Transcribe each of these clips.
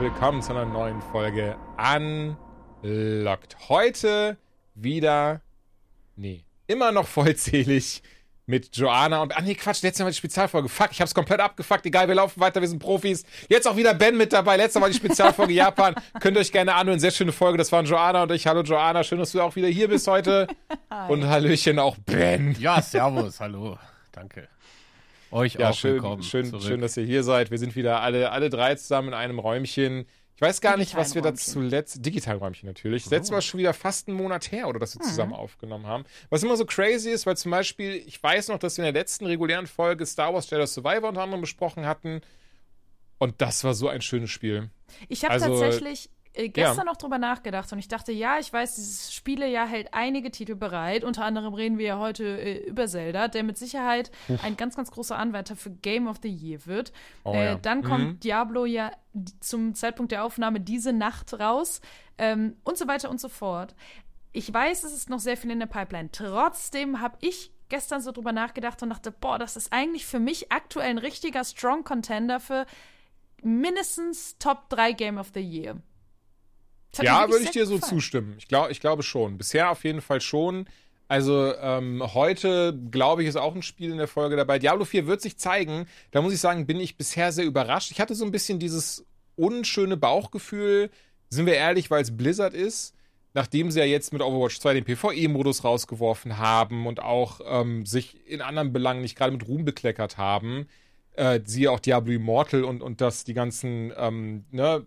Willkommen zu einer neuen Folge Unlocked. Heute wieder, nee, immer noch vollzählig mit Joanna und, ah nee, Quatsch, letztes Mal die Spezialfolge. Fuck, ich hab's komplett abgefuckt. Egal, wir laufen weiter, wir sind Profis. Jetzt auch wieder Ben mit dabei. Letztes Mal die Spezialfolge Japan. Könnt ihr euch gerne anhören. Sehr schöne Folge. Das waren Joanna und ich. Hallo Joanna, schön, dass du auch wieder hier bist heute. und Hallöchen auch Ben. Ja, servus, hallo. Danke. Euch Ja, auch schön, willkommen. schön, zurück. schön, dass ihr hier seid. Wir sind wieder alle, alle drei zusammen in einem Räumchen. Ich weiß gar nicht, was wir da Digitalen zuletzt. Digital Räumchen natürlich. Das letzte Mal schon wieder fast einen Monat her, oder dass Mhm. wir zusammen aufgenommen haben. Was immer so crazy ist, weil zum Beispiel, ich weiß noch, dass wir in der letzten regulären Folge Star Wars Jedi Survivor unter anderem besprochen hatten. Und das war so ein schönes Spiel. Ich habe Also, tatsächlich gestern ja. noch drüber nachgedacht und ich dachte, ja, ich weiß, dieses Spielejahr hält einige Titel bereit. Unter anderem reden wir ja heute äh, über Zelda, der mit Sicherheit ein ganz, ganz großer Anwärter für Game of the Year wird. Oh äh, ja. Dann kommt Mhm. Diablo ja zum Zeitpunkt der Aufnahme diese Nacht raus ähm, und so weiter und so fort. Ich weiß, es ist noch sehr viel in der Pipeline. Trotzdem habe ich gestern so drüber nachgedacht und dachte, boah, das ist eigentlich für mich aktuell ein richtiger Strong Contender für mindestens Top 3 Game of the Year. Das Ja, würde ich dir so gefallen. zustimmen. Ich, glaub, ich glaube schon. Bisher auf jeden Fall schon. Also ähm, heute, glaube ich, ist auch ein Spiel in der Folge dabei. Diablo 4 wird sich zeigen. Da muss ich sagen, bin ich bisher sehr überrascht. Ich hatte so ein bisschen dieses unschöne Bauchgefühl, sind wir ehrlich, weil es Blizzard ist. Nachdem sie ja jetzt mit Overwatch 2 den PvE-Modus rausgeworfen haben und auch ähm, sich in anderen Belangen nicht gerade mit Ruhm bekleckert haben, äh, siehe auch Diablo Immortal und, und dass die ganzen ähm, ne,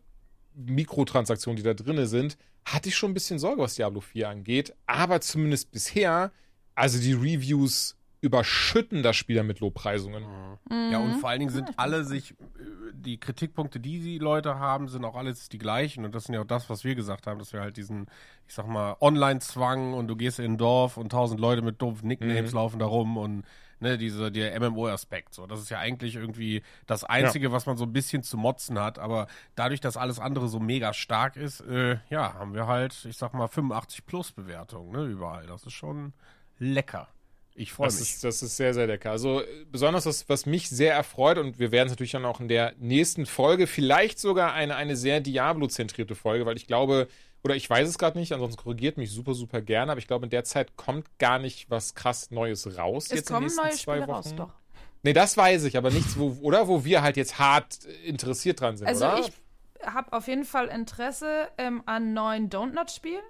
Mikrotransaktionen, die da drinne sind, hatte ich schon ein bisschen Sorge, was Diablo 4 angeht. Aber zumindest bisher, also die Reviews überschütten das Spiel ja mit Lobpreisungen. Ja, Mhm. und vor allen Dingen sind alle sich, äh, die Kritikpunkte, die die Leute haben, sind auch alles die gleichen. Und das sind ja auch das, was wir gesagt haben, dass wir halt diesen, ich sag mal, Online-Zwang und du gehst in ein Dorf und tausend Leute mit doofen Nicknames Mhm. laufen da rum und ne, diese, der MMO-Aspekt. So, das ist ja eigentlich irgendwie das Einzige, was man so ein bisschen zu motzen hat. Aber dadurch, dass alles andere so mega stark ist, äh, ja, haben wir halt, ich sag mal, 85 plus Bewertungen, ne, überall. Das ist schon lecker. Ich freue mich. ist, das ist sehr, sehr lecker. Also besonders das, was mich sehr erfreut, und wir werden es natürlich dann auch in der nächsten Folge, vielleicht sogar eine, eine sehr Diablo-zentrierte Folge, weil ich glaube, oder ich weiß es gerade nicht, ansonsten korrigiert mich super, super gerne, aber ich glaube, in der Zeit kommt gar nicht was krass Neues raus. Es jetzt in den kommen nächsten neue zwei Spiele Wochen. raus, doch. Nee, das weiß ich, aber nichts, wo, oder? Wo wir halt jetzt hart äh, interessiert dran sind, Also oder? ich habe auf jeden Fall Interesse ähm, an neuen Don't Not Spielen.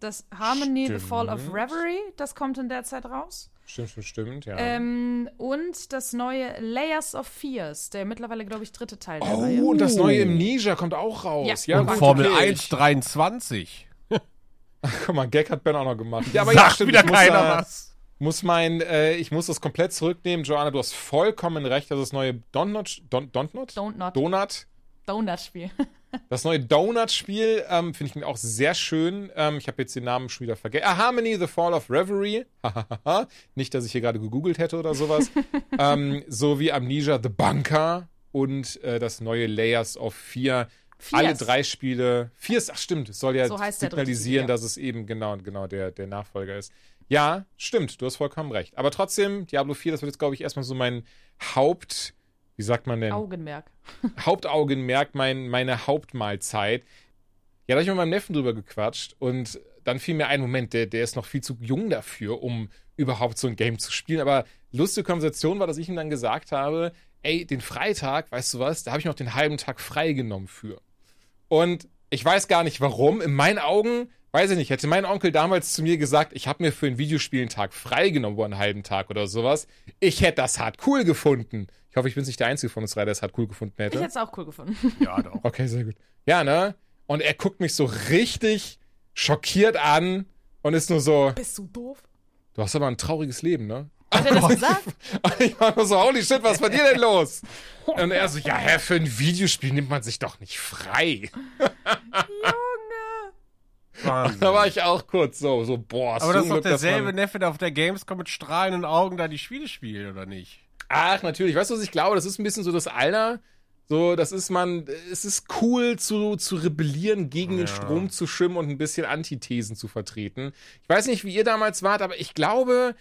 Das Harmony The Fall of Stimmt. Reverie, das kommt in der Zeit raus. Stimmt, stimmt, stimmt, ja. Ähm, und das neue Layers of Fears, der mittlerweile, glaube ich, dritte Teil der Reihe. oh, und das neue Amnesia kommt auch raus. Ja. Ja, und gut, Formel okay. 1 23. Guck mal, Gag hat Ben auch noch gemacht. Ja, aber Sagt ja, stimmt, wieder ich muss keiner da- was. muss mein, äh, ich muss das komplett zurücknehmen. Joanna, du hast vollkommen recht, dass das neue Donut, Don, Donut? Don't Not. Donut, Donut Spiel. das neue Donut-Spiel ähm, finde ich auch sehr schön. Ähm, ich habe jetzt den Namen schon wieder vergessen. Ah, Harmony, The Fall of Reverie. Nicht, dass ich hier gerade gegoogelt hätte oder sowas. ähm, so wie Amnesia, The Bunker und äh, das neue Layers of Fear. Fears. Alle drei Spiele. Viers, ach stimmt, es soll ja So signalisieren, dass es eben genau, genau der, der Nachfolger ist. Ja, stimmt, du hast vollkommen recht. Aber trotzdem, Diablo 4, das wird jetzt, glaube ich, erstmal so mein Haupt, wie sagt man denn? Augenmerk. Hauptaugenmerk, mein, meine Hauptmahlzeit. Ja, da habe ich mit meinem Neffen drüber gequatscht und dann fiel mir ein Moment, der, der ist noch viel zu jung dafür, um überhaupt so ein Game zu spielen. Aber lustige Konversation war, dass ich ihm dann gesagt habe, ey, den Freitag, weißt du was, da habe ich noch den halben Tag freigenommen für. Und ich weiß gar nicht warum. In meinen Augen, weiß ich nicht, hätte mein Onkel damals zu mir gesagt, ich habe mir für ein Videospiel einen Tag freigenommen, wo einen halben Tag oder sowas, ich hätte das hart cool gefunden. Ich hoffe, ich bin nicht der Einzige von uns drei, der es hart cool gefunden Ich hätte. hätte es auch cool gefunden. Ja, doch. Okay, sehr gut. Ja, ne? Und er guckt mich so richtig schockiert an und ist nur so, Bist du doof? du hast aber ein trauriges Leben, ne? Hat er das gesagt? Ich war nur so, holy shit, was ist bei dir denn los? Und er so, ja, hä, für ein Videospiel nimmt man sich doch nicht frei. Wahnsinn. Da war ich auch kurz so, so, boah, Aber das ist doch derselbe Neffe, der auf der Gamescom mit strahlenden Augen da die Spiele spielt, oder nicht? Ach, natürlich. Weißt du, was ich glaube? Das ist ein bisschen so das Alter. So, das ist man, es ist cool zu, zu rebellieren, gegen den Ja. Strom zu schwimmen und ein bisschen Antithesen zu vertreten. Ich weiß nicht, wie ihr damals wart, aber ich glaube,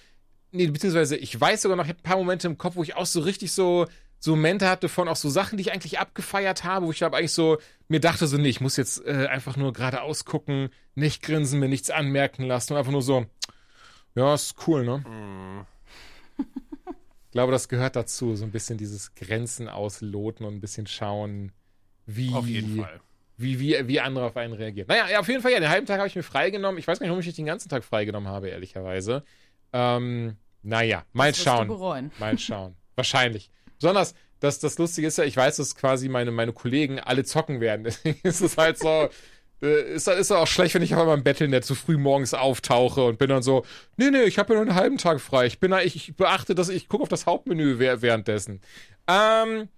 nee, beziehungsweise ich weiß sogar noch, ich habe ein paar Momente im Kopf, wo ich auch so richtig so, so Momente hatte von auch so Sachen, die ich eigentlich abgefeiert habe, wo ich aber eigentlich so mir dachte so, nee, ich muss jetzt äh, einfach nur geradeaus gucken, nicht grinsen, mir nichts anmerken lassen und einfach nur so, ja, ist cool, ne? Ich glaube, das gehört dazu, so ein bisschen dieses Grenzen ausloten und ein bisschen schauen, wie, Auf jeden Fall. wie, wie, wie andere auf einen reagieren. Naja, ja, auf jeden Fall, ja, den halben Tag habe ich mir freigenommen. Ich weiß gar nicht, warum ich den ganzen Tag freigenommen habe, ehrlicherweise. Ähm, naja, mal Das du schauen. bereuen. Mal schauen. Wahrscheinlich. Besonders, das, das Lustige ist ja, ich weiß, dass quasi meine, meine Kollegen alle zocken werden. Deswegen ist es halt so. Äh, Ist, ist auch schlecht, wenn ich auf einmal im Battlenet zu früh morgens auftauche und bin dann so, nee, nee, ich habe ja nur einen halben Tag frei. Ich bin da, ich, ich beachte das, ich gucke auf das Hauptmenü wäh- währenddessen. Ähm,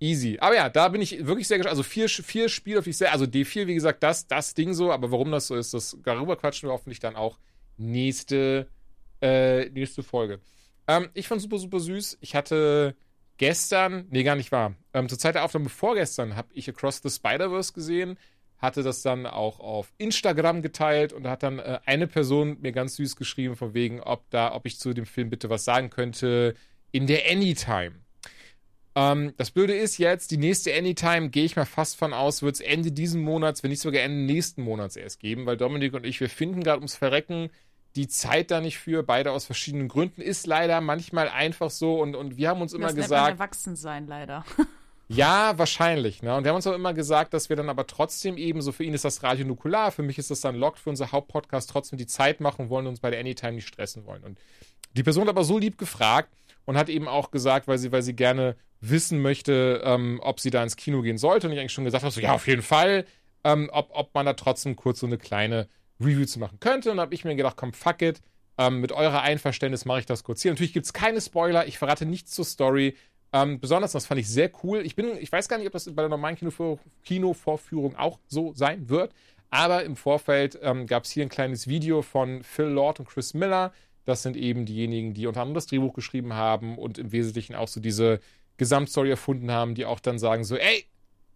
easy. Aber ja, da bin ich wirklich sehr gespannt. Also vier, vier Spiele, auf ich sehr, also D4, wie gesagt, das, das Ding so, aber warum das so ist, das, darüber quatschen wir hoffentlich dann auch nächste, äh, nächste Folge. Ähm, ich fand super, super süß. Ich hatte gestern, nee, gar nicht wahr. Ähm, zur Zeit der Aufnahme vorgestern habe ich Across the Spider-Verse gesehen, hatte das dann auch auf Instagram geteilt und da hat dann äh, eine Person mir ganz süß geschrieben, von wegen, ob da, ob ich zu dem Film bitte was sagen könnte in der Anytime. Ähm, das Blöde ist jetzt, die nächste Anytime, gehe ich mal fast von aus, wird es Ende diesen Monats, wenn nicht sogar Ende nächsten Monats erst geben, weil Dominik und ich, wir finden gerade ums Verrecken die Zeit da nicht für, beide aus verschiedenen Gründen. Ist leider manchmal einfach so und, und wir haben uns immer das gesagt, erwachsen sein, leider. ja, wahrscheinlich. Ne? Und wir haben uns auch immer gesagt, dass wir dann aber trotzdem eben, so für ihn ist das Radio Nukular, für mich ist das dann locked für unser Hauptpodcast, trotzdem die Zeit machen wollen und uns bei der Anytime nicht stressen wollen. Und die Person hat aber so lieb gefragt und hat eben auch gesagt, weil sie, weil sie gerne wissen möchte, ähm, ob sie da ins Kino gehen sollte. Und ich eigentlich schon gesagt habe, so, ja, auf jeden Fall, ähm, ob, ob man da trotzdem kurz so eine kleine Review zu machen könnte. Und habe ich mir gedacht, komm, fuck it. Ähm, mit eurer Einverständnis mache ich das kurz hier. Natürlich gibt es keine Spoiler, ich verrate nichts zur Story. Ähm, besonders, das fand ich sehr cool. Ich bin, ich weiß gar nicht, ob das bei der normalen Kinovor Kinovorführung auch so sein wird. Aber im Vorfeld ähm, gab es hier ein kleines Video von Phil Lord und Chris Miller. Das sind eben diejenigen, die unter anderem das Drehbuch geschrieben haben und im Wesentlichen auch so diese Gesamtstory erfunden haben, die auch dann sagen so, ey,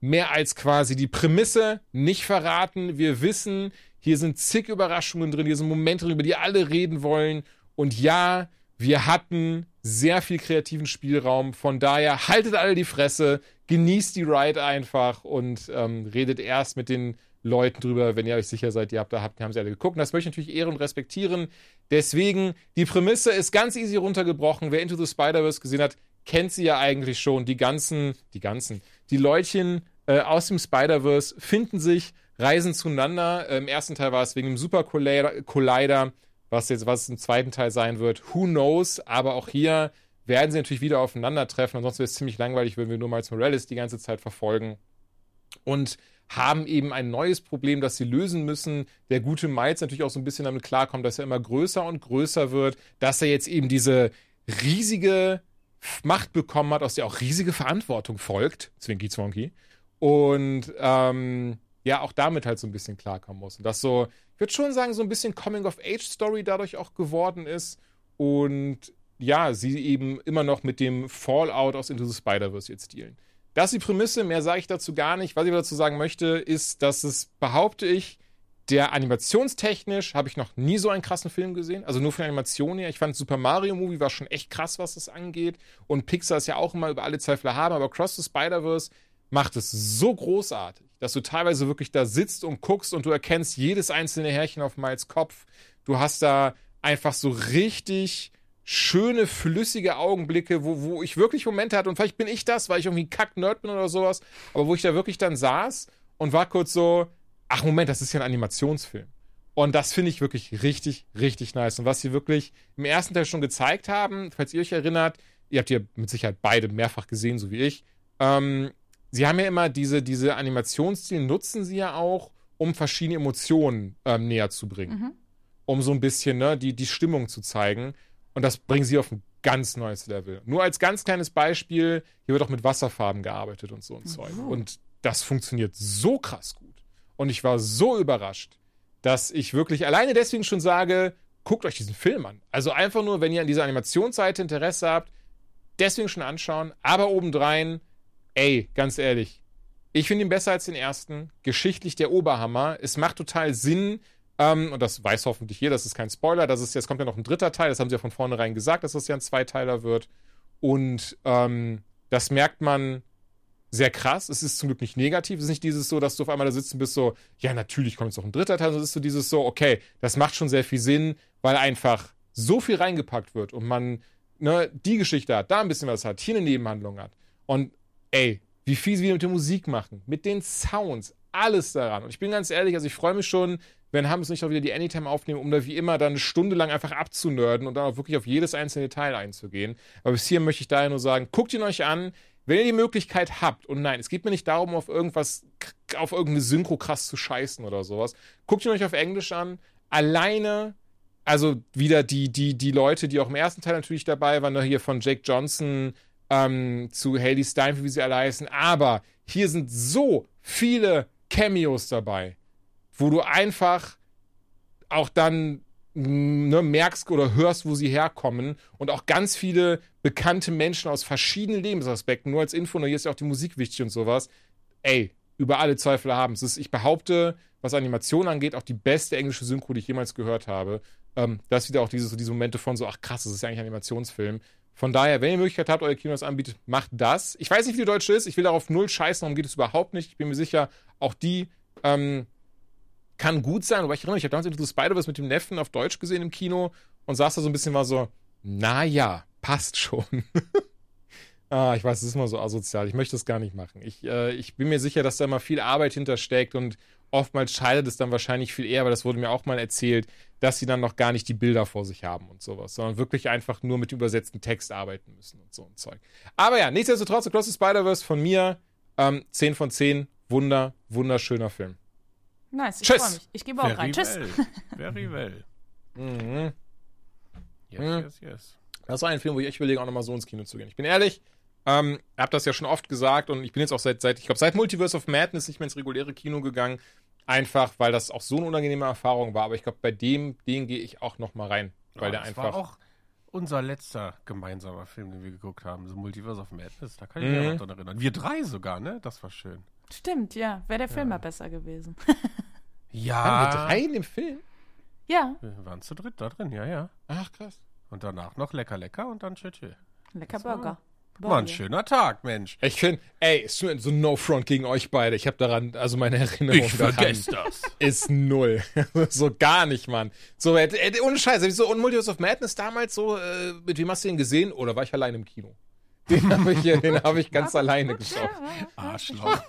mehr als quasi die Prämisse nicht verraten. Wir wissen, hier sind zig Überraschungen drin, hier sind Momente drin, über die alle reden wollen. Und ja, wir hatten sehr viel kreativen Spielraum. Von daher haltet alle die Fresse, genießt die Ride einfach und ähm, redet erst mit den Leuten drüber, wenn ihr euch sicher seid, ihr habt da habt, haben sie alle geguckt. Und das möchte ich natürlich ehren und respektieren. Deswegen, die Prämisse ist ganz easy runtergebrochen. Wer Into the Spider-Verse gesehen hat, kennt sie ja eigentlich schon. Die ganzen, die ganzen, die Leutchen äh, aus dem Spider-Verse finden sich, reisen zueinander. Im ersten Teil war es wegen dem Super Collider, Collider, was jetzt, was im zweiten Teil sein wird. Who knows? Aber auch hier werden sie natürlich wieder aufeinandertreffen. Ansonsten wäre es ziemlich langweilig, wenn wir nur Miles Morales die ganze Zeit verfolgen. Und haben eben ein neues Problem, das sie lösen müssen. Der gute Miles natürlich auch so ein bisschen damit klarkommt, dass er immer größer und größer wird, dass er jetzt eben diese riesige Macht bekommen hat, aus der auch riesige Verantwortung folgt. Zwinky Zwonky. Und ähm, ja, auch damit halt so ein bisschen klarkommen muss. Und das so, ich würde schon sagen, so ein bisschen Coming-of-Age-Story dadurch auch geworden ist. Und ja, sie eben immer noch mit dem Fallout aus Into the Spider-Verse jetzt dealen. Das ist die Prämisse, mehr sage ich dazu gar nicht. Was ich dazu sagen möchte, ist, dass es, behaupte ich, der animationstechnisch habe ich noch nie so einen krassen Film gesehen. Also nur von der Animation her. Ich fand Super Mario Movie war schon echt krass, was das angeht. Und Pixar ist ja auch immer über alle Zweifel haben. Aber Cross the Spider-Verse macht es so großartig, dass du teilweise wirklich da sitzt und guckst und du erkennst jedes einzelne Härchen auf Miles Kopf. Du hast da einfach so richtig schöne, flüssige Augenblicke, wo, wo ich wirklich Momente hatte, und vielleicht bin ich das, weil ich irgendwie ein Kack-Nerd bin oder sowas, aber wo ich da wirklich dann saß und war kurz so, ach Moment, das ist ja ein Animationsfilm. Und das finde ich wirklich richtig, richtig nice. Und was sie wirklich im ersten Teil schon gezeigt haben, falls ihr euch erinnert, ihr habt ja mit Sicherheit beide mehrfach gesehen, so wie ich, ähm, sie haben ja immer diese, diese Animationsstil, nutzen sie ja auch, um verschiedene Emotionen ähm, näher zu bringen. Um so ein bisschen ne, die, die Stimmung zu zeigen. Und das bringen sie auf ein ganz neues Level. Nur als ganz kleines Beispiel, hier wird auch mit Wasserfarben gearbeitet und so ein Zeug. Und das funktioniert so krass gut. Und ich war so überrascht, dass ich wirklich alleine deswegen schon sage, guckt euch diesen Film an. Also einfach nur, wenn ihr an dieser Animationsseite Interesse habt, deswegen schon anschauen. Aber obendrein, ey, ganz ehrlich, ich finde ihn besser als den ersten. Geschichtlich der Oberhammer. Es macht total Sinn, ähm, und das weiß hoffentlich jeder, das ist kein Spoiler, das ist, jetzt kommt ja noch ein dritter Teil, das haben sie ja von vornherein gesagt, dass das ja ein Zweiteiler wird. Und ähm, das merkt man sehr krass. Es ist zum Glück nicht negativ. Es ist nicht dieses so, dass du auf einmal da sitzt und bist so, ja, natürlich kommt jetzt noch ein dritter Teil, sondern es ist so dieses so, okay, das macht schon sehr viel Sinn, weil einfach so viel reingepackt wird und man ne, die Geschichte hat, da ein bisschen was hat, hier eine Nebenhandlung hat. Und ey, wie viel sie mit der Musik machen, mit den Sounds, alles daran. Und ich bin ganz ehrlich, also ich freue mich schon, wenn es nicht auch wieder die Anytime aufnehmen, um da wie immer dann eine Stunde lang einfach abzunörden und dann auch wirklich auf jedes einzelne Detail einzugehen. Aber bis hier möchte ich daher nur sagen, guckt ihn euch an, wenn ihr die Möglichkeit habt. Und nein, es geht mir nicht darum, auf irgendwas, auf irgendeine Synchro krass zu scheißen oder sowas. Guckt ihn euch auf Englisch an. Alleine, also wieder die, die, die Leute, die auch im ersten Teil natürlich dabei waren, hier von Jake Johnson ähm, zu Haley Steinfeld, wie sie alle heißen. Aber hier sind so viele Cameos dabei wo du einfach auch dann ne, merkst oder hörst, wo sie herkommen und auch ganz viele bekannte Menschen aus verschiedenen Lebensaspekten. Nur als Info, nur hier ist ja auch die Musik wichtig und sowas. Ey, über alle Zweifel haben. Es ist, ich behaupte, was Animation angeht, auch die beste englische Synchro, die ich jemals gehört habe. Ähm, das ist wieder auch diese, diese Momente von so, ach krass, das ist ja eigentlich ein Animationsfilm. Von daher, wenn ihr Möglichkeit habt, euer Kinos anbietet, macht das. Ich weiß nicht, wie die Deutsche ist. Ich will darauf null scheißen, darum geht es überhaupt nicht. Ich bin mir sicher, auch die ähm, kann gut sein, aber ich erinnere mich, ich habe damals Into Spider-Verse mit dem Neffen auf Deutsch gesehen im Kino und saß da so ein bisschen mal so, naja, passt schon. ah, ich weiß, es ist immer so asozial. Ich möchte das gar nicht machen. Ich, äh, ich bin mir sicher, dass da immer viel Arbeit hintersteckt und oftmals scheitert es dann wahrscheinlich viel eher, weil das wurde mir auch mal erzählt, dass sie dann noch gar nicht die Bilder vor sich haben und sowas, sondern wirklich einfach nur mit übersetzten Text arbeiten müssen und so ein Zeug. Aber ja, nichtsdestotrotz, Across the Spider-Verse von mir, ähm, 10 von 10, wunder, wunderschöner Film. Nice, ich freue mich. Ich gebe auch rein. Tschüss. Well. Very well. Mhm. Yes, Mhm. yes, yes. Das war ein Film, wo ich echt überlege, auch nochmal so ins Kino zu gehen. Ich bin ehrlich, ähm, hab das ja schon oft gesagt und ich bin jetzt auch seit, seit ich glaube, seit Multiverse of Madness nicht mehr ins reguläre Kino gegangen. Einfach, weil das auch so eine unangenehme Erfahrung war. Aber ich glaube, bei dem, den gehe ich auch nochmal rein. Weil Ja, der das einfach. war auch unser letzter gemeinsamer Film, den wir geguckt haben, so Multiverse of Madness. Da kann ich Mhm. mich auch noch dran erinnern. Wir drei sogar, ne? Das war schön. Stimmt, ja. Wäre der Film mal besser gewesen. Ja. Waren wir drei in dem Film? ja, Wir waren zu dritt da drin, ja, ja. Ach, krass. Und danach noch lecker, lecker und dann tschö, tschö. lecker war- Burger. War ein Burger. schöner Tag, Mensch. Ich finde, ey, ist so so no front gegen euch beide. Ich habe daran, also meine Erinnerung daran das. ist null. so gar nicht, Mann. So, äh, ohne Scheiß. Hab ich so, und Multiverse of Madness damals so, äh, mit wem hast du den gesehen? Oder war ich allein im Kino? Den habe ich, den hab ich ganz alleine geschaut. Arschloch.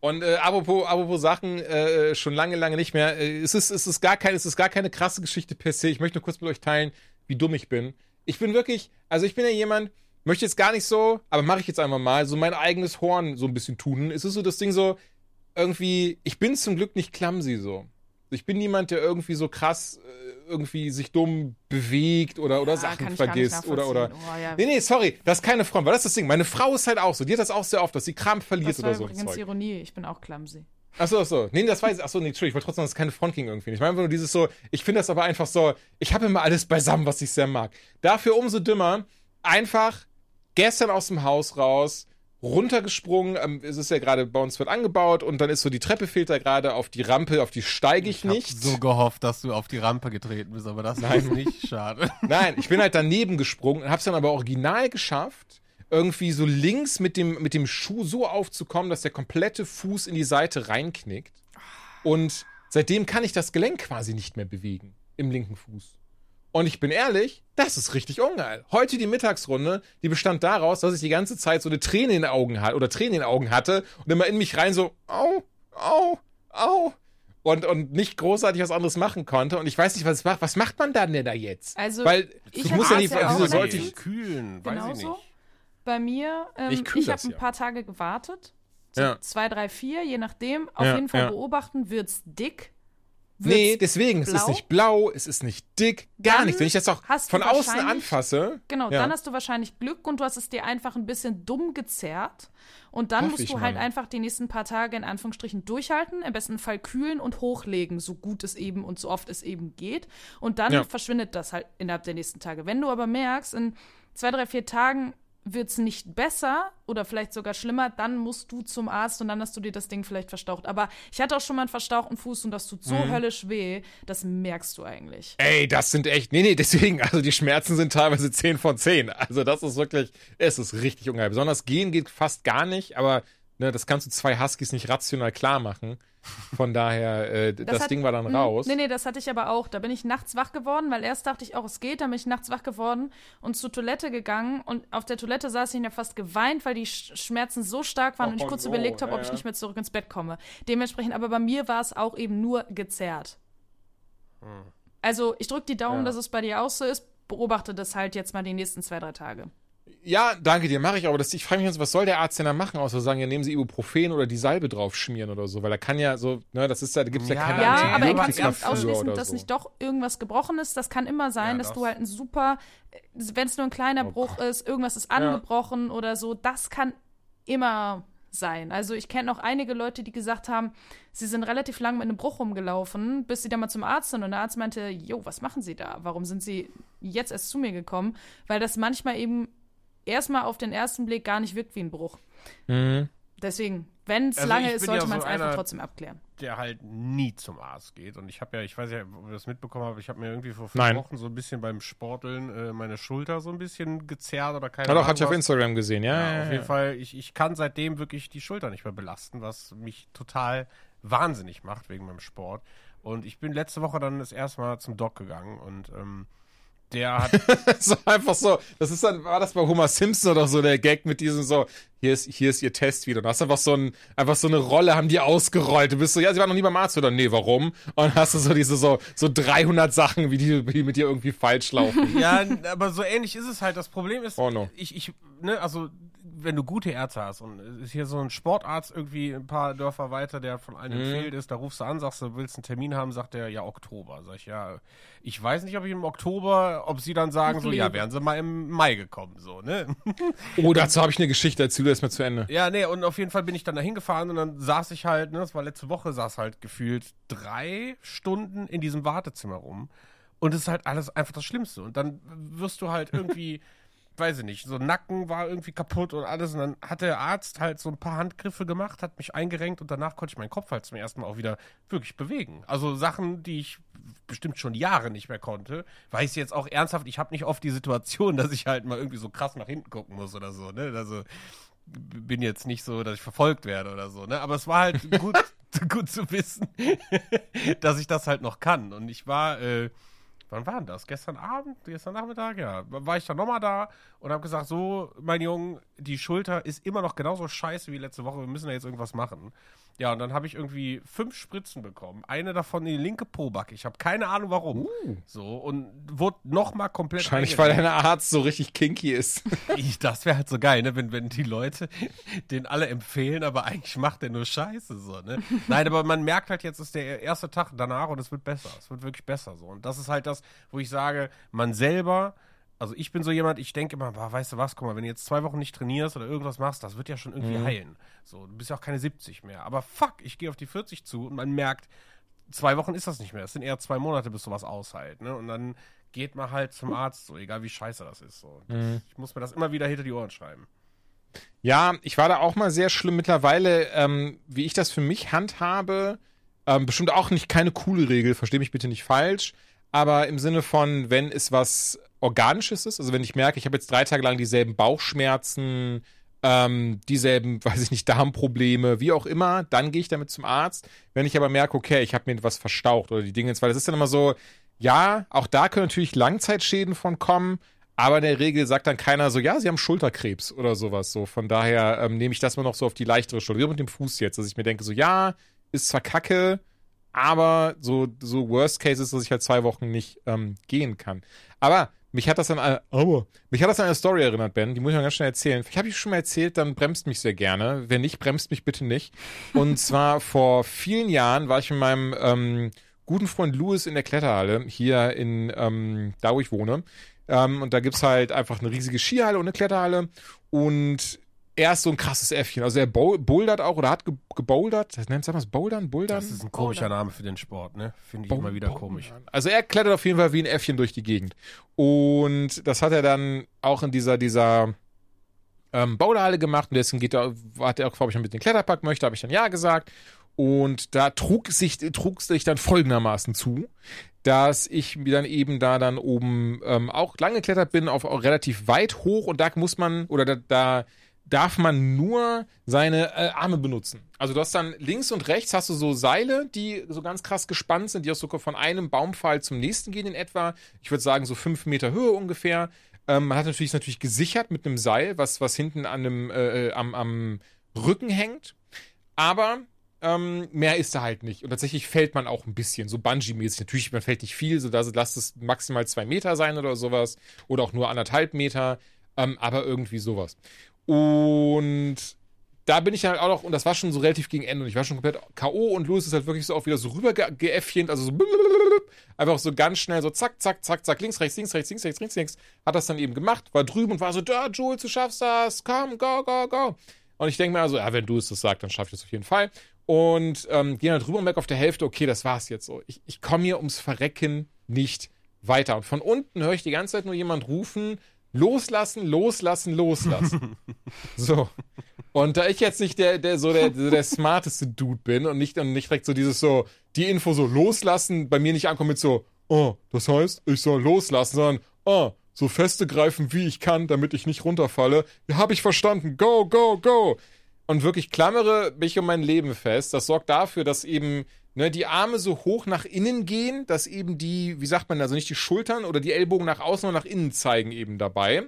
Und äh, apropos, apropos Sachen, äh, schon lange, lange nicht mehr. Äh, es, ist, es, ist gar keine, es ist gar keine krasse Geschichte per se. Ich möchte nur kurz mit euch teilen, wie dumm ich bin. Ich bin wirklich, also ich bin ja jemand, möchte jetzt gar nicht so, aber mache ich jetzt einfach mal, so mein eigenes Horn so ein bisschen tun. Es ist so das Ding so, irgendwie, ich bin zum Glück nicht clumsy so. Ich bin niemand, der irgendwie so krass äh, irgendwie sich dumm bewegt oder, oder Ja, Sachen vergisst oder, oder. Oh, ja. Nee, nee, sorry, das ist keine Frau, weil das ist das Ding. Meine Frau ist halt auch so, die hat das auch sehr oft, dass sie Kram verliert Das oder so ein übrigens Zeug. Ironie. Ich bin auch clumsy. Achso, achso. Nee, das weiß ich. Achso, nee, Entschuldigung, ich wollte trotzdem, dass es keine Front ging irgendwie. Ich meine einfach nur dieses so, ich finde das aber einfach so, ich habe immer alles beisammen, was ich sehr mag. Dafür umso dümmer, einfach gestern aus dem Haus raus, runtergesprungen, ähm, es ist ja gerade bei uns wird angebaut und dann ist so die Treppe fehlt da gerade auf die Rampe, auf die steige ich, Ich hab nicht. so gehofft, dass du auf die Rampe getreten bist, aber das ist nicht schade. Nein, ich bin halt daneben gesprungen und hab's dann aber original geschafft, irgendwie so links mit dem, mit dem Schuh so aufzukommen, dass der komplette Fuß in die Seite reinknickt. Und seitdem kann ich das Gelenk quasi nicht mehr bewegen im linken Fuß. Und ich bin ehrlich, das ist richtig ungeil. Heute die Mittagsrunde, die bestand daraus, dass ich die ganze Zeit so eine Träne in den Augen hatte oder Tränen in den Augen hatte und immer in mich rein so, au, au, au. Und, und nicht großartig was anderes machen konnte. Und ich weiß nicht, was es macht. Was macht man dann denn da jetzt? Also, Weil ich musst ja nicht, wieso nicht. sollte ich, kühlen, weiß ich nicht. Bei mir, ähm, Ich ich, habe ein ja. paar Tage gewartet. So Ja. zwei, drei, vier, je nachdem. Auf Ja, jeden Fall beobachten, wird's dick. Nee, wird's deswegen, es ist blau. nicht blau, es ist nicht dick, gar Dann nichts. Wenn ich das auch von außen anfasse, Genau, dann hast du wahrscheinlich Glück und du hast es dir einfach ein bisschen dumm gezerrt. Und dann Hoff musst du halt mal. einfach die nächsten paar Tage in Anführungsstrichen durchhalten, im besten Fall kühlen und hochlegen, so gut es eben und so oft es eben geht. Und dann Ja. verschwindet das halt innerhalb der nächsten Tage. Wenn du aber merkst, in zwei, drei, vier Tagen wird es nicht besser oder vielleicht sogar schlimmer, dann musst du zum Arzt und dann hast du dir das Ding vielleicht verstaucht. Aber ich hatte auch schon mal einen verstauchten Fuß und das tut so Mhm. höllisch weh, das merkst du eigentlich. ey, das sind echt, nee, nee, deswegen, also die Schmerzen sind teilweise 10 von 10. Also das ist wirklich, es ist richtig ungeil. Besonders gehen geht fast gar nicht, aber ne, das kannst du zwei Huskies nicht rational klar machen. Von daher, äh, das, hat- Ding war dann Mm, raus. Nee, nee, das hatte ich aber auch. Da bin ich nachts wach geworden, weil erst dachte ich auch, es geht. Dann bin ich nachts wach geworden und zur Toilette gegangen. Und auf der Toilette saß ich ja fast geweint, weil die Sch Schmerzen so stark waren Oh, und ich kurz no, überlegt habe, ob ja, ich nicht mehr zurück ins Bett komme. Dementsprechend, aber bei mir war es auch eben nur gezerrt. Also ich drücke die Daumen, Ja. dass es bei dir auch so ist. Beobachte das halt jetzt mal die nächsten zwei, drei Tage. Ja, danke dir, mache ich aber. Das, ich frage mich jetzt, was soll der Arzt denn da machen, außer sagen, ja, nehmen Sie Ibuprofen oder die Salbe drauf schmieren oder so, weil er kann ja so, ne, das ist ja, da gibt's ja, Ja, keine Ja, aber er kann für ausschließen, dass so. nicht doch irgendwas gebrochen ist. Das kann immer sein, Ja, dass das- du halt ein super, wenn es nur ein kleiner Oh Bruch ist, irgendwas ist angebrochen oder so. Das kann immer sein. Also ich kenne auch einige Leute, die gesagt haben, sie sind relativ lang mit einem Bruch rumgelaufen, bis sie dann mal zum Arzt sind und der Arzt meinte, jo, was machen Sie da? Warum sind Sie jetzt erst zu mir gekommen? Weil das manchmal eben erstmal auf den ersten Blick gar nicht wirkt wie ein Bruch. Mhm. Deswegen, wenn es Also lange ist, sollte ja man so es einfach trotzdem abklären. der halt nie zum Arzt geht. Und ich habe ja, ich weiß ja, ob ihr das mitbekommen habt, ich habe mir irgendwie vor fünf Nein. Wochen so ein bisschen beim Sporteln äh, meine Schulter so ein bisschen gezerrt oder keine Ja, doch, Ahnung. hatte ich auf. Instagram gesehen, ja. Ja, ja, auf ja. jeden Fall, ich, ich kann seitdem wirklich die Schulter nicht mehr belasten, was mich total wahnsinnig macht wegen meinem Sport. Und ich bin letzte Woche dann das erste Mal zum Doc gegangen und ähm, der hat so einfach so, das ist dann, war das bei Homer Simpson oder so, der Gag mit diesem so, hier ist, hier ist ihr Test wieder. Und hast einfach so ein, einfach so eine Rolle, haben die ausgerollt. Du bist so, ja, sie waren noch nie beim Arzt, oder? Nee, warum? Und dann hast du so diese so, so 300 Sachen, wie die, die mit dir irgendwie falsch laufen. Ja, aber so ähnlich ist es halt. Das Problem ist, Oh no. ich, ich, ne, also, wenn du gute Ärzte hast und ist hier so ein Sportarzt irgendwie ein paar Dörfer weiter, der von Mhm. allen empfiehlt ist, da rufst du an, sagst du, willst einen Termin haben, sagt der, ja, Oktober. Sag ich, ja, ich weiß nicht, ob ich im Oktober, ob sie dann sagen, so, ja, wären sie mal im Mai gekommen, so, ne? Oh, dazu habe ich eine Geschichte, erzähl du erst mal zu Ende. Ja, nee, und auf jeden Fall bin ich dann da hingefahren und dann saß ich halt, ne, das war letzte Woche, saß halt gefühlt drei Stunden in diesem Wartezimmer rum. Und es ist halt alles einfach das Schlimmste. Und dann wirst du halt irgendwie, weiß ich nicht, so Nacken war irgendwie kaputt und alles. Und dann hat der Arzt halt so ein paar Handgriffe gemacht, hat mich eingerenkt und danach konnte ich meinen Kopf halt zum ersten Mal auch wieder wirklich bewegen. Also Sachen, die ich bestimmt schon Jahre nicht mehr konnte. Weiß jetzt auch ernsthaft, ich habe nicht oft die Situation, dass ich halt mal irgendwie so krass nach hinten gucken muss oder so, ne? Also bin jetzt nicht so, dass ich verfolgt werde oder so, ne? Aber es war halt gut, gut zu wissen, dass ich das halt noch kann. Und ich war, äh, wann war denn das? Gestern Abend, gestern Nachmittag, ja. War ich dann nochmal da und habe gesagt, so, mein Junge, die Schulter ist immer noch genauso scheiße wie letzte Woche, wir müssen da jetzt irgendwas machen. Ja, und dann habe ich irgendwie fünf Spritzen bekommen. Eine davon in die linke Pobacke. Ich habe keine Ahnung warum. So, und wurde nochmal komplett Wahrscheinlich, weil dein Arzt so richtig kinky ist. Ich, das wäre halt so geil, ne? wenn, wenn die Leute den alle empfehlen, aber eigentlich macht der nur Scheiße so, ne? Nein, aber man merkt halt jetzt, ist der erste Tag danach und es wird besser. Es wird wirklich besser so. Und das ist halt das, wo ich sage, man selber, also ich bin so jemand, ich denke immer, boah, weißt du was, guck mal, wenn du jetzt zwei Wochen nicht trainierst oder irgendwas machst, das wird ja schon irgendwie heilen. So, du bist ja auch keine 70 mehr. Aber fuck, ich gehe auf die 40 zu und man merkt, zwei Wochen ist das nicht mehr. Es sind eher zwei Monate, bis sowas aushält. Ne? Und dann geht man halt zum Arzt, so egal wie scheiße das ist. So. Das, Ich muss mir das immer wieder hinter die Ohren schreiben. Ja, ich war da auch mal sehr schlimm. Mittlerweile, ähm, wie ich das für mich handhabe, ähm, bestimmt auch nicht keine coole Regel, verstehe mich bitte nicht falsch, aber im Sinne von, wenn es was Organisches ist, also wenn ich merke, ich habe jetzt drei Tage lang dieselben Bauchschmerzen, ähm, dieselben, weiß ich nicht, Darmprobleme, wie auch immer, dann gehe ich damit zum Arzt. Wenn ich aber merke, okay, ich habe mir etwas verstaucht oder die Dinge, weil das ist dann immer so, ja, auch da können natürlich Langzeitschäden von kommen, aber in der Regel sagt dann keiner so, ja, sie haben Schulterkrebs oder sowas. So, von daher ähm, nehme ich das mal noch so auf die leichtere Schulter. Wie mit dem Fuß jetzt, dass ich mir denke, so, ja, ist zwar kacke, aber so, so Worst Case ist, dass ich halt zwei Wochen nicht ähm, gehen kann. Aber mich hat das an eine, aber, mich hat das an eine Story erinnert, Ben, die muss ich mal ganz schnell erzählen. Ich habe ich schon mal erzählt, dann bremst mich sehr gerne. Wenn nicht, bremst mich bitte nicht. Und zwar vor vielen Jahren war ich mit meinem ähm, guten Freund Louis in der Kletterhalle, hier in, ähm, da wo ich wohne. Ähm, und da gibt's halt einfach eine riesige Skihalle und eine Kletterhalle. Und er ist so ein krasses Äffchen. Also er boul- bouldert auch oder hat ge gebouldert. Nennt man es Bouldern? Bouldern? Das ist ein komischer Name für den Sport, ne? Finde ich immer wieder komisch. Also er klettert auf jeden Fall wie ein Äffchen durch die Gegend. Und das hat er dann auch in dieser, dieser ähm, Boulderhalle gemacht und deswegen geht er, hat er auch, glaube ich, mit dem Kletterpark möchte, habe ich dann ja gesagt. Und da trug sich, trug sich dann folgendermaßen zu, dass ich mir dann eben da dann oben ähm, auch lang geklettert bin, auf auch relativ weit hoch und da muss man, oder da, da darf man nur seine äh, Arme benutzen. Also du hast dann links und rechts hast du so Seile, die so ganz krass gespannt sind, die auch sogar von einem Baumpfahl zum nächsten gehen in etwa. Ich würde sagen so fünf Meter Höhe ungefähr. Ähm, man hat natürlich natürlich gesichert mit einem Seil, was, was hinten an dem, äh, am, am Rücken hängt. Aber ähm, mehr ist da halt nicht. Und tatsächlich fällt man auch ein bisschen, so Bungee-mäßig. Natürlich, man fällt nicht viel, so dass lasst es maximal zwei Meter sein oder sowas. Oder auch nur anderthalb Meter. Ähm, aber irgendwie sowas. Und da bin ich halt auch noch, und das war schon so relativ gegen Ende, und ich war schon komplett K.O. und Louis ist halt wirklich so auch wieder so rüber geäffchend, also so einfach so ganz schnell so zack, zack, zack, zack, links, rechts, links, rechts, links, rechts, links, links, hat das dann eben gemacht, war drüben und war so, da, Jules, du schaffst das, komm, go, go, go. Und ich denke mir also, ja, wenn du es das sagst, dann schaffe ich das auf jeden Fall. Und ähm, gehe dann drüber und merke auf der Hälfte, okay, das war's jetzt so. Ich, ich komme hier ums Verrecken nicht weiter. Und von unten höre ich die ganze Zeit nur jemand rufen, loslassen, loslassen, loslassen. so. Und da ich jetzt nicht der, der so der, der, der smarteste Dude bin und nicht, und nicht direkt so dieses so, die Info so loslassen, bei mir nicht ankommt mit so, oh, das heißt, ich soll loslassen, sondern, oh, so feste greifen, wie ich kann, damit ich nicht runterfalle. Ja, hab ich verstanden. Go, go, go. Und wirklich klammere mich um mein Leben fest. Das sorgt dafür, dass eben ne, die Arme so hoch nach innen gehen, dass eben die, wie sagt man, also nicht die Schultern oder die Ellbogen nach außen und nach innen zeigen eben dabei.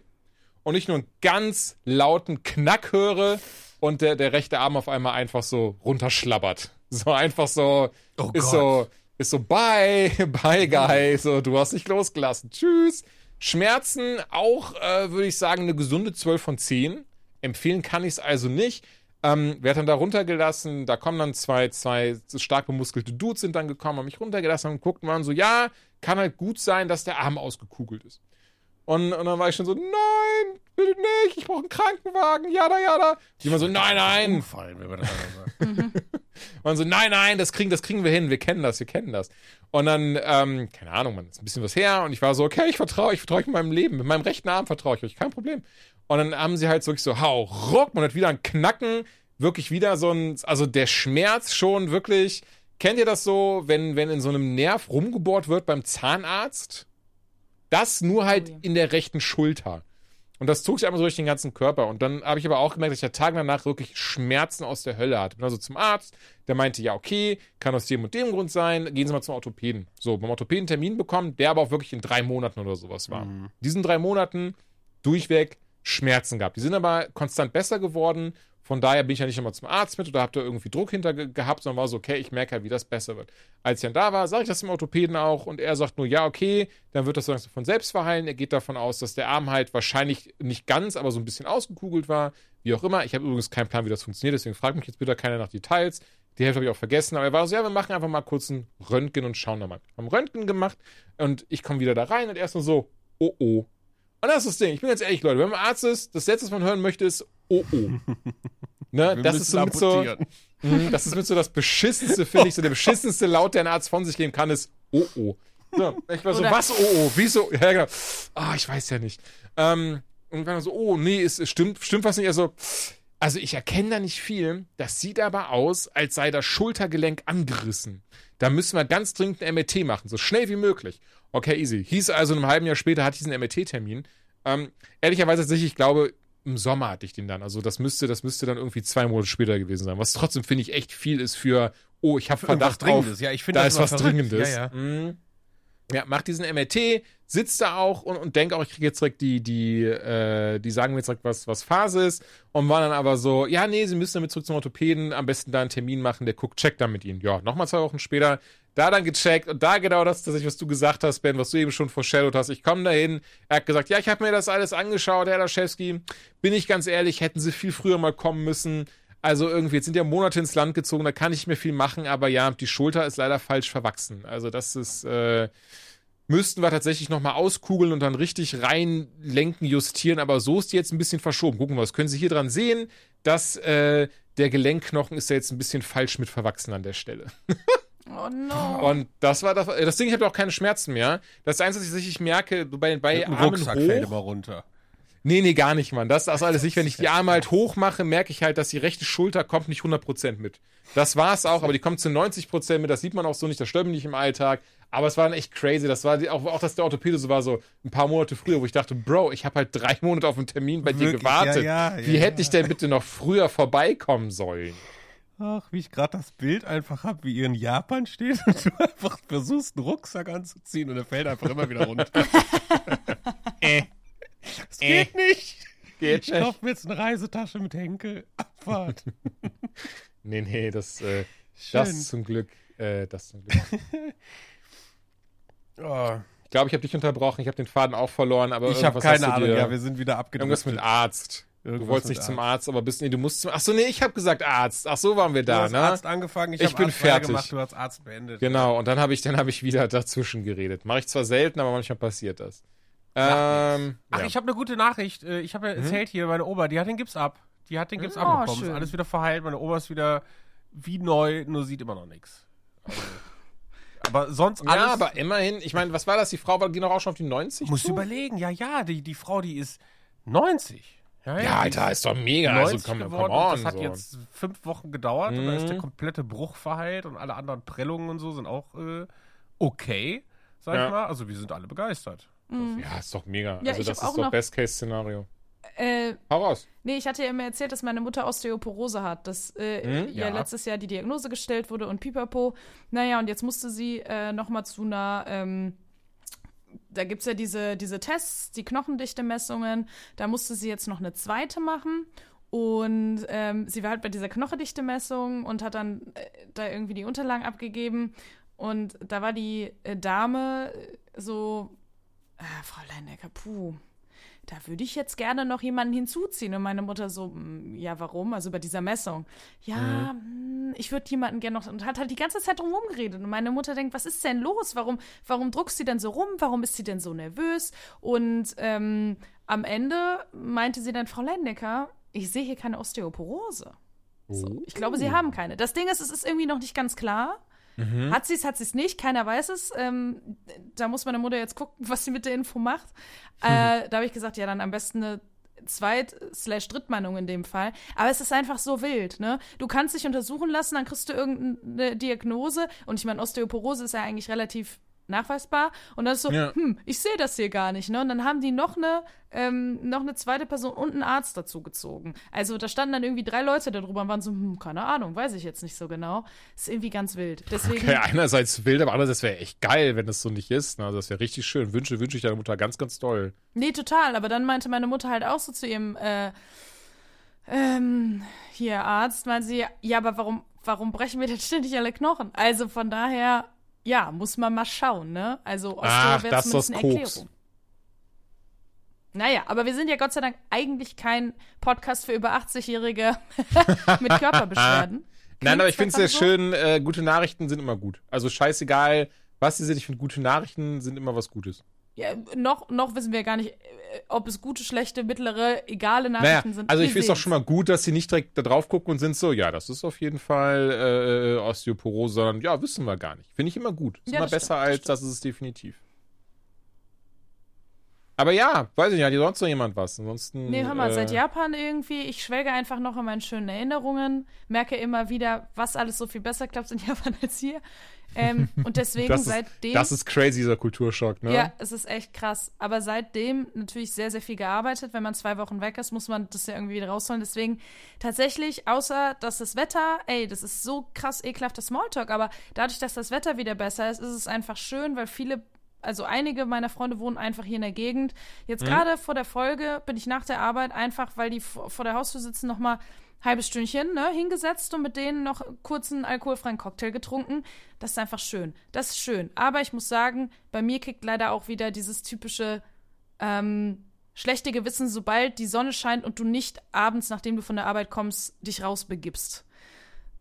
Und ich nur einen ganz lauten Knack höre und der, der rechte Arm auf einmal einfach so runterschlabbert. So einfach so, Oh ist Gott. so, ist so, bye, bye, guy. So, du hast dich losgelassen. Tschüss. Schmerzen auch, äh, würde ich sagen, eine gesunde 12 von 10. Empfehlen kann ich es also nicht. Ähm, werd dann da runtergelassen, da kommen dann zwei, zwei stark bemuskelte Dudes sind dann gekommen, haben mich runtergelassen und guckten waren so, ja, kann halt gut sein, dass der Arm ausgekugelt ist. Und, und dann war ich schon so, nein, bitte nicht, ich brauche einen Krankenwagen, jada, jada. Die immer so, nein, nein. Umfallen, wenn man das sagt. Und so, nein, nein, das kriegen, das kriegen wir hin, wir kennen das, wir kennen das. Und dann, ähm, keine Ahnung, man, ist ein bisschen was her und ich war so, okay, ich vertraue, ich vertraue euch mit meinem Leben, mit meinem rechten Arm vertraue ich euch, kein Problem. Und dann haben sie halt wirklich so, hau, ruck, man hat wieder ein Knacken, wirklich wieder so ein, also der Schmerz schon wirklich, kennt ihr das so, wenn, wenn in so einem Nerv rumgebohrt wird beim Zahnarzt? Das nur halt Oh ja. in der rechten Schulter. Und das zog sich einmal so durch den ganzen Körper. Und dann habe ich aber auch gemerkt, dass ich ja Tage danach wirklich Schmerzen aus der Hölle hatte. Bin also zum Arzt, der meinte, ja, okay, kann aus dem und dem Grund sein, gehen Sie mal zum Orthopäden. So, beim Orthopäden Termin bekommen, der aber auch wirklich in drei Monaten oder sowas war. Diesen drei Monaten durchweg Schmerzen gehabt. Die sind aber konstant besser geworden. Von daher bin ich ja nicht nochmal zum Arzt mit oder habe da irgendwie Druck hinter ge gehabt, sondern war so, okay, ich merke ja, wie das besser wird. Als ich dann da war, sage ich das dem Orthopäden auch und er sagt nur, ja, okay, dann wird das so langsam von selbst verheilen. Er geht davon aus, dass der Arm halt wahrscheinlich nicht ganz, aber so ein bisschen ausgekugelt war. Wie auch immer. Ich habe übrigens keinen Plan, wie das funktioniert, deswegen fragt mich jetzt bitte keiner nach Details. Die Hälfte habe ich auch vergessen, aber er war so, ja, wir machen einfach mal kurz ein Röntgen und schauen da mal. Haben Röntgen gemacht und ich komme wieder da rein und er ist nur so, oh oh. Und das ist das Ding. Ich bin ganz ehrlich, Leute, wenn man Arzt ist, das Letzte, was man hören möchte, ist oh oh. ne? Wir Das ist so mit so. Mhm, das ist mit so das beschissenste, finde ich, so der beschissenste Laut, der ein Arzt von sich geben kann, ist oh oh. So, ich war so, Oder- was oh oh? Wieso? Ja, genau. Ah, ich weiß ja nicht. Ähm, und dann so, oh nee, es, es stimmt, stimmt was nicht. Also, also ich erkenne da nicht viel. Das sieht aber aus, als sei das Schultergelenk angerissen. Da müssen wir ganz dringend ein MRT machen, so schnell wie möglich. Okay, easy. Hieß also, in einem halben Jahr später hatte ich diesen MRT-Termin. Ähm, ehrlicherweise tatsächlich, ich glaube, im Sommer hatte ich den dann. Also das müsste, das müsste dann irgendwie zwei Monate später gewesen sein. Was trotzdem, finde ich, echt viel ist für, oh, ich habe Verdacht drauf. Ja, ich finde Da ist was verrückt. Dringendes. Ja, ja. Mhm. Ja, macht diesen MRT, sitzt da auch und, und denkt auch, ich kriege jetzt direkt die, die, äh, die sagen mir jetzt direkt, was, was Phase ist. Und war dann aber so, ja, nee, sie müssen damit zurück zum Orthopäden, am besten da einen Termin machen, der guckt, checkt dann mit ihnen. Ja, nochmal zwei Wochen später, da dann gecheckt und da genau das, das was du gesagt hast, Ben, was du eben schon foreshadowed hast. Ich komme dahin, er hat gesagt, ja, ich habe mir das alles angeschaut, Herr Laschewski. Bin ich ganz ehrlich, hätten sie viel früher mal kommen müssen. Also irgendwie, jetzt sind ja Monate ins Land gezogen, da kann ich mehr viel machen, aber ja, die Schulter ist leider falsch verwachsen. Also das ist, äh, müssten wir tatsächlich nochmal auskugeln und dann richtig reinlenken, justieren, aber so ist die jetzt ein bisschen verschoben. Gucken wir, das können Sie hier dran sehen, dass äh, der Gelenkknochen ist ja jetzt ein bisschen falsch mit verwachsen an der Stelle. Oh no. Und das war das, das Ding, ich habe auch keine Schmerzen mehr. Das Einzige, was ich merke, bei, bei Armen Rucksack fällt hoch, immer runter. Nee, nee, gar nicht, Mann. Das, das ist alles nicht. Wenn ich die Arme halt hoch mache, merke ich halt, dass die rechte Schulter kommt nicht 100% mit. Das war's auch, aber die kommt zu 90% mit. Das sieht man auch so nicht, das stört mich nicht im Alltag. Aber es war dann echt crazy. Das war die, auch, auch, dass der Orthopäde so war, so ein paar Monate früher, wo ich dachte, Bro, ich habe halt drei Monate auf einen Termin bei dir Wirklich? gewartet. Ja, ja, Wie ja, hätte ja. ich denn bitte noch früher vorbeikommen sollen? Ach, wie ich gerade das Bild einfach habe, wie ihr in Japan steht und du einfach versuchst, einen Rucksack anzuziehen und er fällt einfach immer wieder runter. äh. Das geht nicht. Geht Ich kaufe mir jetzt eine Reisetasche mit Henkel. Abfahrt. Nee, nee, das, äh, das zum Glück, äh, das zum Glück. Oh, Ich glaube, ich habe dich unterbrochen, ich habe den Faden auch verloren, aber ich habe keine Ahnung. Ja, wir sind wieder Irgendwas mit abgedriftet. Arzt. Irgendwas du wolltest nicht zum Arzt, aber bist nee, du musst zum. Ach so, nee, ich habe gesagt Arzt. Ach so waren wir Du da, hast ne? Arzt angefangen, ich, Ich hab bin Arzt fertig. gemacht, du hast Arzt beendet. Genau, und dann habe ich dann habe ich wieder dazwischen geredet. Mache ich zwar selten, aber manchmal passiert das. Ähm, Ach, ja. ich habe eine gute Nachricht. Äh, Ich habe ja erzählt hier, meine Oma, die hat den Gips ab. Die hat den Gips abbekommen. schön. Ist alles wieder verheilt. Meine Oma ist wieder wie neu, nur sieht immer noch nichts. Also, aber sonst alles. ja, aber immerhin, ich meine, was war das? Die Frau war ging doch auch schon auf die 90? musst du überlegen. Ja, ja, die, die Frau, die ist 90. Ja, Ja, die Alter, ist doch mega. 90 Also, komm, come geworden. on. und das hat so. jetzt fünf Wochen gedauert und da ist der Mhm. komplette Bruch verheilt und alle anderen Prellungen und so sind auch äh, okay, sag Ja. ich mal. Also wir sind alle begeistert. Ja, ist doch mega. Ja, also, das ist doch Best-Case-Szenario. Äh, Hau raus. nee, ich hatte ja immer erzählt, dass meine Mutter Osteoporose hat, dass äh, Hm, ja. ja. letztes Jahr die Diagnose gestellt wurde und pipapo. Naja, und jetzt musste sie äh, nochmal zu einer, ähm, da gibt es ja diese, diese Tests, die Knochendichte-Messungen, da musste sie jetzt noch eine zweite machen. Und ähm, sie war halt bei dieser Knochendichte-Messung und hat dann äh, da irgendwie die Unterlagen abgegeben. Und da war die äh, Dame äh, so, ah, Frau Leinecker, puh, da würde ich jetzt gerne noch jemanden hinzuziehen. Und meine Mutter so, "Mm, ja, warum? Also bei dieser Messung. Ja, mm, ich würde jemanden gerne noch. Und hat halt die ganze Zeit drum geredet. Und meine Mutter denkt, was ist denn los? Warum, warum druckst sie denn so rum? Warum ist sie denn so nervös? Und ähm, am Ende meinte sie dann, Frau Lendecker, ich sehe hier keine Osteoporose. So, ich glaube, sie haben keine. Das Ding ist, es ist irgendwie noch nicht ganz klar. Hat sie es, hat sie es nicht, keiner weiß es. Ähm, da muss meine Mutter jetzt gucken, was sie mit der Info macht. Äh, da habe ich gesagt, ja, dann am besten eine Zweit- slash Drittmeinung in dem Fall. Aber es ist einfach so wild, ne? Du kannst dich untersuchen lassen, dann kriegst du irgendeine Diagnose. Und ich meine, Osteoporose ist ja eigentlich relativ nachweisbar. Und dann ist so, Ja. hm, ich sehe das hier gar nicht, ne? Und dann haben die noch eine, ähm, noch eine zweite Person und einen Arzt dazu gezogen. Also da standen dann irgendwie drei Leute darüber und waren so, hm, keine Ahnung, weiß ich jetzt nicht so genau. Ist irgendwie ganz wild. Deswegen, Okay, einerseits wild, aber andererseits wäre echt geil, wenn das so nicht ist. ne? Also, das wäre richtig schön. Wünsche, wünsche ich deiner Mutter ganz, ganz doll. Nee, total. Aber dann meinte meine Mutter halt auch so zu ihrem äh, ähm, hier Arzt, meinte sie, ja, aber warum, warum brechen wir denn ständig alle Knochen? Also von daher, ja, muss man mal schauen, ne? Also Ach, Osteo wäre das ist zumindest das eine Koks. Erklärung. Naja, aber wir sind ja Gott sei Dank eigentlich kein Podcast für über 80-Jährige mit Körperbeschwerden. Nein, aber ich finde es sehr so? schön, äh, gute Nachrichten sind immer gut. Also scheißegal, was sie sind, ich finde gute Nachrichten sind immer was Gutes. Ja, noch, noch wissen wir gar nicht, äh, ob es gute, schlechte, mittlere, egale Naja, Nachrichten sind. also ich finde es doch schon mal gut, dass sie nicht direkt da drauf gucken und sind so, ja, das ist auf jeden Fall äh, Osteoporose, sondern ja, wissen wir gar nicht. Finde ich immer gut. Ist Ja, immer das besser stimmt, das als stimmt. das ist es definitiv. Aber ja, weiß ich nicht, hat hier sonst noch jemand was? Ansonsten. Nee, hör mal, äh, seit Japan irgendwie, ich schwelge einfach noch in meinen schönen Erinnerungen, merke immer wieder, was alles so viel besser klappt in Japan als hier. Ähm, und deswegen das ist, seitdem. Das ist crazy, dieser Kulturschock, ne? ja, es ist echt krass. Aber seitdem natürlich sehr, sehr viel gearbeitet. Wenn man zwei Wochen weg ist, muss man das ja irgendwie wieder rausholen. Deswegen tatsächlich, außer dass das Wetter, ey, das ist so krass ekelhafter Smalltalk, aber dadurch, dass das Wetter wieder besser ist, ist es einfach schön, weil viele also einige meiner Freunde wohnen einfach hier in der Gegend. Jetzt gerade vor der Folge bin ich nach der Arbeit einfach, weil die vor der Haustür sitzen, noch mal halbes Stündchen ne, hingesetzt und mit denen noch kurz einen alkoholfreien Cocktail getrunken. Das ist einfach schön. Das ist schön. Aber ich muss sagen, bei mir kickt leider auch wieder dieses typische ähm, schlechte Gewissen, sobald die Sonne scheint und du nicht abends, nachdem du von der Arbeit kommst, dich rausbegibst.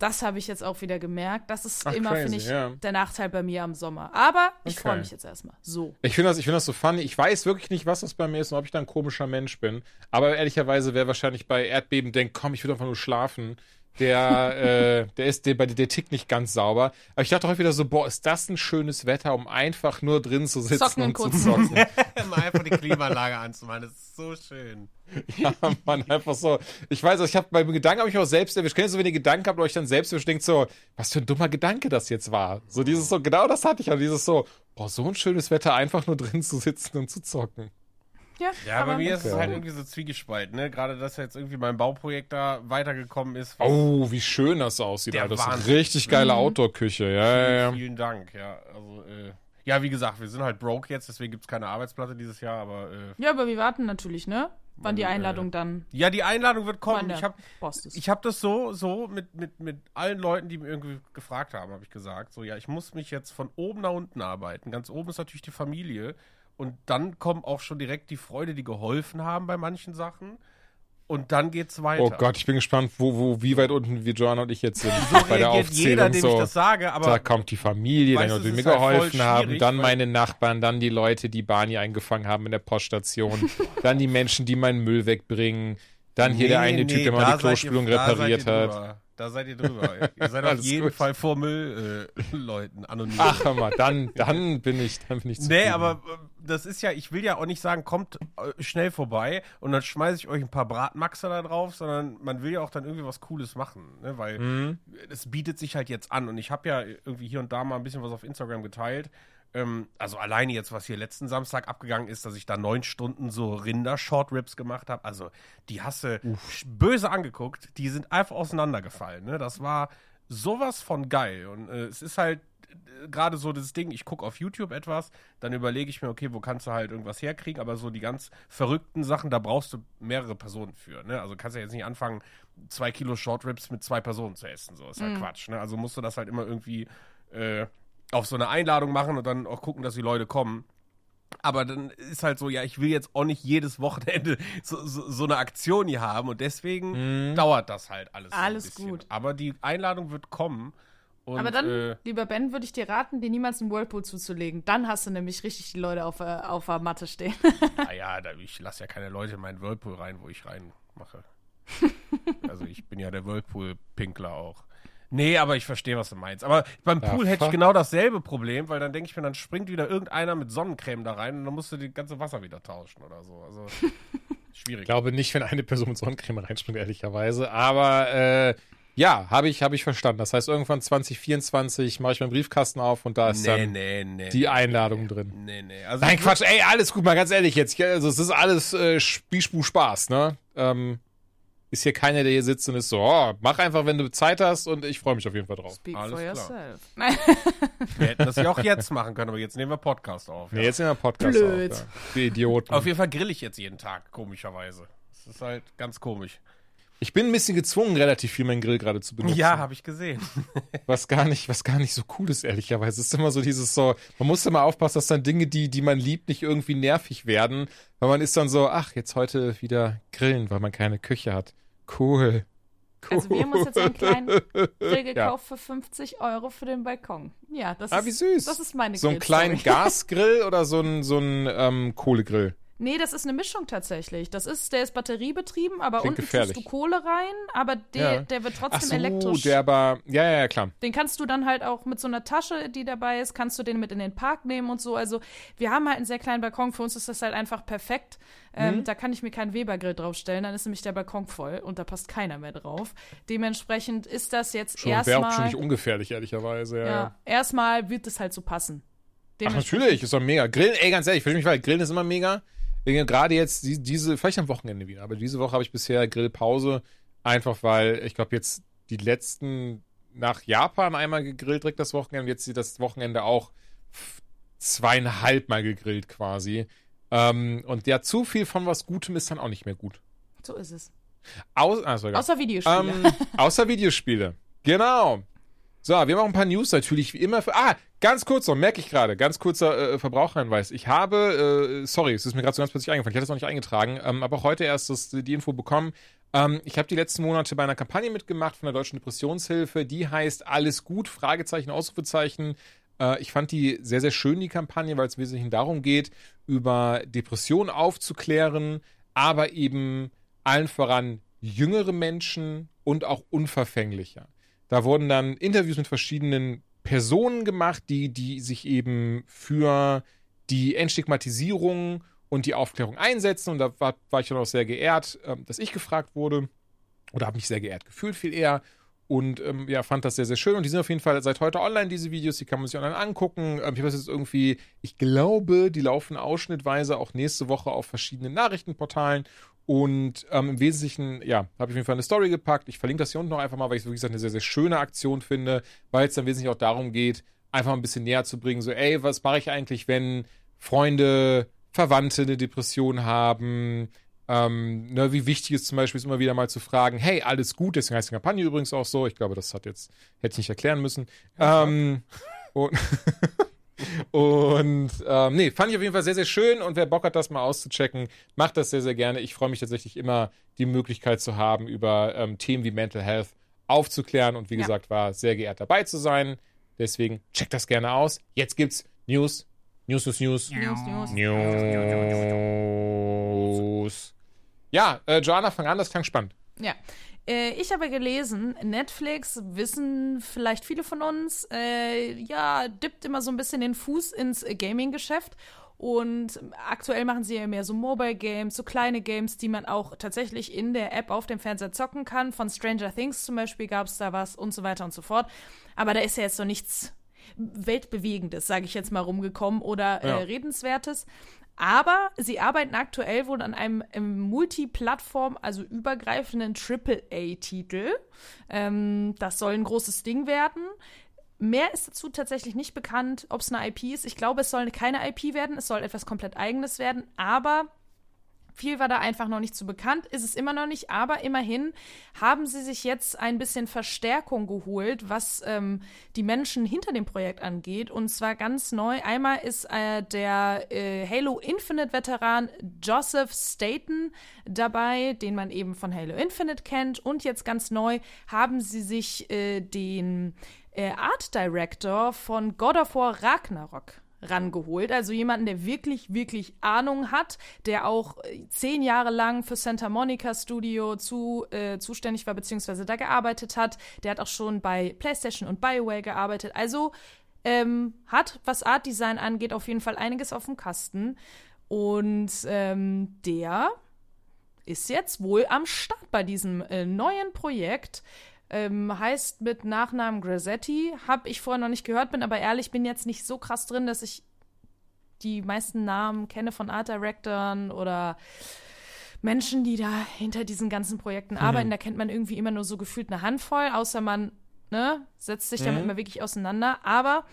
Das habe ich jetzt auch wieder gemerkt. Das ist Ach, immer, finde ich, ja. der Nachteil bei mir am Sommer. Aber ich Okay. freue mich jetzt erstmal. So. Ich finde das, ich finde das so funny. Ich weiß wirklich nicht, was das bei mir ist und ob ich da ein komischer Mensch bin. Aber ehrlicherweise, wer wahrscheinlich bei Erdbeben denkt, komm, ich will einfach nur schlafen, der, äh, der ist, der, bei der tickt nicht ganz sauber. Aber ich dachte auch wieder so, boah, ist das ein schönes Wetter, um einfach nur drin zu sitzen Zocken und zu kurz. zocken. Mal einfach die Klimaanlage anzumachen, das ist so schön. ja, man, einfach so. Ich weiß, ich habe beim Gedanken habe ich auch selbst erwischt. Kennt ihr so, wenn ihr Gedanken habt, euch dann selbst erwischt, denkt so, was für ein dummer Gedanke das jetzt war. So dieses so, genau das hatte ich. Also dieses so, boah, so ein schönes Wetter, einfach nur drin zu sitzen und zu zocken. Ja, Ja, aber bei mir ist es halt irgendwie so zwiegespalten, ne? Gerade, dass jetzt irgendwie mein Bauprojekt da weitergekommen ist. Oh, wie schön das aussieht, Der Alter. Das ist eine Wahnsinn. richtig geile Outdoor-Küche. Ja, ja, ja. Vielen Dank, ja. Also, äh, ja, wie gesagt, wir sind halt broke jetzt, deswegen gibt's keine Arbeitsplatte dieses Jahr, aber äh, Ja, aber wir warten natürlich, ne? Wann die äh, Einladung dann. ja, die Einladung wird kommen. Ich habe ich hab das so, so mit, mit, mit allen Leuten, die mir irgendwie gefragt haben, habe ich gesagt, so, ja, ich muss mich jetzt von oben nach unten arbeiten. Ganz oben ist natürlich die Familie. Und dann kommen auch schon direkt die Freude, die geholfen haben bei manchen Sachen. Und dann geht's weiter. Oh Gott, ich bin gespannt, wo, wo, wie weit unten wir Joanna und ich jetzt sind. so bei der Aufzählung jeder, dem ich das sage, aber da kommt die Familie, Weißt dann du, die mir ist halt geholfen haben, dann meine Nachbarn, dann die Leute, die Barney eingefangen haben in der Poststation, dann die Menschen, die meinen Müll wegbringen, dann hier der Nee, eine nee, Typ, der mal die Klospülung repariert hat. drüber. Da seid ihr drüber. ihr seid auf jeden gut. Fall vor Müll-Leuten anonym. Ach, hör mal, dann, dann bin ich, dann bin ich Nee, zufrieden. aber äh, das ist ja, ich will ja auch nicht sagen, kommt äh, schnell vorbei und dann schmeiße ich euch ein paar Bratmaxer da drauf, sondern man will ja auch dann irgendwie was Cooles machen, ne? weil Mhm. es bietet sich halt jetzt an und ich habe ja irgendwie hier und da mal ein bisschen was auf Instagram geteilt. Ähm, also alleine jetzt, was hier letzten Samstag abgegangen ist, dass ich da neun Stunden so Rinder-Short-Ribs gemacht habe. Also die hasse böse angeguckt, die sind einfach auseinandergefallen. Ne? Das war sowas von geil und äh, es ist halt äh, gerade so das Ding, ich gucke auf YouTube etwas, dann überlege ich mir, okay, wo kannst du halt irgendwas herkriegen, aber so die ganz verrückten Sachen, da brauchst du mehrere Personen für, ne? Also kannst du ja jetzt nicht anfangen, zwei Kilo Short Ribs mit zwei Personen zu essen, so ist ja Quatsch, ne? Also musst du das halt immer irgendwie äh, auf so eine Einladung machen und dann auch gucken, dass die Leute kommen. Aber dann ist halt so, ja, ich will jetzt auch nicht jedes Wochenende so, so, so eine Aktion hier haben und deswegen dauert das halt alles. Alles gut. Aber die Einladung wird kommen. Und, Aber dann, äh, lieber Ben, würde ich dir raten, dir niemals einen Whirlpool zuzulegen. Dann hast du nämlich richtig die Leute auf, der- auf der Matte stehen. naja, da, ich lasse ja keine Leute in meinen Whirlpool rein, wo ich reinmache. also ich bin ja der Whirlpool-Pinkler auch. Nee, aber ich verstehe, was du meinst. Aber beim Ja, Pool hätte ich genau dasselbe Problem, weil dann denke ich mir, dann springt wieder irgendeiner mit Sonnencreme da rein und dann musst du das ganze Wasser wieder tauschen oder so. Also schwierig. Ich glaube nicht, wenn eine Person mit Sonnencreme reinspringt, ehrlicherweise. Aber äh, ja, habe ich, hab ich verstanden. Das heißt, irgendwann 2024 mache ich meinen Briefkasten auf und da ist nee, dann nee, nee. die Einladung drin. Nee, nee. Also Nein, Quatsch, ey, alles gut, mal ganz ehrlich jetzt. Also, es ist alles äh, Spielspu Spaß, ne? Ähm, ist hier keiner, der hier sitzt und ist so, oh, mach einfach, wenn du Zeit hast und ich freue mich auf jeden Fall drauf. Speak Alles for yourself. Nein. Wir hätten das ja auch jetzt machen können, aber jetzt nehmen wir Podcast auf. Nee, ja. jetzt in der Podcast Blöd. auf. Ja. Die Idioten. Auf jeden Fall grill ich jetzt jeden Tag, komischerweise. Das ist halt ganz komisch. Ich bin ein bisschen gezwungen, relativ viel meinen Grill gerade zu benutzen. Ja, habe ich gesehen. was gar nicht, was gar nicht so cool ist, ehrlicherweise. Es ist immer so dieses so, man muss immer aufpassen, dass dann Dinge, die, die man liebt, nicht irgendwie nervig werden. Weil man ist dann so, ach, jetzt heute wieder grillen, weil man keine Küche hat. Cool. cool. Also wir haben uns jetzt einen kleinen Grill gekauft für 50 Euro für den Balkon. Ja, das Ah, ist, wie süß. Das ist meine So einen kleinen Gasgrill oder so einen, so einen ähm, Kohlegrill? Nee, das ist eine Mischung tatsächlich. Das ist, der ist batteriebetrieben, aber Klingt unten gefährlich. tust du Kohle rein, aber der, Ja. der wird trotzdem so, elektrisch. der aber, ja, ja, ja, klar. Den kannst du dann halt auch mit so einer Tasche, die dabei ist, kannst du den mit in den Park nehmen und so. Also wir haben halt einen sehr kleinen Balkon. Für uns ist das halt einfach perfekt. Ähm, Mhm. Da kann ich mir keinen Webergrill draufstellen. Dann ist nämlich der Balkon voll und da passt keiner mehr drauf. Dementsprechend ist das jetzt Schon, wäre auch schon erstmal. nicht ungefährlich, ehrlicherweise. Ja. Ja, erstmal wird es halt so passen. Ach, natürlich, ist doch mega. Grillen, ey, ganz ehrlich, verstehe mich weil Grillen ist immer mega. Wegen- Gerade jetzt, die, diese, vielleicht am Wochenende wieder, aber diese Woche habe ich bisher Grillpause. Einfach weil, ich glaube, jetzt die letzten nach Japan einmal gegrillt, direkt das Wochenende, und jetzt das Wochenende auch zweieinhalb Mal gegrillt quasi. Ähm, und ja, zu viel von was Gutem ist dann auch nicht mehr gut. So ist es. Aus, also. Außer Videospiele. Ähm, außer Videospiele. Genau. So, wir haben auch ein paar News natürlich, wie immer. Ah, ganz kurz noch, merke ich gerade, ganz kurzer äh, Verbraucherhinweis. Ich habe, äh, sorry, es ist mir gerade so ganz plötzlich eingefallen, ich hatte es noch nicht eingetragen, ähm, aber auch heute erst das, die Info bekommen. Ähm, ich habe die letzten Monate bei einer Kampagne mitgemacht von der Deutschen Depressionshilfe, die heißt Alles gut, Fragezeichen, Ausrufezeichen. Äh, ich fand die sehr, sehr schön, die Kampagne, weil es im Wesentlichen darum geht, über Depressionen aufzuklären, aber eben allen voran jüngere Menschen und auch unverfänglicher. Da wurden dann Interviews mit verschiedenen Personen gemacht, die, die sich eben für die Entstigmatisierung und die Aufklärung einsetzen. Und da war, war ich dann auch sehr geehrt, äh, dass ich gefragt wurde. Oder habe mich sehr geehrt gefühlt, viel eher. Und ähm, ja, fand das sehr, sehr schön. Und die sind auf jeden Fall seit heute online, diese Videos. Die kann man sich online angucken. Ähm, ich das jetzt irgendwie, ich glaube, die laufen ausschnittweise auch nächste Woche auf verschiedenen Nachrichtenportalen. Und ähm, im Wesentlichen, ja, habe ich auf jeden Fall eine Story gepackt. Ich verlinke das hier unten noch einfach mal, weil ich es wirklich eine sehr, sehr schöne Aktion finde, weil es dann wesentlich auch darum geht, einfach ein bisschen näher zu bringen, so, ey, was mache ich eigentlich, wenn Freunde, Verwandte eine Depression haben? Ähm, ne, wie wichtig ist zum Beispiel ist immer wieder mal zu fragen, hey, alles gut, deswegen heißt die Kampagne übrigens auch so. Ich glaube, das hat jetzt, hätte ich nicht erklären müssen. Ähm, und Und ähm, nee, fand ich auf jeden Fall sehr, sehr schön. Und wer Bock hat, das mal auszuchecken, macht das sehr, sehr gerne. Ich freue mich tatsächlich immer, die Möglichkeit zu haben, über ähm, Themen wie Mental Health aufzuklären. Und wie ja. gesagt, war sehr geehrt dabei zu sein. Deswegen checkt das gerne aus. Jetzt gibt's News. News, News, News. News, News. News. Ja, äh, Joanna, fang an, das klang spannend. Ja. Äh, ich habe gelesen, Netflix, wissen vielleicht viele von uns, äh, ja, dippt immer so ein bisschen den Fuß ins Gaming-Geschäft. Und aktuell machen sie ja mehr so Mobile Games, so kleine Games, die man auch tatsächlich in der App auf dem Fernseher zocken kann. Von Stranger Things zum Beispiel gab es da was und so weiter und so fort. Aber da ist ja jetzt noch nichts Weltbewegendes, sage ich jetzt mal, rumgekommen oder ja. äh, Redenswertes. Aber sie arbeiten aktuell wohl an einem, einem Multiplattform, also übergreifenden AAA-Titel. Ähm, das soll ein großes Ding werden. Mehr ist dazu tatsächlich nicht bekannt, ob es eine IP ist. Ich glaube, es soll keine IP werden, es soll etwas komplett eigenes werden, aber viel war da einfach noch nicht zu bekannt, ist es immer noch nicht, aber immerhin haben sie sich jetzt ein bisschen Verstärkung geholt, was ähm, die Menschen hinter dem Projekt angeht. Und zwar ganz neu. Einmal ist äh, der äh, Halo Infinite-Veteran Joseph Staten dabei, den man eben von Halo Infinite kennt. Und jetzt ganz neu haben sie sich äh, den äh, Art Director von God of War Ragnarok rangeholt. Also jemanden, der wirklich, wirklich Ahnung hat, der auch äh, zehn Jahre lang für Santa Monica Studio zu, äh, zuständig war, beziehungsweise da gearbeitet hat. Der hat auch schon bei PlayStation und Bioware gearbeitet. Also ähm, hat, was Art Design angeht, auf jeden Fall einiges auf dem Kasten. Und ähm, der ist jetzt wohl am Start bei diesem äh, neuen Projekt. Ähm, heißt mit Nachnamen Grassetti. Habe ich vorher noch nicht gehört, bin aber ehrlich, bin jetzt nicht so krass drin, dass ich die meisten Namen kenne von Art Directoren oder Menschen, die da hinter diesen ganzen Projekten mhm. arbeiten. Da kennt man irgendwie immer nur so gefühlt eine Handvoll, außer man ne, setzt sich mhm. damit mal wirklich auseinander. Aber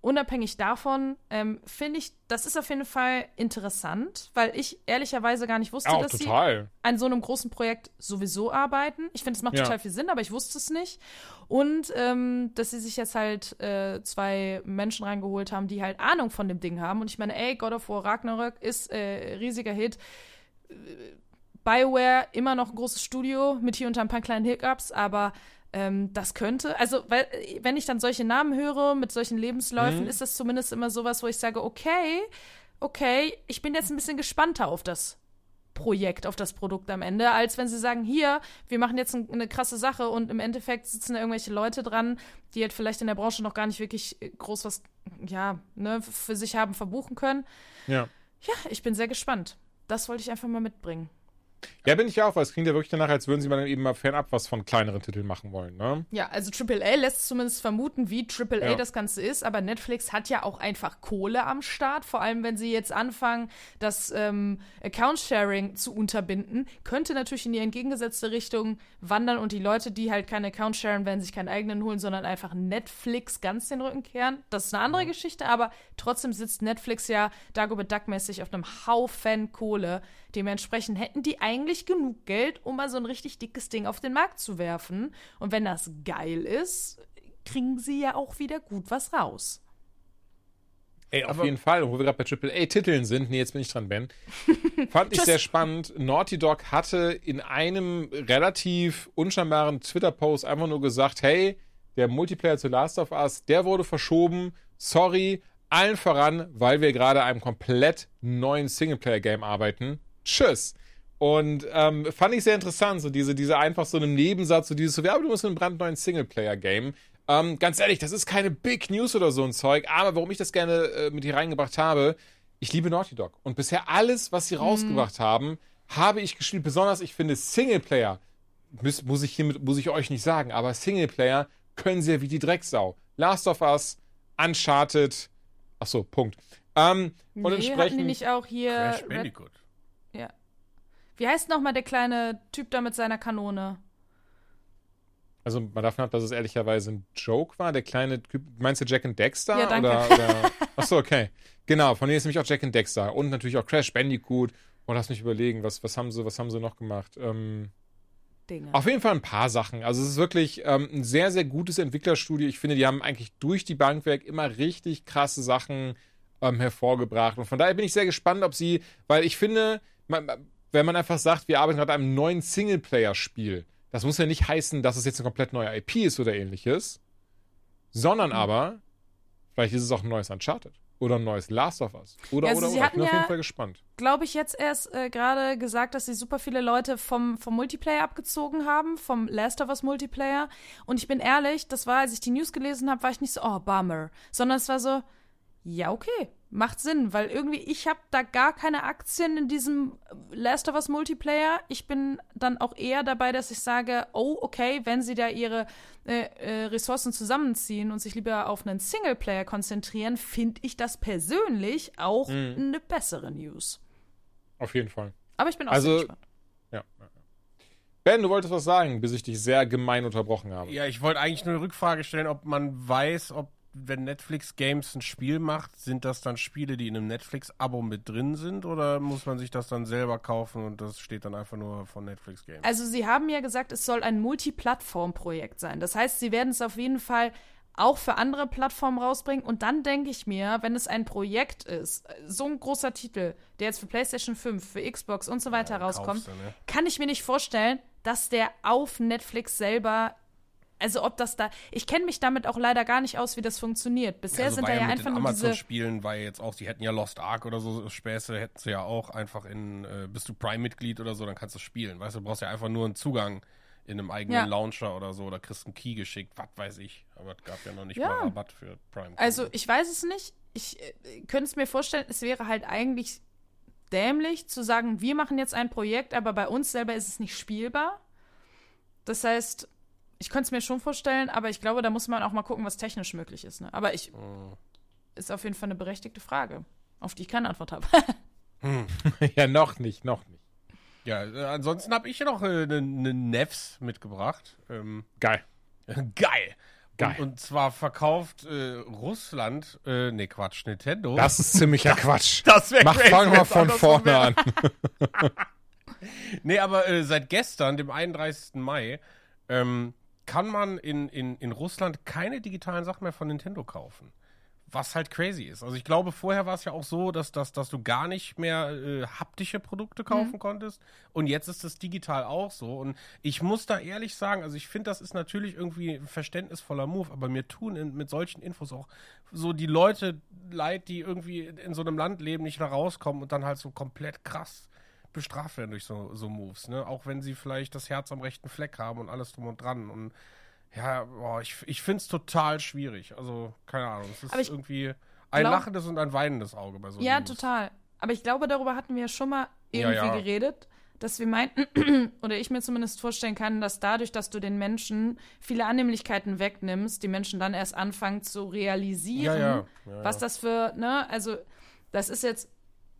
unabhängig davon ähm, finde ich, das ist auf jeden Fall interessant, weil ich ehrlicherweise gar nicht wusste, Auch dass total. sie an so einem großen Projekt sowieso arbeiten. Ich finde, es macht ja. total viel Sinn, aber ich wusste es nicht. Und ähm, dass sie sich jetzt halt äh, zwei Menschen reingeholt haben, die halt Ahnung von dem Ding haben. Und ich meine, ey, God of War Ragnarök ist äh, riesiger Hit. BioWare immer noch ein großes Studio mit hier und da ein paar kleinen Hiccups, aber ähm, das könnte, also, weil, wenn ich dann solche Namen höre mit solchen Lebensläufen, mhm. ist das zumindest immer sowas, wo ich sage, okay, okay, ich bin jetzt ein bisschen gespannter auf das Projekt, auf das Produkt am Ende, als wenn sie sagen, hier, wir machen jetzt ein, eine krasse Sache und im Endeffekt sitzen da irgendwelche Leute dran, die halt vielleicht in der Branche noch gar nicht wirklich groß was, ja, ne, für sich haben verbuchen können. Ja. Ja, ich bin sehr gespannt. Das wollte ich einfach mal mitbringen. Ja, bin ich auch, weil es klingt ja wirklich danach, als würden sie mal eben mal fernab was von kleineren Titeln machen wollen, ne? Ja, also AAA lässt zumindest vermuten, wie AAA ja. das Ganze ist, aber Netflix hat ja auch einfach Kohle am Start, vor allem wenn sie jetzt anfangen, das ähm, Account-Sharing zu unterbinden, könnte natürlich in die entgegengesetzte Richtung wandern und die Leute, die halt kein Account sharen, werden sich keinen eigenen holen, sondern einfach Netflix ganz den Rücken kehren. Das ist eine andere ja. Geschichte, aber trotzdem sitzt Netflix ja Dagobert Duck-mäßig auf einem Haufen Kohle. Dementsprechend hätten die eigentlich genug Geld, um mal so ein richtig dickes Ding auf den Markt zu werfen. Und wenn das geil ist, kriegen sie ja auch wieder gut was raus. Ey, auf jeden Fall. Wo wir gerade bei AAA-Titeln sind, nee, jetzt bin ich dran, Ben. Fand ich sehr spannend. Naughty Dog hatte in einem relativ unscheinbaren Twitter-Post einfach nur gesagt, hey, der Multiplayer zu Last of Us, der wurde verschoben. Sorry, allen voran, weil wir gerade einem komplett neuen Singleplayer-Game arbeiten. Tschüss. Und ähm, fand ich sehr interessant, so diese, diese einfach so einem Nebensatz, so dieses, so, ja, aber du musst einen brandneuen Singleplayer-Game. Ähm, ganz ehrlich, das ist keine Big News oder so ein Zeug, aber warum ich das gerne äh, mit hier reingebracht habe, ich liebe Naughty Dog. Und bisher alles, was sie mhm. rausgebracht haben, habe ich gespielt. Besonders, ich finde Singleplayer, muss, muss ich hiermit, muss ich euch nicht sagen, aber Singleplayer können sie ja wie die Drecksau. Last of Us, Uncharted, ach so, Punkt. Ähm, nee, und entsprechend. Hatten die nicht auch hier. Crash Bandicoot. Wie heißt nochmal der kleine Typ da mit seiner Kanone? Also man darf nicht, dass es ehrlicherweise ein Joke war. Der kleine Typ, meinst du Jack and Dexter? Ja, danke. Oder, oder, achso, okay. Genau, von denen ist nämlich auch Jack and Dexter. Und natürlich auch Crash Bandicoot. Und lass mich überlegen, was, was, haben sie, was haben sie noch gemacht? Ähm, Dinge. Auf jeden Fall ein paar Sachen. Also es ist wirklich ähm, ein sehr, sehr gutes Entwicklerstudio. Ich finde, die haben eigentlich durch die Bank weg immer richtig krasse Sachen ähm, hervorgebracht. Und von daher bin ich sehr gespannt, ob sie, weil ich finde, man, wenn man einfach sagt, wir arbeiten gerade an einem neuen Singleplayer-Spiel, das muss ja nicht heißen, dass es jetzt ein komplett neuer IP ist oder ähnliches, sondern mhm. aber, vielleicht ist es auch ein neues Uncharted oder ein neues Last of Us. Oder, ja, also oder, sie oder. Ich bin ja, auf jeden Fall gespannt. Glaube ich, jetzt erst äh, gerade gesagt, dass sie super viele Leute vom, vom Multiplayer abgezogen haben, vom Last of Us Multiplayer. Und ich bin ehrlich, das war, als ich die News gelesen habe, war ich nicht so, oh, Bummer. Sondern es war so, ja, okay, macht Sinn, weil irgendwie ich habe da gar keine Aktien in diesem Last of Us Multiplayer. Ich bin dann auch eher dabei, dass ich sage, oh, okay, wenn sie da ihre äh, äh, Ressourcen zusammenziehen und sich lieber auf einen Singleplayer konzentrieren, finde ich das persönlich auch mhm. eine bessere News. Auf jeden Fall. Aber ich bin auch also, sehr gespannt. Ja. Ben, du wolltest was sagen, bis ich dich sehr gemein unterbrochen habe. Ja, ich wollte eigentlich nur eine Rückfrage stellen, ob man weiß, ob wenn Netflix Games ein Spiel macht, sind das dann Spiele, die in einem Netflix-Abo mit drin sind oder muss man sich das dann selber kaufen und das steht dann einfach nur von Netflix Games? Also sie haben ja gesagt, es soll ein Multiplattform-Projekt sein. Das heißt, sie werden es auf jeden Fall auch für andere Plattformen rausbringen. Und dann denke ich mir, wenn es ein Projekt ist, so ein großer Titel, der jetzt für PlayStation 5, für Xbox und so weiter ja, rauskommt, du, ne? kann ich mir nicht vorstellen, dass der auf Netflix selber also ob das da, ich kenne mich damit auch leider gar nicht aus, wie das funktioniert. Bisher also sind da ja, ja einfach nur Amazon Spielen ja jetzt auch, die hätten ja Lost Ark oder so Späße, hätten sie ja auch einfach in, äh, bist du Prime-Mitglied oder so, dann kannst du spielen. Weißt du, du brauchst ja einfach nur einen Zugang in einem eigenen ja. Launcher oder so oder kriegst einen Key geschickt, was weiß ich. Aber es gab ja noch nicht ja. mal Rabatt für Prime. Also ich weiß es nicht. Ich äh, könnte es mir vorstellen, es wäre halt eigentlich dämlich zu sagen, wir machen jetzt ein Projekt, aber bei uns selber ist es nicht spielbar. Das heißt, ich könnte es mir schon vorstellen, aber ich glaube, da muss man auch mal gucken, was technisch möglich ist. Ne? Aber ich. Mhm. Ist auf jeden Fall eine berechtigte Frage, auf die ich keine Antwort habe. hm. Ja, noch nicht, noch nicht. Ja, äh, ansonsten habe ich ja noch eine, eine Nevs mitgebracht. Ähm, Geil. Geil. Geil. Und, und, zwar verkauft äh, Russland, äh, nee, Quatsch, Nintendo. Das ist ziemlicher Quatsch. Das wäre Mach, fangen wir von vorne an. nee, aber äh, seit gestern, dem 31. Mai, ähm, kann man in, in, in Russland keine digitalen Sachen mehr von Nintendo kaufen. Was halt crazy ist. Also ich glaube, vorher war es ja auch so, dass, dass, dass du gar nicht mehr äh, haptische Produkte kaufen mhm. konntest. Und jetzt ist es digital auch so. Und ich muss da ehrlich sagen, also ich finde, das ist natürlich irgendwie ein verständnisvoller Move, aber mir tun in, mit solchen Infos auch so die Leute leid, die irgendwie in so einem Land leben, nicht da rauskommen und dann halt so komplett krass bestraft werden durch so, so Moves, ne? Auch wenn sie vielleicht das Herz am rechten Fleck haben und alles drum und dran. Und ja, boah, ich, ich finde es total schwierig. Also, keine Ahnung. Es ist irgendwie ein glaub, lachendes und ein weinendes Auge bei so Ja, News. total. Aber ich glaube, darüber hatten wir ja schon mal irgendwie ja, ja. geredet, dass wir meinten, oder ich mir zumindest vorstellen kann, dass dadurch, dass du den Menschen viele Annehmlichkeiten wegnimmst, die Menschen dann erst anfangen zu realisieren, ja, was das für, ne, also das ist jetzt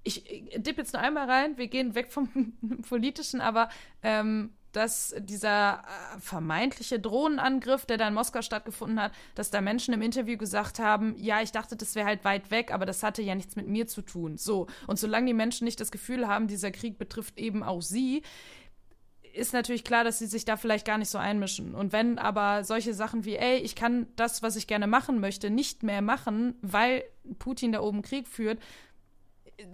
ich dipp jetzt nur einmal rein, wir gehen weg vom Politischen, aber ähm, dass dieser äh, vermeintliche Drohnenangriff, der da in Moskau stattgefunden hat, dass da Menschen im Interview gesagt haben, ja, ich dachte, das wäre halt weit weg, aber das hatte ja nichts mit mir zu tun. So. Und solange die Menschen nicht das Gefühl haben, dieser Krieg betrifft eben auch sie, ist natürlich klar, dass sie sich da vielleicht gar nicht so einmischen. Und wenn aber solche Sachen wie, ey, ich kann das, was ich gerne machen möchte, nicht mehr machen, weil Putin da oben Krieg führt,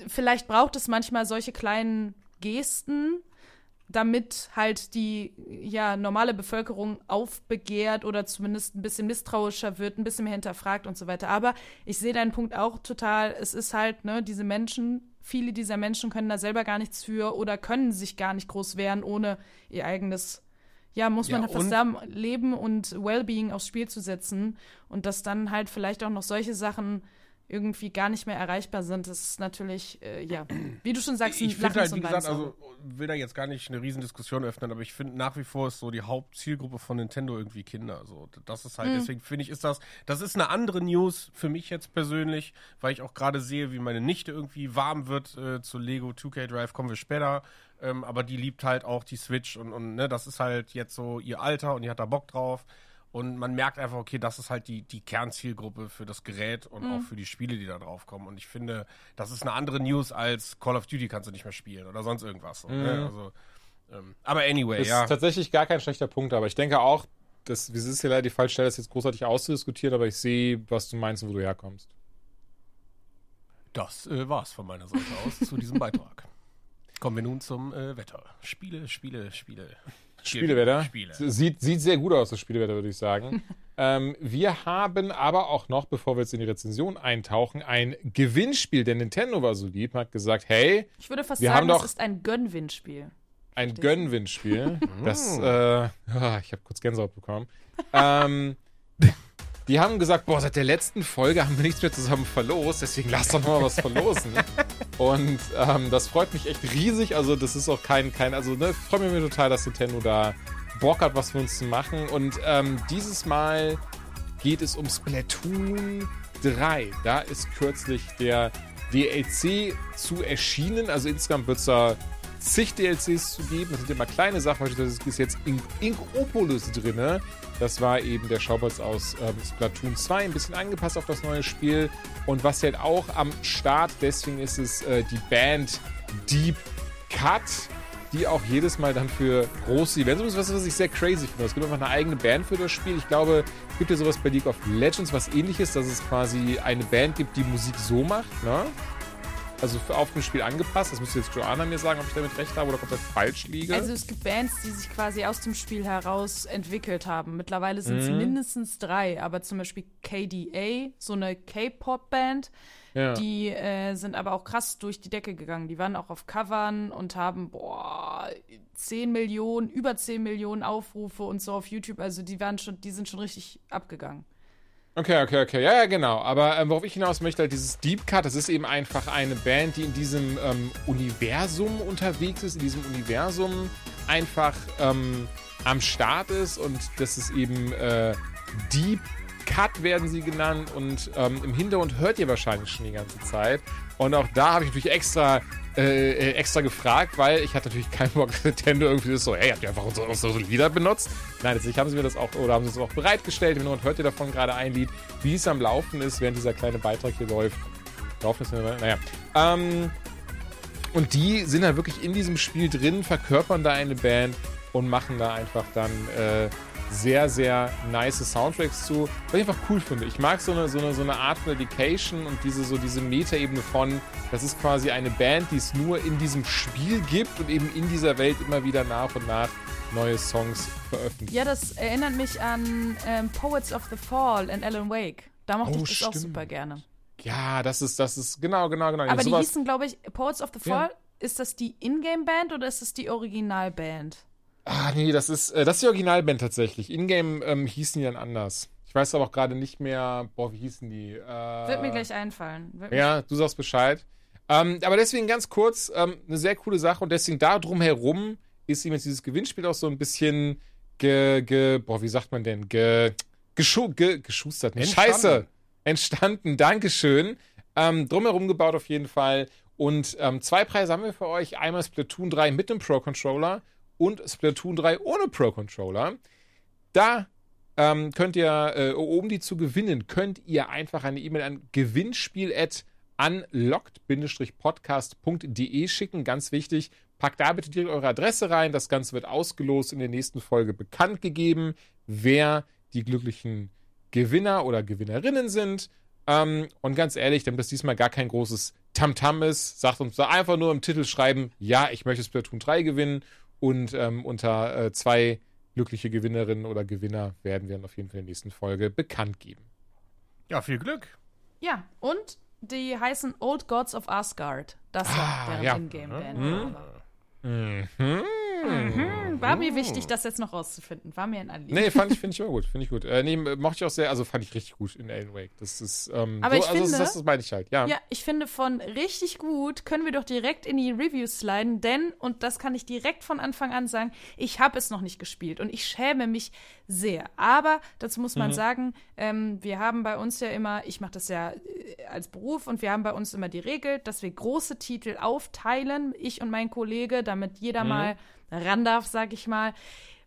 vielleicht braucht es manchmal solche kleinen Gesten, damit halt die ja normale Bevölkerung aufbegehrt oder zumindest ein bisschen misstrauischer wird, ein bisschen mehr hinterfragt und so weiter. Aber ich sehe deinen Punkt auch total. Es ist halt, ne, diese Menschen, viele dieser Menschen können da selber gar nichts für oder können sich gar nicht groß wehren, ohne ihr eigenes, ja, muss man Ja, fast sagen, Leben und Wellbeing aufs Spiel zu setzen und dass dann halt vielleicht auch noch solche Sachen irgendwie gar nicht mehr erreichbar sind, das ist natürlich, äh, ja, wie du schon sagst, ein ich finde halt, wie gesagt, also will da jetzt gar nicht eine Riesendiskussion öffnen, aber ich finde nach wie vor ist so die Hauptzielgruppe von Nintendo irgendwie Kinder. So, das ist Mhm. halt, deswegen finde ich, ist das, das ist eine andere News für mich jetzt persönlich, weil ich auch gerade sehe, wie meine Nichte irgendwie warm wird äh, zu Lego 2K Drive, kommen wir später. Ähm, aber die liebt halt auch die Switch und, und ne, das ist halt jetzt so ihr Alter und die hat da Bock drauf. Und man merkt einfach, okay, das ist halt die, die Kernzielgruppe für das Gerät und Mhm. auch für die Spiele, die da drauf kommen. Und ich finde, das ist eine andere News als Call of Duty kannst du nicht mehr spielen oder sonst irgendwas. So, ne? also, ähm, aber anyway, Das ja. ist tatsächlich gar kein schlechter Punkt, aber ich denke auch, dass, es ist ja leider die falsche Stelle, das jetzt großartig auszudiskutieren, aber ich sehe, was du meinst und wo du herkommst. Das äh, war's von meiner Seite aus zu diesem Beitrag. Kommen wir nun zum äh, Wetter. Spiele, Spiele, Spiele. Spielewetter. Spiele. Sieht, sieht sehr gut aus, das Spielewetter, würde ich sagen. ähm, wir haben aber auch noch, bevor wir jetzt in die Rezension eintauchen, ein Gewinnspiel. Der Nintendo war so lieb, hat gesagt, hey, Ich würde fast Wir sagen, haben das doch- ist ein Gönnwindspiel. ein? Gönnwindspiel. das, äh, ah, ich habe kurz Gänsehaut bekommen. ähm, die haben gesagt, boah, seit der letzten Folge haben wir nichts mehr zusammen verlost, deswegen lass doch noch mal was verlosen. Und ähm, das freut mich echt riesig. Also das ist auch kein, kein, also ne, freut mich total, dass Nintendo da Bock hat, was für uns zu machen. Und ähm, dieses Mal geht es um Splatoon 3. Da ist kürzlich der DLC zu erschienen. Also insgesamt wird es da zig DLCs zu geben. Das sind immer kleine Sachen. Beispielsweise ist jetzt Ink Inkopolis drin. Das war eben der Schauplatz aus ähm, Splatoon 2, ein bisschen angepasst auf das neue Spiel. Und was halt auch am Start, deswegen ist es äh, die Band Deep Cut, die auch jedes Mal dann für große Events, das ist was, was ich sehr crazy finde. Es gibt einfach eine eigene Band für das Spiel. Ich glaube, es gibt ja sowas bei League of Legends, was ähnliches, dass es quasi eine Band gibt, die Musik so macht, ne? Also für auf dem Spiel angepasst. Das müsste jetzt Joanna mir sagen, ob ich damit recht habe oder komplett falsch liege. Also es gibt Bands, die sich quasi aus dem Spiel heraus entwickelt haben. Mittlerweile sind Mhm. es mindestens drei, aber zum Beispiel KDA, so eine K-Pop-Band, ja. die äh, sind aber auch krass durch die Decke gegangen. Die waren auch auf Covern und haben, boah, 10 Millionen, über 10 Millionen Aufrufe und so auf YouTube. Also die waren schon, die sind schon richtig abgegangen. Okay, okay, okay. Ja, ja, genau. Aber ähm, worauf ich hinaus möchte, halt dieses Deep Cut, das ist eben einfach eine Band, die in diesem ähm, Universum unterwegs ist, in diesem Universum einfach ähm, am Start ist und das ist eben äh, Deep Cut werden sie genannt und ähm, im Hintergrund hört ihr wahrscheinlich schon die ganze Zeit. Und auch da habe ich natürlich extra äh, äh, extra gefragt, weil ich hatte natürlich keinen Bock, Nintendo irgendwie so, hey, habt ihr einfach unsere, unsere Lieder benutzt? Nein, tatsächlich haben sie mir das auch, oder haben sie es auch bereitgestellt. Im Hintergrund hört ihr davon gerade ein Lied, wie es am Laufen ist, während dieser kleine Beitrag hier läuft. Laufen ist, naja. Ähm, und die sind halt wirklich in diesem Spiel drin, verkörpern da eine Band und machen da einfach dann äh, sehr, sehr nice Soundtracks zu. Was ich einfach cool finde. Ich mag so eine, so eine, so eine Art von Dedication und diese, so diese Metaebene von, das ist quasi eine Band, die es nur in diesem Spiel gibt und eben in dieser Welt immer wieder nach und nach neue Songs veröffentlicht. Ja, das erinnert mich an ähm, Poets of the Fall in Alan Wake. Da mochte Oh, ich das auch stimmt. super gerne. Ja, das ist, das ist, genau, genau, genau. Ja, Aber die sowas- hießen, glaube ich, Poets of the Ja. Fall. Ist das die Ingame-Band oder ist das die Originalband? Ah, nee, das ist, äh, das ist die Originalband tatsächlich. Ingame ähm, hießen die dann anders. Ich weiß aber auch gerade nicht mehr, boah, wie hießen die? Äh, Wird mir gleich einfallen. Wird Ja, du sagst Bescheid. Ähm, aber deswegen ganz kurz, ähm, eine sehr coole Sache und deswegen da drum herum ist ihm jetzt dieses Gewinnspiel auch so ein bisschen ge, ge boah, wie sagt man denn? Ge, geschu, ge, geschustert. Nicht Entstanden. Scheiße. Entstanden, Dankeschön. Ähm, drumherum gebaut auf jeden Fall. Und ähm, zwei Preise haben wir für euch. Einmal Splatoon 3 mit dem Pro-Controller und Splatoon 3 ohne Pro-Controller. Da ähm, könnt ihr, äh, um die zu gewinnen, könnt ihr einfach eine E-Mail an gewinnspiel unlocked-podcast.de schicken. Ganz wichtig, Packt da bitte direkt eure Adresse rein. Das Ganze wird ausgelost in der nächsten Folge bekannt gegeben, wer die glücklichen Gewinner oder Gewinnerinnen sind. Ähm, und ganz ehrlich, damit das diesmal gar kein großes Tamtam -Tam ist, sagt uns da einfach nur im Titel schreiben, ja, ich möchte Splatoon 3 gewinnen. Und ähm, unter äh, zwei glückliche Gewinnerinnen oder Gewinner werden wir dann auf jeden Fall in der nächsten Folge bekannt geben. Ja, viel Glück. Ja, und die heißen Old Gods of Asgard. Das war Ah, deren ja. Ingame-Band. Mhm. Mhm. Mhm. War mir wichtig, das jetzt noch rauszufinden. War mir ein Anliegen. Nee, fand ich, finde ich immer gut. Finde ich gut. Äh, nee, mochte ich auch sehr, also fand ich richtig gut in Alan Wake. Das ist, ähm, Aber so, ich also das, finde- das, das meine ich halt, ja. Ja, ich finde, von richtig gut können wir doch direkt in die Reviews sliden, denn, und das kann ich direkt von Anfang an sagen, ich habe es noch nicht gespielt und ich schäme mich sehr. Aber dazu muss Mhm. man sagen, ähm, wir haben bei uns ja immer, ich mache das ja äh, als Beruf und wir haben bei uns immer die Regel, dass wir große Titel aufteilen, ich und mein Kollege, damit jeder Mhm. mal ran darf, sag ich mal.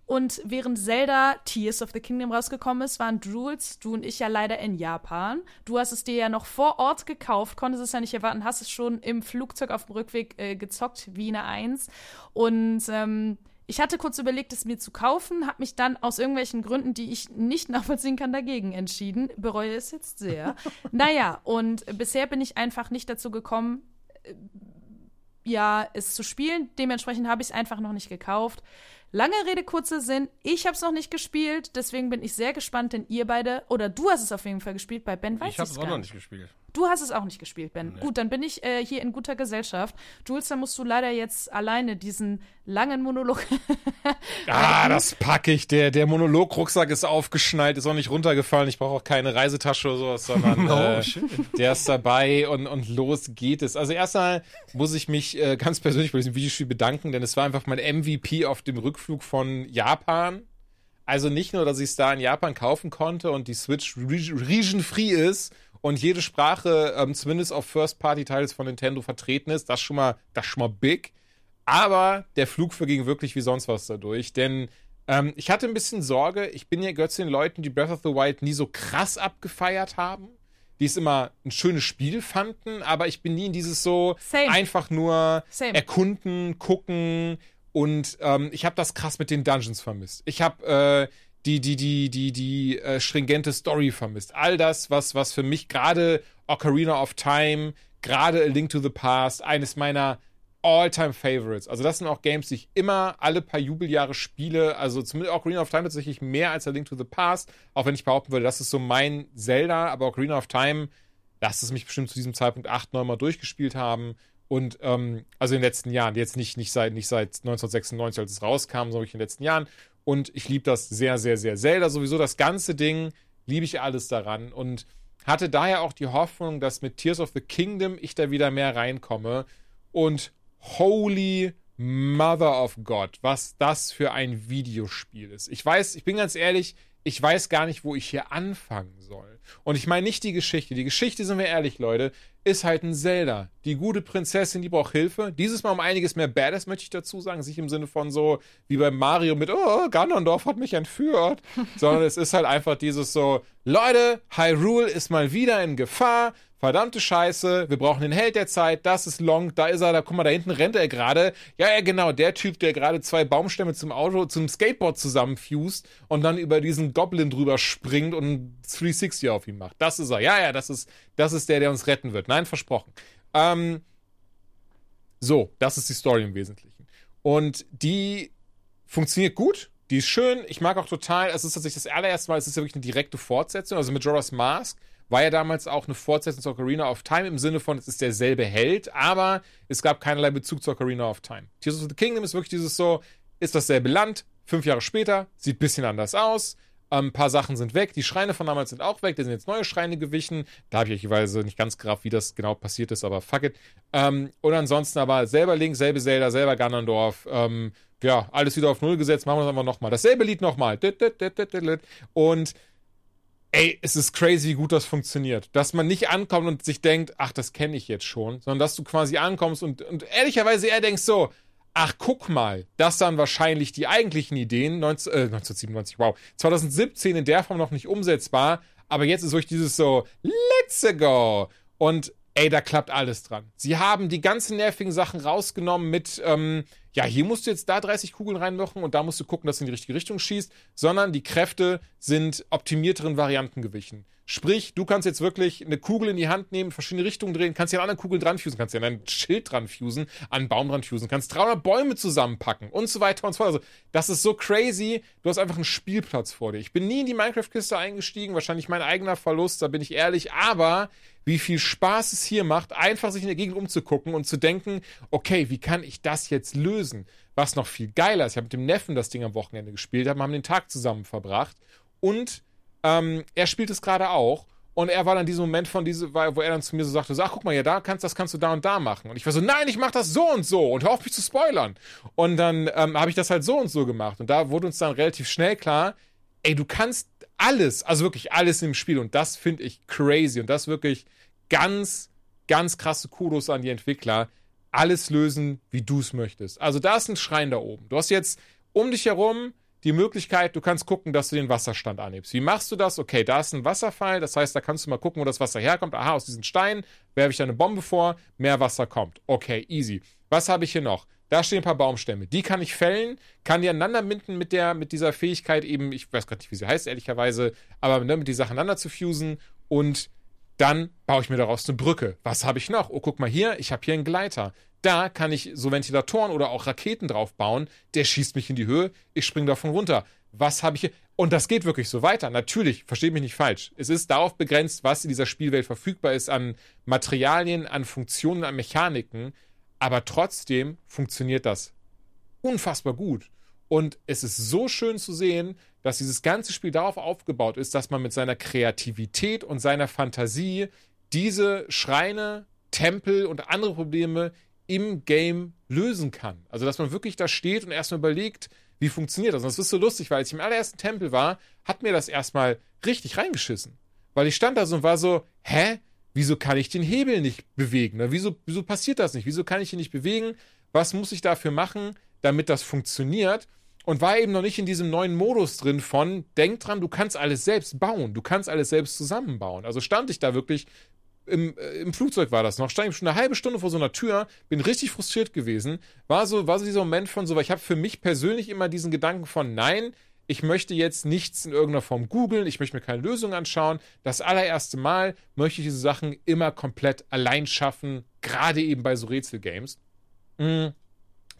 Und während Zelda Tears of the Kingdom rausgekommen ist, waren Jules, du und ich ja leider in Japan. Du hast es dir ja noch vor Ort gekauft, konntest es ja nicht erwarten, hast es schon im Flugzeug auf dem Rückweg äh, gezockt, wie eine Eins. Und ähm, ich hatte kurz überlegt, es mir zu kaufen, habe mich dann aus irgendwelchen Gründen, die ich nicht nachvollziehen kann, dagegen entschieden. Bereue es jetzt sehr. naja, und bisher bin ich einfach nicht dazu gekommen, ja, es zu spielen. Dementsprechend habe ich es einfach noch nicht gekauft. Lange Rede, kurzer Sinn. Ich habe es noch nicht gespielt, deswegen bin ich sehr gespannt, denn ihr beide, oder du hast es auf jeden Fall gespielt, bei Ben weiß ich habe ich's es auch noch nicht gespielt. Du hast es auch nicht gespielt, Ben. Gut, dann bin ich äh, hier in guter Gesellschaft. Jules, dann musst du leider jetzt alleine diesen langen Monolog. Ah, das packe ich. Der, der Monolog-Rucksack ist aufgeschnallt, ist auch nicht runtergefallen. Ich brauche auch keine Reisetasche oder sowas, sondern Oh, äh, der ist dabei und, und los geht es. Also erstmal muss ich mich äh, ganz persönlich bei diesem Videospiel bedanken, denn es war einfach mein MVP auf dem Rückflug von Japan. Also nicht nur, dass ich es da in Japan kaufen konnte und die Switch reg- region-free ist und jede Sprache ähm, zumindest auf First-Party-Titles von Nintendo vertreten ist, das schon mal, das schon mal big. Aber der Flug verging wirklich wie sonst was dadurch, denn ähm, ich hatte ein bisschen Sorge. Ich bin ja gehört zu den Leuten, die Breath of the Wild nie so krass abgefeiert haben, die es immer ein schönes Spiel fanden, aber ich bin nie in dieses so Same. einfach nur Same. erkunden, gucken und ähm, ich habe das krass mit den Dungeons vermisst. Ich habe äh, die die die die die äh, stringente Story vermisst. All das, was was für mich gerade Ocarina of Time, gerade A Link to the Past, eines meiner All-Time Favorites. Also das sind auch Games, die ich immer alle paar Jubeljahre spiele. Also zumindest Ocarina of Time tatsächlich mehr als A Link to the Past. Auch wenn ich behaupten würde, das ist so mein Zelda. Aber Ocarina of Time, lasst es mich bestimmt zu diesem Zeitpunkt acht, neun Mal durchgespielt haben. Und ähm, also in den letzten Jahren, jetzt nicht, nicht, seit, nicht seit 1996, als es rauskam, sondern in den letzten Jahren. Und ich liebe das sehr, sehr, sehr. Zelda sowieso, das ganze Ding, liebe ich alles daran. Und hatte daher auch die Hoffnung, dass mit Tears of the Kingdom ich da wieder mehr reinkomme. Und holy Mother of God, was das für ein Videospiel ist. Ich weiß, ich bin ganz ehrlich, ich weiß gar nicht, wo ich hier anfangen soll. Und ich meine nicht die Geschichte. Die Geschichte, sind wir ehrlich, Leute, ist halt ein Zelda. Die gute Prinzessin, die braucht Hilfe. Dieses Mal um einiges mehr Badass, möchte ich dazu sagen. Sich im Sinne von so, wie bei Mario mit, oh, Ganondorf hat mich entführt. Sondern es ist halt einfach dieses so, Leute, Hyrule ist mal wieder in Gefahr. Verdammte Scheiße, wir brauchen den Held der Zeit, das ist Long, da ist er, da guck mal, da hinten rennt er gerade. Ja, ja, genau, der Typ, der gerade zwei Baumstämme zum Auto, zum Skateboard zusammenfused und dann über diesen Goblin drüber springt und ein 360 auf ihn macht. Das ist er. Ja, ja, das ist, das ist der, der uns retten wird. Nein, versprochen. Ähm, so, das ist die Story im Wesentlichen. Und die funktioniert gut. Die ist schön. Ich mag auch total, es ist tatsächlich das allererste Mal, es ist ja wirklich eine direkte Fortsetzung. Also Majora's Mask war ja damals auch eine Fortsetzung zu Ocarina of Time im Sinne von, es ist derselbe Held, aber es gab keinerlei Bezug zu Ocarina of Time. Tears of the Kingdom ist wirklich dieses so, ist dasselbe Land, fünf Jahre später, sieht ein bisschen anders aus. Ähm, ein paar Sachen sind weg. Die Schreine von damals sind auch weg. Da sind jetzt neue Schreine gewichen. Da habe ich ehrlicherweise nicht ganz gerafft, wie das genau passiert ist, aber fuck it. Ähm, und ansonsten aber selber Link, selbe Zelda, selber Ganondorf. Ähm, ja, alles wieder auf Null gesetzt. Machen wir das einfach nochmal. Dasselbe Lied nochmal. Und ey, es ist crazy, wie gut das funktioniert. Dass man nicht ankommt und sich denkt, ach, das kenne ich jetzt schon, sondern dass du quasi ankommst und, und ehrlicherweise eher denkst so, ach, guck mal, das dann wahrscheinlich die eigentlichen Ideen, 19, äh, 1997, wow, 2017 in der Form noch nicht umsetzbar, aber jetzt ist wirklich dieses so, let's go. Und ey, da klappt alles dran. Sie haben die ganzen nervigen Sachen rausgenommen mit, ähm, ja, hier musst du jetzt da 30 Kugeln reinmachen und da musst du gucken, dass du in die richtige Richtung schießt, sondern die Kräfte sind optimierteren Varianten gewichen. Sprich, du kannst jetzt wirklich eine Kugel in die Hand nehmen, verschiedene Richtungen drehen, kannst ja an anderen Kugeln dran fusen, kannst ja an ein Schild dran fusen, an einen Baum dran fusen, kannst 300 Bäume zusammenpacken und so weiter und so fort. Also, das ist so crazy. Du hast einfach einen Spielplatz vor dir. Ich bin nie in die Minecraft-Kiste eingestiegen, wahrscheinlich mein eigener Verlust, da bin ich ehrlich, aber wie viel Spaß es hier macht, einfach sich in der Gegend umzugucken und zu denken, okay, wie kann ich das jetzt lösen? Was noch viel geiler ist, ich habe mit dem Neffen das Ding am Wochenende gespielt, wir haben den Tag zusammen verbracht und ähm, er spielt es gerade auch. Und er war dann dieser Moment von diese, wo er dann zu mir so sagte, sag, guck mal, ja, da kannst, das kannst du da und da machen. Und ich war so, nein, ich mach das so und so und hör auf mich zu spoilern. Und dann ähm, habe ich das halt so und so gemacht. Und da wurde uns dann relativ schnell klar, ey, du kannst alles, also wirklich alles im Spiel. Und das finde ich crazy. Und das wirklich ganz, ganz krasse Kudos an die Entwickler. Alles lösen, wie du es möchtest. Also da ist ein Schrein da oben. Du hast jetzt um dich herum die Möglichkeit, du kannst gucken, dass du den Wasserstand anhebst. Wie machst du das? Okay, da ist ein Wasserfall, das heißt, da kannst du mal gucken, wo das Wasser herkommt. Aha, aus diesen Steinen werfe ich da eine Bombe vor, mehr Wasser kommt. Okay, easy. Was habe ich hier noch? Da stehen ein paar Baumstämme. Die kann ich fällen, kann die aneinander binden mit, der, mit dieser Fähigkeit eben, ich weiß gar nicht, wie sie heißt, ehrlicherweise, aber ne, mit die Sachen aneinander zu fusen und dann baue ich mir daraus eine Brücke. Was habe ich noch? Oh, guck mal hier, ich habe hier einen Gleiter. Da kann ich so Ventilatoren oder auch Raketen drauf bauen. Der schießt mich in die Höhe, ich springe davon runter. Was habe ich hier? Und das geht wirklich so weiter. Natürlich, versteht mich nicht falsch. Es ist darauf begrenzt, was in dieser Spielwelt verfügbar ist an Materialien, an Funktionen, an Mechaniken. Aber trotzdem funktioniert das unfassbar gut. Und es ist so schön zu sehen, dass dieses ganze Spiel darauf aufgebaut ist, dass man mit seiner Kreativität und seiner Fantasie diese Schreine, Tempel und andere Probleme im Game lösen kann. Also, dass man wirklich da steht und erstmal überlegt, wie funktioniert das. Und das ist so lustig, weil als ich im allerersten Tempel war, hat mir das erstmal richtig reingeschissen. Weil ich stand da so und war so, hä? Wieso kann ich den Hebel nicht bewegen? Ne? Wieso, wieso passiert das nicht? Wieso kann ich ihn nicht bewegen? Was muss ich dafür machen, damit das funktioniert? Und war eben noch nicht in diesem neuen Modus drin von, denk dran, du kannst alles selbst bauen, du kannst alles selbst zusammenbauen. Also stand ich da wirklich im, äh, im Flugzeug war das noch, stand ich schon eine halbe Stunde vor so einer Tür, bin richtig frustriert gewesen. War so, war so dieser Moment von so, weil ich habe für mich persönlich immer diesen Gedanken von, nein, ich möchte jetzt nichts in irgendeiner Form googeln, ich möchte mir keine Lösung anschauen. Das allererste Mal möchte ich diese Sachen immer komplett allein schaffen, gerade eben bei so Rätselgames. Mhm.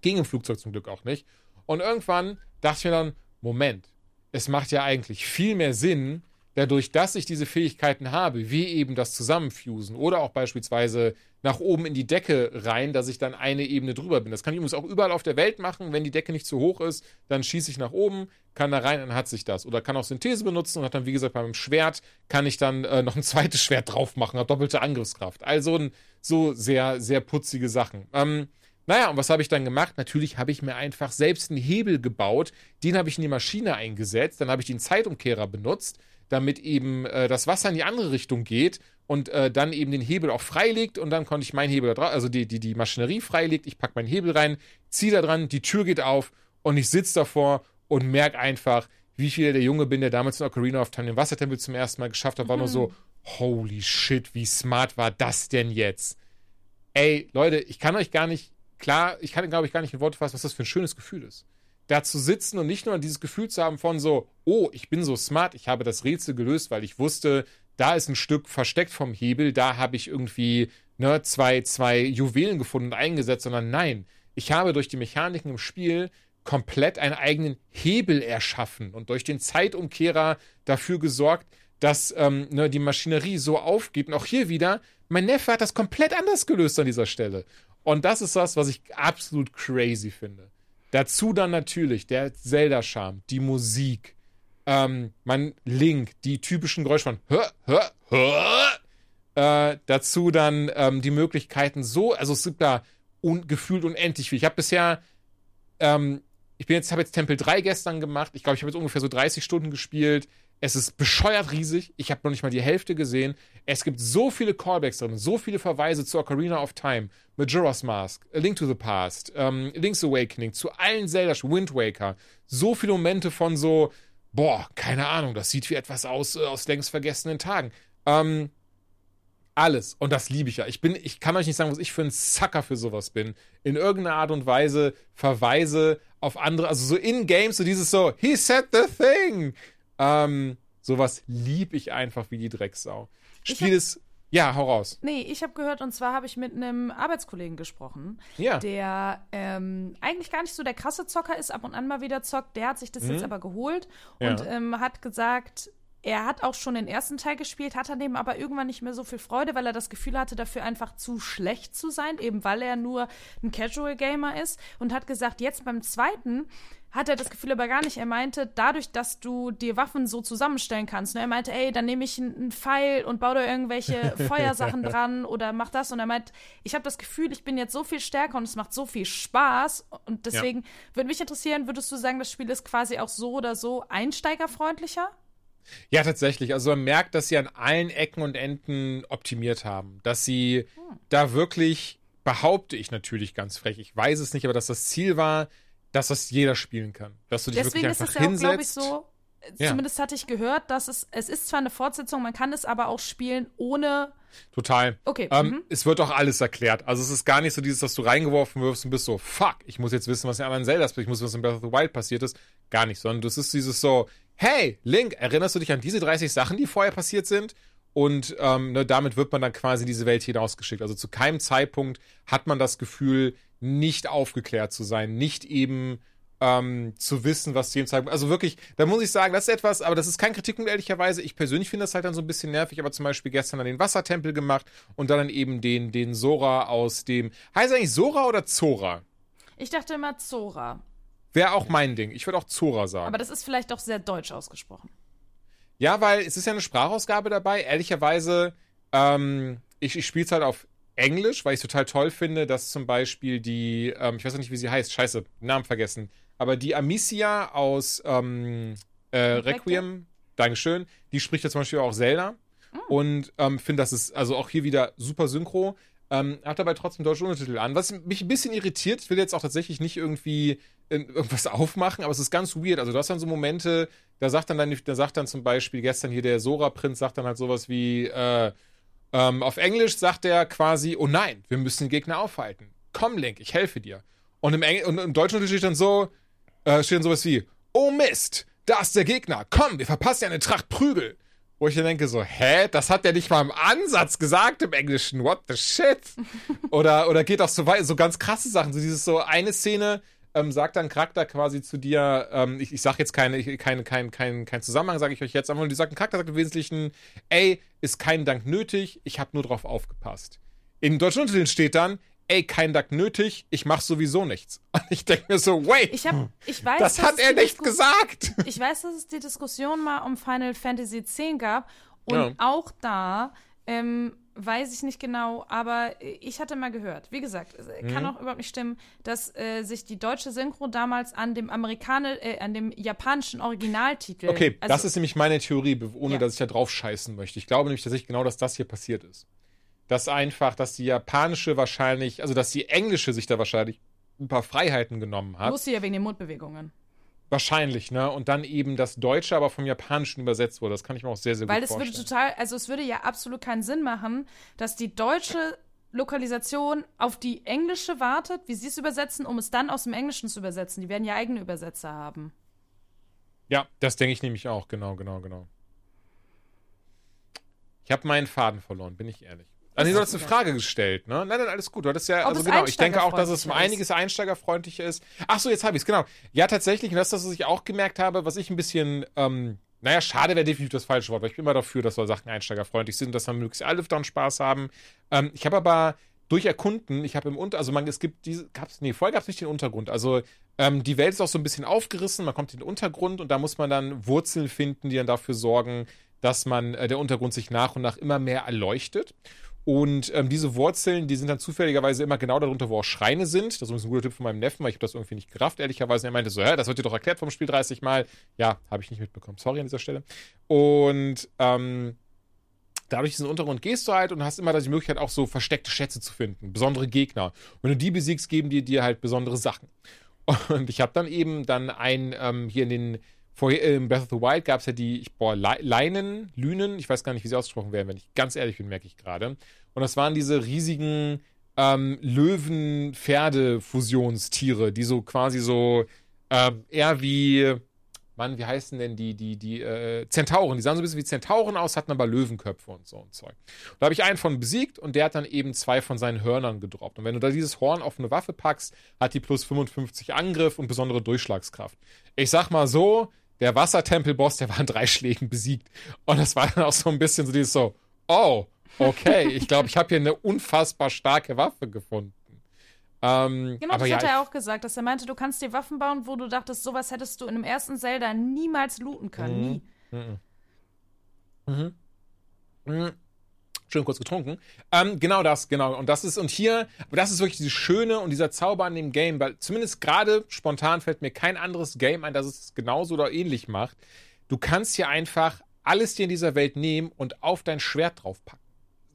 Ging im Flugzeug zum Glück auch nicht. Und irgendwann dachte ich mir dann, Moment, es macht ja eigentlich viel mehr Sinn, dadurch, dass ich diese Fähigkeiten habe, wie eben das Zusammenfusen oder auch beispielsweise nach oben in die Decke rein, dass ich dann eine Ebene drüber bin. Das kann ich übrigens auch überall auf der Welt machen. Wenn die Decke nicht zu hoch ist, dann schieße ich nach oben, kann da rein, dann hat sich das. Oder kann auch Synthese benutzen und hat dann, wie gesagt, beim Schwert kann ich dann äh, noch ein zweites Schwert drauf machen, hat doppelte Angriffskraft. Also so sehr, sehr putzige Sachen. Ähm, naja, und was habe ich dann gemacht? Natürlich habe ich mir einfach selbst einen Hebel gebaut, den habe ich in die Maschine eingesetzt, dann habe ich den Zeitumkehrer benutzt, damit eben äh, das Wasser in die andere Richtung geht und äh, dann eben den Hebel auch freilegt und dann konnte ich meinen Hebel da drauf, also die, die, die Maschinerie freilegt, ich packe meinen Hebel rein, ziehe da dran, die Tür geht auf und ich sitze davor und merke einfach, wie viel der Junge bin, der damals in Ocarina of Time den Wassertempel zum ersten Mal geschafft hat, war mhm. nur so, holy shit, wie smart war das denn jetzt? Ey, Leute, ich kann euch gar nicht, klar, ich kann, glaube ich, gar nicht in Worte fassen, was das für ein schönes Gefühl ist da zu sitzen und nicht nur dieses Gefühl zu haben von so, oh, ich bin so smart, ich habe das Rätsel gelöst, weil ich wusste, da ist ein Stück versteckt vom Hebel, da habe ich irgendwie ne, zwei, zwei Juwelen gefunden und eingesetzt, sondern nein, ich habe durch die Mechaniken im Spiel komplett einen eigenen Hebel erschaffen und durch den Zeitumkehrer dafür gesorgt, dass ähm, ne, die Maschinerie so aufgeht. Und auch hier wieder, mein Neffe hat das komplett anders gelöst an dieser Stelle. Und das ist das, was ich absolut crazy finde. Dazu dann natürlich der Zelda-Charme, die Musik, ähm, mein Link, die typischen Geräusche von hör, hör, hör. Äh, dazu dann ähm, die Möglichkeiten so, also es gibt da un gefühlt unendlich viel. Ich habe bisher, ähm, ich bin jetzt, habe jetzt Tempel 3 gestern gemacht. Ich glaube, ich habe jetzt ungefähr so 30 Stunden gespielt. Es ist bescheuert riesig. Ich habe noch nicht mal die Hälfte gesehen. Es gibt so viele Callbacks drin, so viele Verweise zu Ocarina of Time, Majora's Mask, A Link to the Past, ähm, Link's Awakening, zu allen Zelda, Wind Waker. So viele Momente von so, boah, keine Ahnung, das sieht wie etwas aus äh, aus längst vergessenen Tagen. Ähm, Alles. Und das liebe ich ja. Ich bin, ich kann euch nicht sagen, was ich für ein Sucker für sowas bin. In irgendeiner Art und Weise Verweise auf andere, also so in Games, so dieses so, he said the thing. Ähm, sowas liebe ich einfach wie die Drecksau. Spiel es, ja, hau raus. Nee, ich habe gehört, und zwar habe ich mit einem Arbeitskollegen gesprochen, Ja. der ähm, eigentlich gar nicht so der krasse Zocker ist, ab und an mal wieder zockt. Der hat sich das jetzt aber geholt Ja. und ähm, hat gesagt, er hat auch schon den ersten Teil gespielt, hat an dem aber irgendwann nicht mehr so viel Freude, weil er das Gefühl hatte, dafür einfach zu schlecht zu sein, eben weil er nur ein Casual Gamer ist und hat gesagt, jetzt beim zweiten hat er das Gefühl aber gar nicht. Er meinte, dadurch, dass du dir Waffen so zusammenstellen kannst. Ne? Er meinte, ey, dann nehme ich einen Pfeil und baue da irgendwelche Feuersachen dran oder mach das. Und er meint, ich habe das Gefühl, ich bin jetzt so viel stärker und es macht so viel Spaß. Und deswegen würde mich interessieren, würdest du sagen, das Spiel ist quasi auch so oder so einsteigerfreundlicher? Ja, tatsächlich. Also man merkt, dass sie an allen Ecken und Enden optimiert haben. Dass sie da wirklich, behaupte ich natürlich ganz frech, ich weiß es nicht, aber dass das Ziel war, dass das jeder spielen kann. Dass du dich Deswegen wirklich ist einfach es ja auch, glaube ich, so. Ja. Zumindest hatte ich gehört, dass es, es ist zwar eine Fortsetzung, man kann es aber auch spielen ohne. Total. Okay, Ähm, mhm. Es wird auch alles erklärt. Also es ist gar nicht so dieses, dass du reingeworfen wirst und bist so, fuck, ich muss jetzt wissen, was in anderen Zeldas passiert, ich muss wissen, was in Breath of the Wild passiert ist. Gar nicht, sondern das ist dieses so, hey, Link, erinnerst du dich an diese 30 Sachen, die vorher passiert sind? Und ähm, ne, damit wird man dann quasi in diese Welt hinausgeschickt. Also zu keinem Zeitpunkt hat man das Gefühl, nicht aufgeklärt zu sein, nicht eben ähm, zu wissen, was zu dem Zeitpunkt. Also wirklich, da muss ich sagen, das ist etwas, aber das ist kein Kritikpunkt, ehrlicherweise. Ich persönlich finde das halt dann so ein bisschen nervig, aber zum Beispiel gestern dann den Wassertempel gemacht und dann eben den, den Sora aus dem. Heißt eigentlich Sora oder Zora? Ich dachte immer Zora. Wäre auch mein Ding. Ich würde auch Zora sagen. Aber das ist vielleicht auch sehr deutsch ausgesprochen. Ja, weil es ist ja eine Sprachausgabe dabei. Ehrlicherweise, ähm, ich, ich spiele es halt auf Englisch, weil ich es total toll finde, dass zum Beispiel die, ähm, ich weiß auch nicht, wie sie heißt, scheiße, Namen vergessen, aber die Amicia aus ähm, äh, Requiem, Dankeschön, die spricht ja zum Beispiel auch Zelda. Und ähm, finde, das ist also auch hier wieder super synchro. Ähm, hat dabei trotzdem deutsche Untertitel an. Was mich ein bisschen irritiert, ich will jetzt auch tatsächlich nicht irgendwie äh, irgendwas aufmachen, aber es ist ganz weird. Also du hast dann so Momente, da sagt dann, dann da sagt dann zum Beispiel gestern hier der Sora-Prinz, sagt dann halt sowas wie, äh, ähm, auf Englisch sagt er quasi, oh nein, wir müssen den Gegner aufhalten. Komm, Link, ich helfe dir. Und im, Engl und im Deutschen Unterschied dann so, äh, steht dann sowas wie, oh Mist, da ist der Gegner, komm, wir verpassen ja eine Tracht Prügel. Wo ich dann denke so, hä, das hat der nicht mal im Ansatz gesagt im Englischen, what the shit? oder, oder geht auch so weit, so ganz krasse Sachen, so dieses so eine Szene, ähm, sagt dann Charakter quasi zu dir, ähm, ich, ich sag jetzt keine, keine, kein, kein, kein Zusammenhang, sage ich euch jetzt, aber die sagt, ein Charakter sagt im Wesentlichen, ey, ist kein Dank nötig, ich habe nur drauf aufgepasst. In deutschen Untertiteln steht dann, ey, kein Dank nötig, ich mach sowieso nichts. Und ich denke mir so, wait, Ich habe, ich weiß, das dass hat er nicht Disku- gesagt. Ich weiß, dass es die Diskussion mal um Final Fantasy X gab und Ja. auch da ähm, weiß ich nicht genau, aber ich hatte mal gehört, wie gesagt, es Mhm. kann auch überhaupt nicht stimmen, dass äh, sich die deutsche Synchro damals an dem Amerikaner, äh, an dem japanischen Originaltitel. Okay, also, das ist nämlich meine Theorie, ohne Ja. dass ich da drauf scheißen möchte. Ich glaube nämlich tatsächlich genau, dass das hier passiert ist. Dass einfach, dass die japanische wahrscheinlich, also dass die englische sich da wahrscheinlich ein paar Freiheiten genommen hat. Wusste ja wegen den Mundbewegungen. Wahrscheinlich, ne? Und dann eben das Deutsche aber vom Japanischen übersetzt wurde. Das kann ich mir auch sehr, sehr Weil gut es würde vorstellen. total, also es würde ja absolut keinen Sinn machen, dass die deutsche Lokalisation auf die englische wartet, wie sie es übersetzen, um es dann aus dem Englischen zu übersetzen. Die werden ja eigene Übersetzer haben. Ja, das denke ich nämlich auch. Genau, genau, genau. Ich habe meinen Faden verloren, bin ich ehrlich. Nee, du hast eine Frage gestellt, ne? Nein, nein, alles gut. Du hattest ja, Ob also genau, ich denke auch, dass es um einiges einsteigerfreundlicher ist. Ach so, jetzt habe ich es, genau. Ja, tatsächlich, und das ist das, was ich auch gemerkt habe, was ich ein bisschen, ähm, naja, schade wäre definitiv das falsche Wort, weil ich bin immer dafür, dass so Sachen einsteigerfreundlich sind, dass man möglichst alle dann Spaß haben. Ähm, ich habe aber durch Erkunden, ich habe im Unter, also man, es gibt diese, gab's, nee, vorher gab es nicht den Untergrund. Also ähm, die Welt ist auch so ein bisschen aufgerissen, man kommt in den Untergrund und da muss man dann Wurzeln finden, die dann dafür sorgen, dass man, äh, der Untergrund sich nach und nach immer mehr erleuchtet. Und ähm, diese Wurzeln, die sind dann zufälligerweise immer genau darunter, wo auch Schreine sind. Das ist ein guter Tipp von meinem Neffen, weil ich habe das irgendwie nicht gerafft, ehrlicherweise. Er meinte so, hä, das wird dir doch erklärt vom Spiel 30 Mal. Ja, habe ich nicht mitbekommen. Sorry an dieser Stelle. Und ähm, dadurch diesen Untergrund gehst du halt und hast immer die Möglichkeit, auch so versteckte Schätze zu finden, besondere Gegner. Und wenn du die besiegst, geben die dir halt besondere Sachen. Und ich habe dann eben dann ein, ähm, hier in den Vorher, in Breath of the Wild gab es ja die, ich, boah, Le Leinen, Lünen, ich weiß gar nicht, wie sie ausgesprochen werden, wenn ich ganz ehrlich bin, merke ich gerade. Und das waren diese riesigen ähm, Löwen-Pferde-Fusionstiere, die so quasi so ähm, eher wie, Mann, wie heißen denn die, die, die äh, Zentauren? Die sahen so ein bisschen wie Zentauren aus, hatten aber Löwenköpfe und so und Zeug. da habe ich einen von besiegt und der hat dann eben zwei von seinen Hörnern gedroppt. Und wenn du da dieses Horn auf eine Waffe packst, hat die plus 55 Angriff und besondere Durchschlagskraft. Ich sag mal so, der Wassertempelboss, der war in drei Schlägen besiegt. Und das war dann auch so ein bisschen so dieses so, oh, okay, ich glaube, ich habe hier eine unfassbar starke Waffe gefunden. Ähm, genau, das ja, hat er auch gesagt, dass er meinte, du kannst dir Waffen bauen, wo du dachtest, sowas hättest du in dem ersten Zelda niemals looten können. Mhm. Nie. Mhm. Schön kurz getrunken. Ähm, genau das, genau. Und das ist, und hier, das ist wirklich dieses Schöne und dieser Zauber an dem Game, weil zumindest gerade spontan fällt mir kein anderes Game ein, das es genauso oder ähnlich macht. Du kannst hier einfach alles dir in dieser Welt nehmen und auf dein Schwert draufpacken.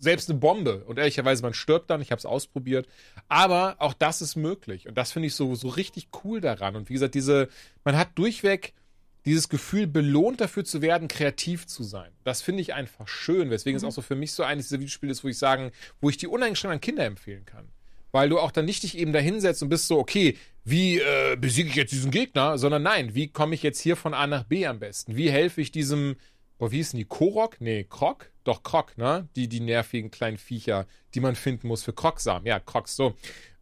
Selbst eine Bombe. Und ehrlicherweise, man stirbt dann, ich habe es ausprobiert. Aber auch das ist möglich. Und das finde ich so, so richtig cool daran. Und wie gesagt, diese, man hat durchweg dieses Gefühl, belohnt dafür zu werden, kreativ zu sein. Das finde ich einfach schön, weswegen es auch so für mich so eines dieser Videospiele ist, wo ich sagen, wo ich die uneingeschränkt an Kinder empfehlen kann. Weil du auch dann nicht dich eben da hinsetzt und bist so, okay, wie äh, besiege ich jetzt diesen Gegner? Sondern nein, wie komme ich jetzt hier von A nach B am besten? Wie helfe ich diesem, boah, wie hießen die? Korok? Nee, Krok? Doch, Krok, ne? Die, die nervigen kleinen Viecher, die man finden muss für Kroksamen. Ja, Kroks, so.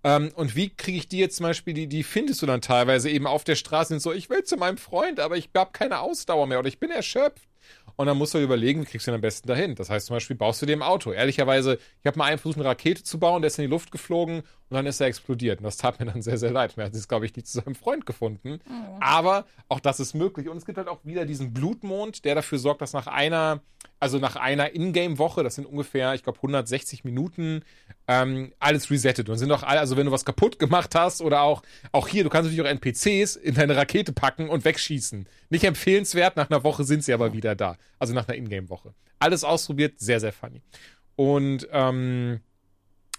Ähm, und wie kriege ich die jetzt zum Beispiel, die, die findest du dann teilweise eben auf der Straße sind so, ich will zu meinem Freund, aber ich habe keine Ausdauer mehr oder ich bin erschöpft. Und dann musst du überlegen, wie kriegst du den am besten dahin. Das heißt zum Beispiel, baust du dir ein Auto. Ehrlicherweise, ich habe mal einen versucht, eine Rakete zu bauen, der ist in die Luft geflogen und dann ist er explodiert. Und das tat mir dann sehr, sehr leid. Er hat es, glaube ich, nicht zu seinem Freund gefunden. Aber auch das ist möglich. Und es gibt halt auch wieder diesen Blutmond, der dafür sorgt, dass nach einer, also nach einer Ingame-Woche, das sind ungefähr, ich glaube, 160 Minuten, ähm, alles resettet. Und sind auch alle, also wenn du was kaputt gemacht hast oder auch, auch hier, du kannst natürlich auch NPCs in deine Rakete packen und wegschießen. Nicht empfehlenswert, nach einer Woche sind sie aber wieder da. Also nach einer Ingame-Woche. Alles ausprobiert, sehr, sehr funny. Und ähm,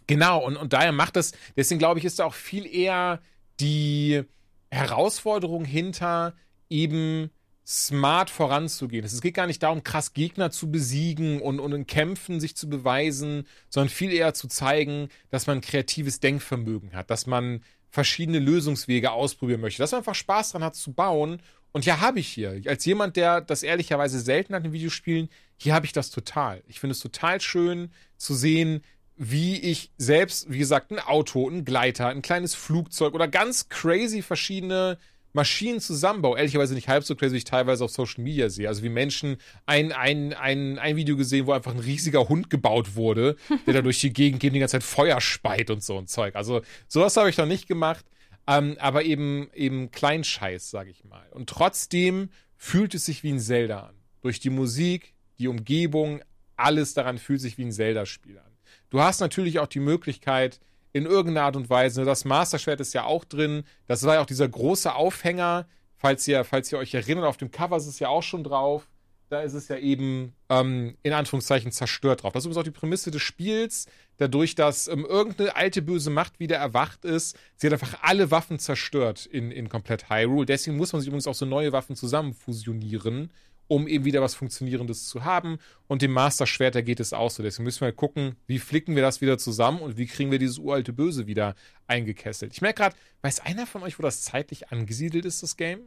genau, und, und daher macht das, deswegen glaube ich, ist da auch viel eher die Herausforderung hinter eben smart voranzugehen. Es geht gar nicht darum, krass Gegner zu besiegen und, und in Kämpfen sich zu beweisen, sondern viel eher zu zeigen, dass man kreatives Denkvermögen hat, dass man verschiedene Lösungswege ausprobieren möchte, dass man einfach Spaß dran hat zu bauen. Und ja, habe ich hier. Als jemand, der das ehrlicherweise selten hat in Videospielen, hier habe ich das total. Ich finde es total schön zu sehen, wie ich selbst, wie gesagt, ein Auto, ein Gleiter, ein kleines Flugzeug oder ganz crazy verschiedene Maschinen zusammenbaue. Ehrlicherweise nicht halb so crazy, wie ich teilweise auf Social Media sehe. Also wie Menschen ein, ein, ein, ein Video gesehen, wo einfach ein riesiger Hund gebaut wurde, der da durch die Gegend geht und die ganze Zeit Feuer speit und so ein Zeug. Also sowas habe ich noch nicht gemacht. Ähm, aber eben, eben Kleinscheiß, sage ich mal. Und trotzdem fühlt es sich wie ein Zelda an. Durch die Musik, die Umgebung, alles daran fühlt sich wie ein Zelda-Spiel an. Du hast natürlich auch die Möglichkeit, in irgendeiner Art und Weise, das Master Schwert ist ja auch drin, das war ja auch dieser große Aufhänger, falls ihr, falls ihr euch erinnert, auf dem Cover ist es ja auch schon drauf, da ist es ja eben ähm, in Anführungszeichen zerstört drauf. Das ist übrigens auch die Prämisse des Spiels, dadurch, dass ähm, irgendeine alte böse Macht wieder erwacht ist, sie hat einfach alle Waffen zerstört in, in komplett Hyrule. Deswegen muss man sich übrigens auch so neue Waffen zusammen fusionieren, um eben wieder was Funktionierendes zu haben. Und dem Master Schwert, da geht es auch so. Deswegen müssen wir halt gucken, wie flicken wir das wieder zusammen und wie kriegen wir dieses uralte Böse wieder eingekesselt. Ich merke gerade, weiß einer von euch, wo das zeitlich angesiedelt ist, das Game?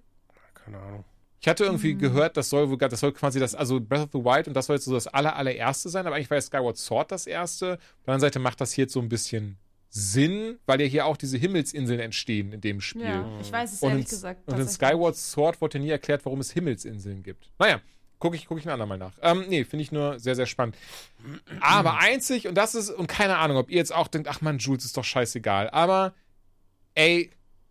Keine Ahnung. Ich hatte irgendwie gehört, das soll, wohl- das soll quasi das, also Breath of the Wild und das soll jetzt so das aller, allererste sein, aber eigentlich war ja Skyward Sword das erste. Auf der anderen Seite macht das hier jetzt so ein bisschen Sinn, weil ja hier auch diese Himmelsinseln entstehen in dem Spiel. Ja, ich weiß es Und, ehrlich in, gesagt. und in Skyward Sword wurde ja nie erklärt, warum es Himmelsinseln gibt. Naja, gucke ich, guck ich ein andermal nach. Ähm, nee, finde ich nur sehr, sehr spannend. Aber einzig, und das ist, und keine Ahnung, ob ihr jetzt auch denkt, ach man, Jules ist doch scheißegal. Aber, ey,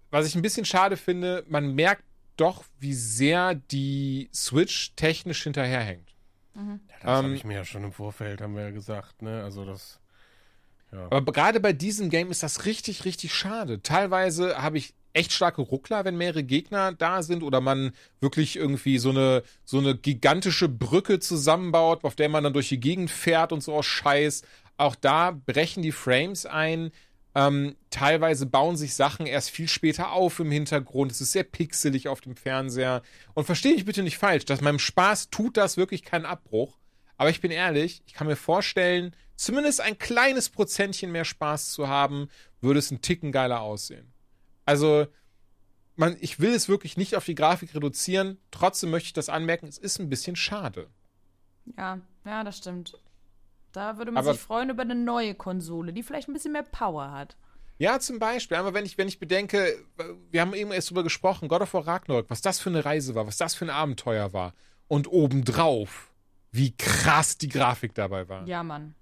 was ich ein bisschen schade finde, man merkt doch, wie sehr die Switch technisch hinterherhängt. Ja, das Ähm, habe ich mir ja schon im Vorfeld, haben wir ja gesagt, ne? Also das. Aber gerade bei diesem Game ist das richtig, richtig schade. Teilweise habe ich echt starke Ruckler, wenn mehrere Gegner da sind oder man wirklich irgendwie so eine, so eine gigantische Brücke zusammenbaut, auf der man dann durch die Gegend fährt und so aus Scheiß. Auch da brechen die Frames ein. Ähm, teilweise bauen sich Sachen erst viel später auf im Hintergrund. Es ist sehr pixelig auf dem Fernseher. Und verstehe mich bitte nicht falsch, dass meinem Spaß tut das wirklich keinen Abbruch. Aber ich bin ehrlich, ich kann mir vorstellen, zumindest ein kleines Prozentchen mehr Spaß zu haben, würde es einen Ticken geiler aussehen. Also, man, ich will es wirklich nicht auf die Grafik reduzieren. Trotzdem möchte ich das anmerken, es ist ein bisschen schade. Ja, ja, das stimmt. Da würde man Aber- sich freuen über eine neue Konsole, die vielleicht ein bisschen mehr Power hat. Ja, zum Beispiel. Aber wenn ich, wenn ich bedenke, wir haben eben erst drüber gesprochen, God of War Ragnarok, was das für eine Reise war, was das für ein Abenteuer war. Und obendrauf, wie krass die Grafik dabei war. Ja, Mann.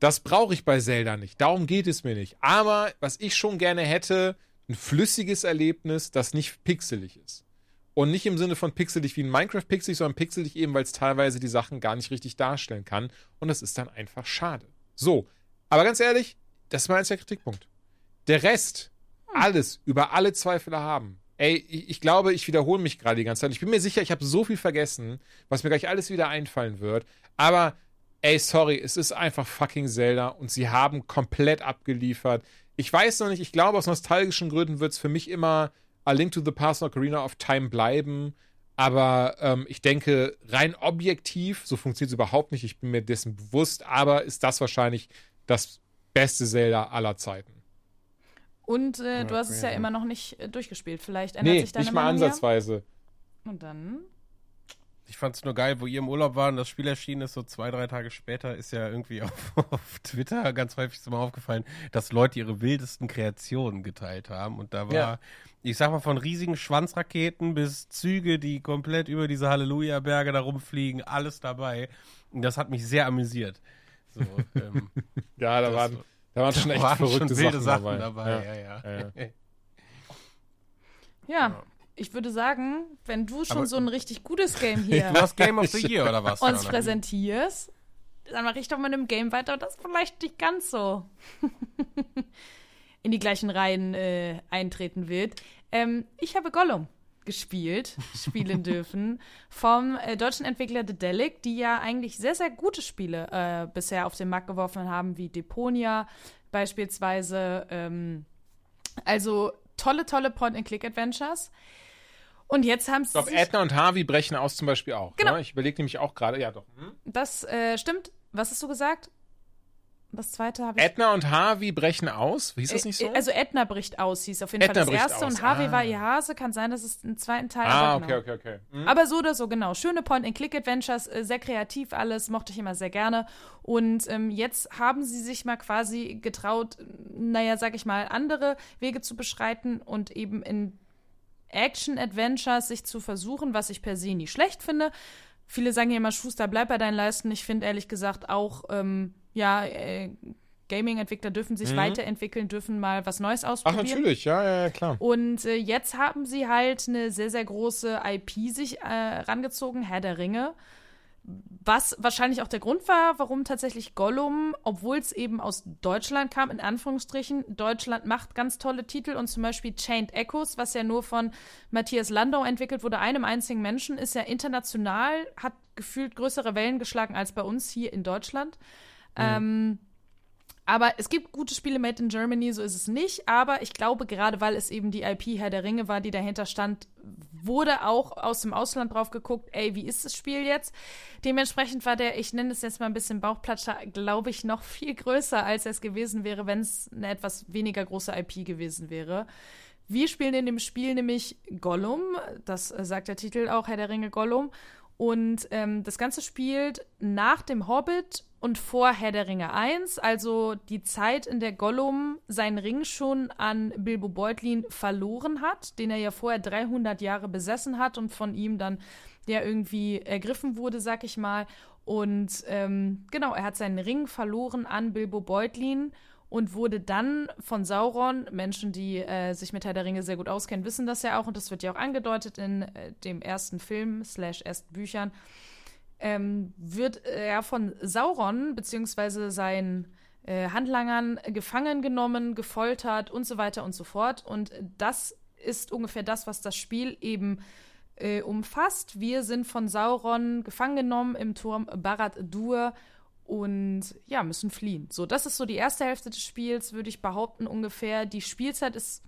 Das brauche ich bei Zelda nicht. Darum geht es mir nicht. Aber was ich schon gerne hätte, ein flüssiges Erlebnis, das nicht pixelig ist. Und nicht im Sinne von pixelig wie ein Minecraft pixelig, sondern pixelig eben, weil es teilweise die Sachen gar nicht richtig darstellen kann. Und das ist dann einfach schade. So. Aber ganz ehrlich, das ist mein einziger Kritikpunkt. Der Rest, alles, über alle Zweifel haben. Ey, ich, ich glaube, ich wiederhole mich gerade die ganze Zeit. Ich bin mir sicher, ich habe so viel vergessen, was mir gleich alles wieder einfallen wird. Aber ey, sorry, es ist einfach fucking Zelda und sie haben komplett abgeliefert. Ich weiß noch nicht, ich glaube, aus nostalgischen Gründen wird es für mich immer A Link to the Past und Ocarina of Time bleiben. Aber ähm, ich denke, rein objektiv, so funktioniert es überhaupt nicht, ich bin mir dessen bewusst, aber ist das wahrscheinlich das beste Zelda aller Zeiten. Und äh, du hast es ja immer noch nicht äh, durchgespielt. Vielleicht ändert Nee, sich deine nicht mal Meinung ansatzweise. Und dann? Ich fand's nur geil, wo ihr im Urlaub war und das Spiel erschienen ist, so zwei, drei Tage später, ist ja irgendwie auf, auf Twitter ganz häufig so mal aufgefallen, dass Leute ihre wildesten Kreationen geteilt haben. Und da war, Ja. ich sag mal, von riesigen Schwanzraketen bis Züge, die komplett über diese Halleluja-Berge da rumfliegen, alles dabei. Und das hat mich sehr amüsiert. So, ähm, Ja, da Das- waren, da waren schon echt waren verrückte schon wilde Sachen, Sachen dabei. dabei. Ja, ja. Ja, ja. Ja, ich würde sagen, wenn du schon Aber- so ein richtig gutes Game hier Du hast Game of the Year oder was? uns präsentierst, dann mache ich doch mit einem Game weiter, das vielleicht nicht ganz so in die gleichen Reihen äh, eintreten wird. Ähm, ich habe Gollum gespielt, spielen dürfen, vom äh, deutschen Entwickler Dedelic, die ja eigentlich sehr, sehr gute Spiele äh, bisher auf den Markt geworfen haben, wie Deponia beispielsweise. Ähm, also tolle, tolle Point-and-Click-Adventures. Und jetzt haben sie Ich glaube, Edna und Harvey brechen aus zum Beispiel auch. Genau. Ne? Ich überlege nämlich auch gerade, ja doch. Hm? Das äh, stimmt. Was hast du gesagt? Das zweite habe ich. Edna und Harvey brechen aus? Hieß das nicht so? Äh, Also Edna bricht aus, hieß auf jeden Edna Fall das erste. aus. Und Harvey Ah. war ihr Hase. Kann sein, dass es einen zweiten Teil ah, okay, genau. okay, okay. Hm? Aber so oder so, genau. Schöne Point-and-Click-Adventures, äh, sehr kreativ alles, mochte ich immer sehr gerne. Und ähm, jetzt haben sie sich mal quasi getraut, naja, sag ich mal, andere Wege zu beschreiten und eben in Action-Adventures sich zu versuchen, was ich per se nicht schlecht finde. Viele sagen ja immer, Schuster, bleib bei deinen Leisten. Ich finde ehrlich gesagt auch, ähm, ja, äh, Gaming-Entwickler dürfen sich weiterentwickeln, dürfen mal was Neues Ach, ausprobieren. natürlich, ja, ja, ja, klar. Und äh, jetzt haben sie halt eine sehr, sehr große IP sich äh, rangezogen, Herr der Ringe. Was wahrscheinlich auch der Grund war, warum tatsächlich Gollum, obwohl es eben aus Deutschland kam, in Anführungsstrichen, Deutschland macht ganz tolle Titel und zum Beispiel Chained Echoes, was ja nur von Matthias Landau entwickelt wurde, einem einzigen Menschen, ist ja international, hat gefühlt größere Wellen geschlagen als bei uns hier in Deutschland. Ähm, aber es gibt gute Spiele made in Germany, so ist es nicht. Aber ich glaube, gerade weil es eben die IP Herr der Ringe war, die dahinter stand, wurde auch aus dem Ausland drauf geguckt, ey, wie ist das Spiel jetzt? Dementsprechend war der, ich nenne es jetzt mal ein bisschen Bauchplatscher, glaube ich, noch viel größer, als es gewesen wäre, wenn es eine etwas weniger große IP gewesen wäre. Wir spielen in dem Spiel nämlich Gollum, das äh, sagt der Titel auch, Herr der Ringe Gollum. Und ähm, das Ganze spielt nach dem Hobbit und vor Herr der Ringe 1, also die Zeit, in der Gollum seinen Ring schon an Bilbo Beutlin verloren hat, den er ja vorher 300 Jahre besessen hat und von ihm dann ja irgendwie ergriffen wurde, sag ich mal. Und ähm, genau, er hat seinen Ring verloren an Bilbo Beutlin und wurde dann von Sauron, Menschen, die äh, sich mit Herr der Ringe sehr gut auskennen, wissen das ja auch und das wird ja auch angedeutet in äh, dem ersten Film slash ersten Büchern, ähm, wird er von Sauron beziehungsweise seinen äh, Handlangern gefangen genommen, gefoltert und so weiter und so fort. Und das ist ungefähr das, was das Spiel eben äh, umfasst. Wir sind von Sauron gefangen genommen im Turm Barad-dur und ja, müssen fliehen. So, das ist so die erste Hälfte des Spiels, würde ich behaupten, ungefähr. Die Spielzeit ist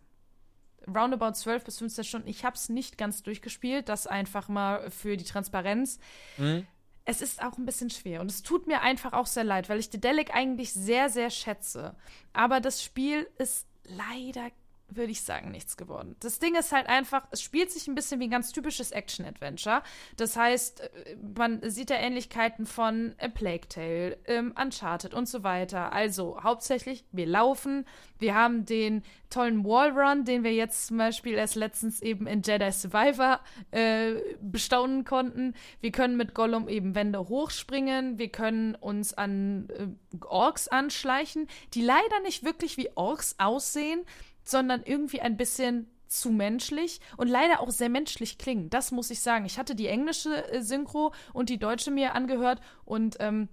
roundabout 12 bis 15 Stunden. Ich habe es nicht ganz durchgespielt, das einfach mal für die Transparenz. Mhm. Es ist auch ein bisschen schwer und es tut mir einfach auch sehr leid, weil ich Dedelic eigentlich sehr, sehr schätze. Aber das Spiel ist leider würde ich sagen, nichts geworden. Das Ding ist halt einfach, es spielt sich ein bisschen wie ein ganz typisches Action-Adventure. Das heißt, äh, man sieht da Ähnlichkeiten von A Plague Tale, ähm, Uncharted und so weiter. Also hauptsächlich, wir laufen, wir haben den tollen Wallrun, den wir jetzt zum Beispiel erst letztens eben in Jedi Survivor äh, bestaunen konnten. Wir können mit Gollum eben Wände hochspringen, wir können uns an äh, Orks anschleichen, die leider nicht wirklich wie Orks aussehen sondern irgendwie ein bisschen zu menschlich und leider auch sehr menschlich klingen. Das muss ich sagen. Ich hatte die englische äh, Synchro und die deutsche mir angehört und ähm,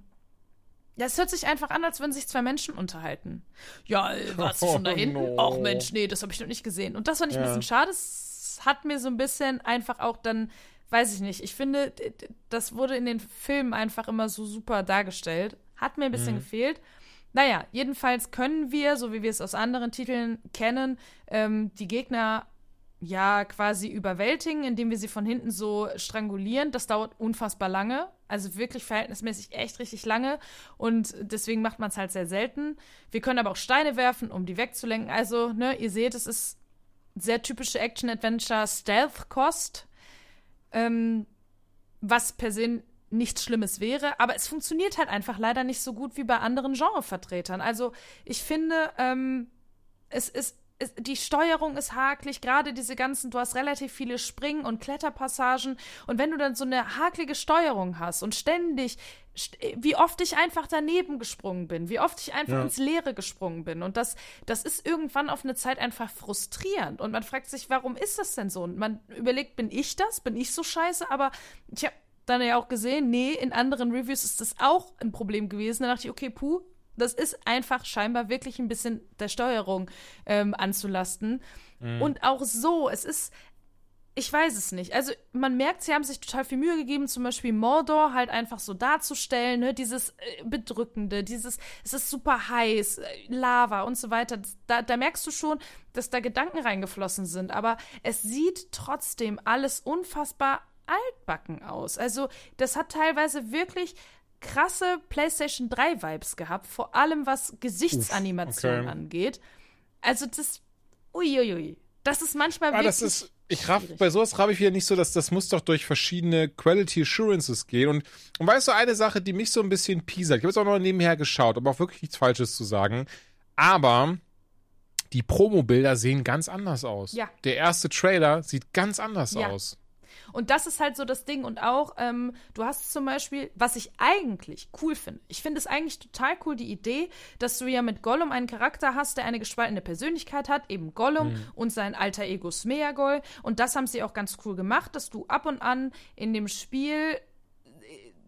ja, es hört sich einfach an, als würden sich zwei Menschen unterhalten. Ja, äh, warst du schon da hinten? Oh, no. Auch Mensch, nee, das habe ich noch nicht gesehen. Und das fand ich ja. ein bisschen schade. Es hat mir so ein bisschen einfach auch dann, weiß ich nicht, ich finde, das wurde in den Filmen einfach immer so super dargestellt. Hat mir ein bisschen mhm. gefehlt. Naja, jedenfalls können wir, so wie wir es aus anderen Titeln kennen, ähm, die Gegner ja quasi überwältigen, indem wir sie von hinten so strangulieren. Das dauert unfassbar lange, also wirklich verhältnismäßig echt richtig lange und deswegen macht man es halt sehr selten. Wir können aber auch Steine werfen, um die wegzulenken. Also, ne, ihr seht, es ist sehr typische Action-Adventure Stealth-Kost, ähm, was per se nichts Schlimmes wäre, aber es funktioniert halt einfach leider nicht so gut wie bei anderen Genrevertretern. Also ich finde, ähm, es ist die Steuerung ist hakelig, gerade diese ganzen, du hast relativ viele Springen- und Kletterpassagen und wenn du dann so eine haklige Steuerung hast und ständig, wie oft ich einfach daneben gesprungen bin, wie oft ich einfach ja. ins Leere gesprungen bin und das, das ist irgendwann auf eine Zeit einfach frustrierend und man fragt sich, warum ist das denn so? Und man überlegt, bin ich das? Bin ich so scheiße? Aber ich habe dann ja auch gesehen, nee, in anderen Reviews ist das auch ein Problem gewesen. Da dachte ich, okay, puh, das ist einfach scheinbar wirklich ein bisschen der Steuerung ähm, anzulasten. Mhm. Und auch so, es ist, ich weiß es nicht. Also man merkt, sie haben sich total viel Mühe gegeben, zum Beispiel Mordor halt einfach so darzustellen, ne? dieses äh, Bedrückende, dieses, es ist super heiß, äh, Lava und so weiter. Da, da merkst du schon, dass da Gedanken reingeflossen sind. Aber es sieht trotzdem alles unfassbar altbacken aus. Also, das hat teilweise wirklich krasse PlayStation 3 Vibes gehabt, vor allem was Gesichtsanimationen okay. angeht. Also, das uiuiui. Das ist manchmal ja, wirklich das ist ich raff, bei sowas habe ich wieder nicht so, dass das muss doch durch verschiedene Quality Assurances gehen. Und, und weißt du, eine Sache, die mich so ein bisschen piesert, ich habe jetzt auch noch nebenher geschaut, um auch wirklich nichts Falsches zu sagen, aber die Promo-Bilder sehen ganz anders aus. Ja. Der erste Trailer sieht ganz anders ja. aus. Und das ist halt so das Ding. Und auch, ähm, du hast zum Beispiel, was ich eigentlich cool finde, ich finde es eigentlich total cool, die Idee, dass du ja mit Gollum einen Charakter hast, der eine gespaltene Persönlichkeit hat, eben Gollum mhm. und sein alter Ego Smeagol. Und das haben sie auch ganz cool gemacht, dass du ab und an in dem Spiel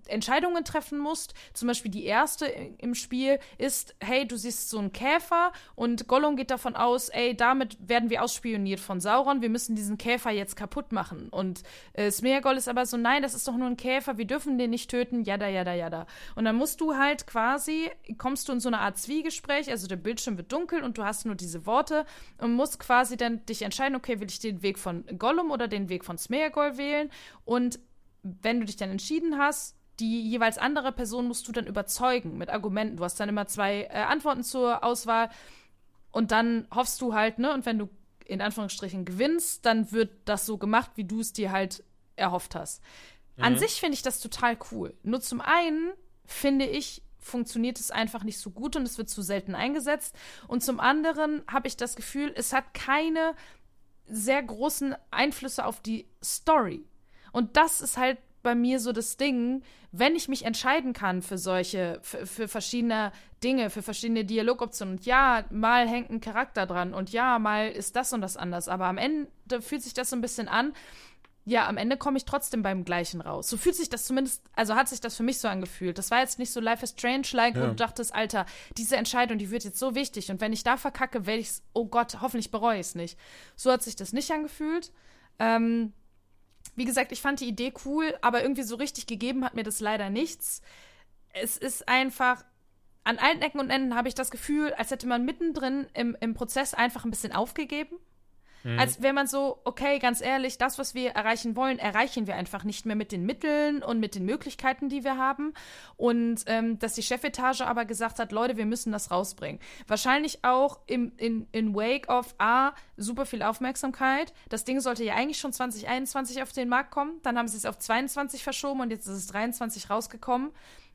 Entscheidungen treffen musst. Zum Beispiel die erste im Spiel ist, hey, du siehst so einen Käfer und Gollum geht davon aus, ey, damit werden wir ausspioniert von Sauron, wir müssen diesen Käfer jetzt kaputt machen. Und äh, Smeagol ist aber so, nein, das ist doch nur ein Käfer, wir dürfen den nicht töten, jada, jada, jada. Und dann musst du halt quasi, kommst du in so eine Art Zwiegespräch, also der Bildschirm wird dunkel und du hast nur diese Worte und musst quasi dann dich entscheiden, okay, will ich den Weg von Gollum oder den Weg von Smeagol wählen? Und wenn du dich dann entschieden hast, die jeweils andere Person musst du dann überzeugen mit Argumenten. Du hast dann immer zwei äh, Antworten zur Auswahl und dann hoffst du halt, ne, und wenn du in Anführungsstrichen gewinnst, dann wird das so gemacht, wie du es dir halt erhofft hast. Mhm. An sich finde ich das total cool. Nur zum einen finde ich, funktioniert es einfach nicht so gut und es wird zu selten eingesetzt. Und zum anderen habe ich das Gefühl, es hat keine sehr großen Einflüsse auf die Story. Und das ist halt bei mir so das Ding, wenn ich mich entscheiden kann für solche, für, für, verschiedene Dinge, für verschiedene Dialogoptionen. Und ja, mal hängt ein Charakter dran und ja, mal ist das und das anders. Aber am Ende fühlt sich das so ein bisschen an. Ja, am Ende komme ich trotzdem beim Gleichen raus. So fühlt sich das zumindest, also hat sich das für mich so angefühlt. Das war jetzt nicht so Life is Strange-like, ja. wo du dachtest, Alter, diese Entscheidung, die wird jetzt so wichtig. Und wenn ich da verkacke, werde ich es, oh Gott, hoffentlich bereue ich es nicht. So hat sich das nicht angefühlt. Ähm, wie gesagt, ich fand die Idee cool, aber irgendwie so richtig gegeben hat mir das leider nichts. es ist einfach, an allen Ecken und Enden habe ich das Gefühl, als hätte man mittendrin im, im Prozess einfach ein bisschen aufgegeben. Mhm. Als wäre man so, okay, ganz ehrlich, das, was wir erreichen wollen, erreichen wir einfach nicht mehr mit den Mitteln und mit den Möglichkeiten, die wir haben. Und ähm, dass die Chefetage aber gesagt hat, Leute, wir müssen das rausbringen. Wahrscheinlich auch im, in, in Wake of A super viel Aufmerksamkeit. Das Ding sollte ja eigentlich schon 2021 auf den Markt kommen. Dann haben sie es auf 22 verschoben und jetzt ist es 23 rausgekommen.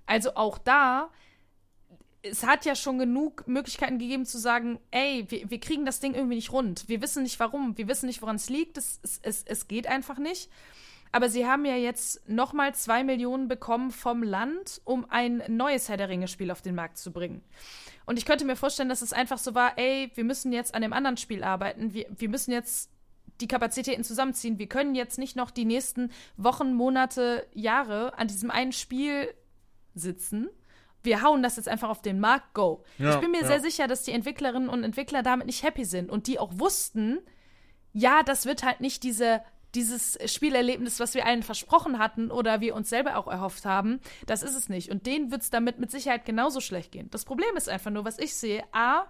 Also auch da es hat ja schon genug Möglichkeiten gegeben zu sagen, ey, wir, wir kriegen das Ding irgendwie nicht rund. Wir wissen nicht warum, wir wissen nicht, woran es liegt. Es, es, es geht einfach nicht. Aber sie haben ja jetzt nochmal zwei Millionen bekommen vom Land, um ein neues Herr der Ringe-Spiel auf den Markt zu bringen. Und ich könnte mir vorstellen, dass es einfach so war, ey, wir müssen jetzt an dem anderen Spiel arbeiten. Wir, wir müssen jetzt die Kapazitäten zusammenziehen. Wir können jetzt nicht noch die nächsten Wochen, Monate, Jahre an diesem einen Spiel sitzen wir hauen das jetzt einfach auf den Markt, go. Ja, ich bin mir ja. sehr sicher, dass die Entwicklerinnen und Entwickler damit nicht happy sind und die auch wussten, ja, das wird halt nicht diese dieses Spielerlebnis, was wir allen versprochen hatten oder wir uns selber auch erhofft haben, das ist es nicht. Und denen wird es damit mit Sicherheit genauso schlecht gehen. Das Problem ist einfach nur, was ich sehe, A,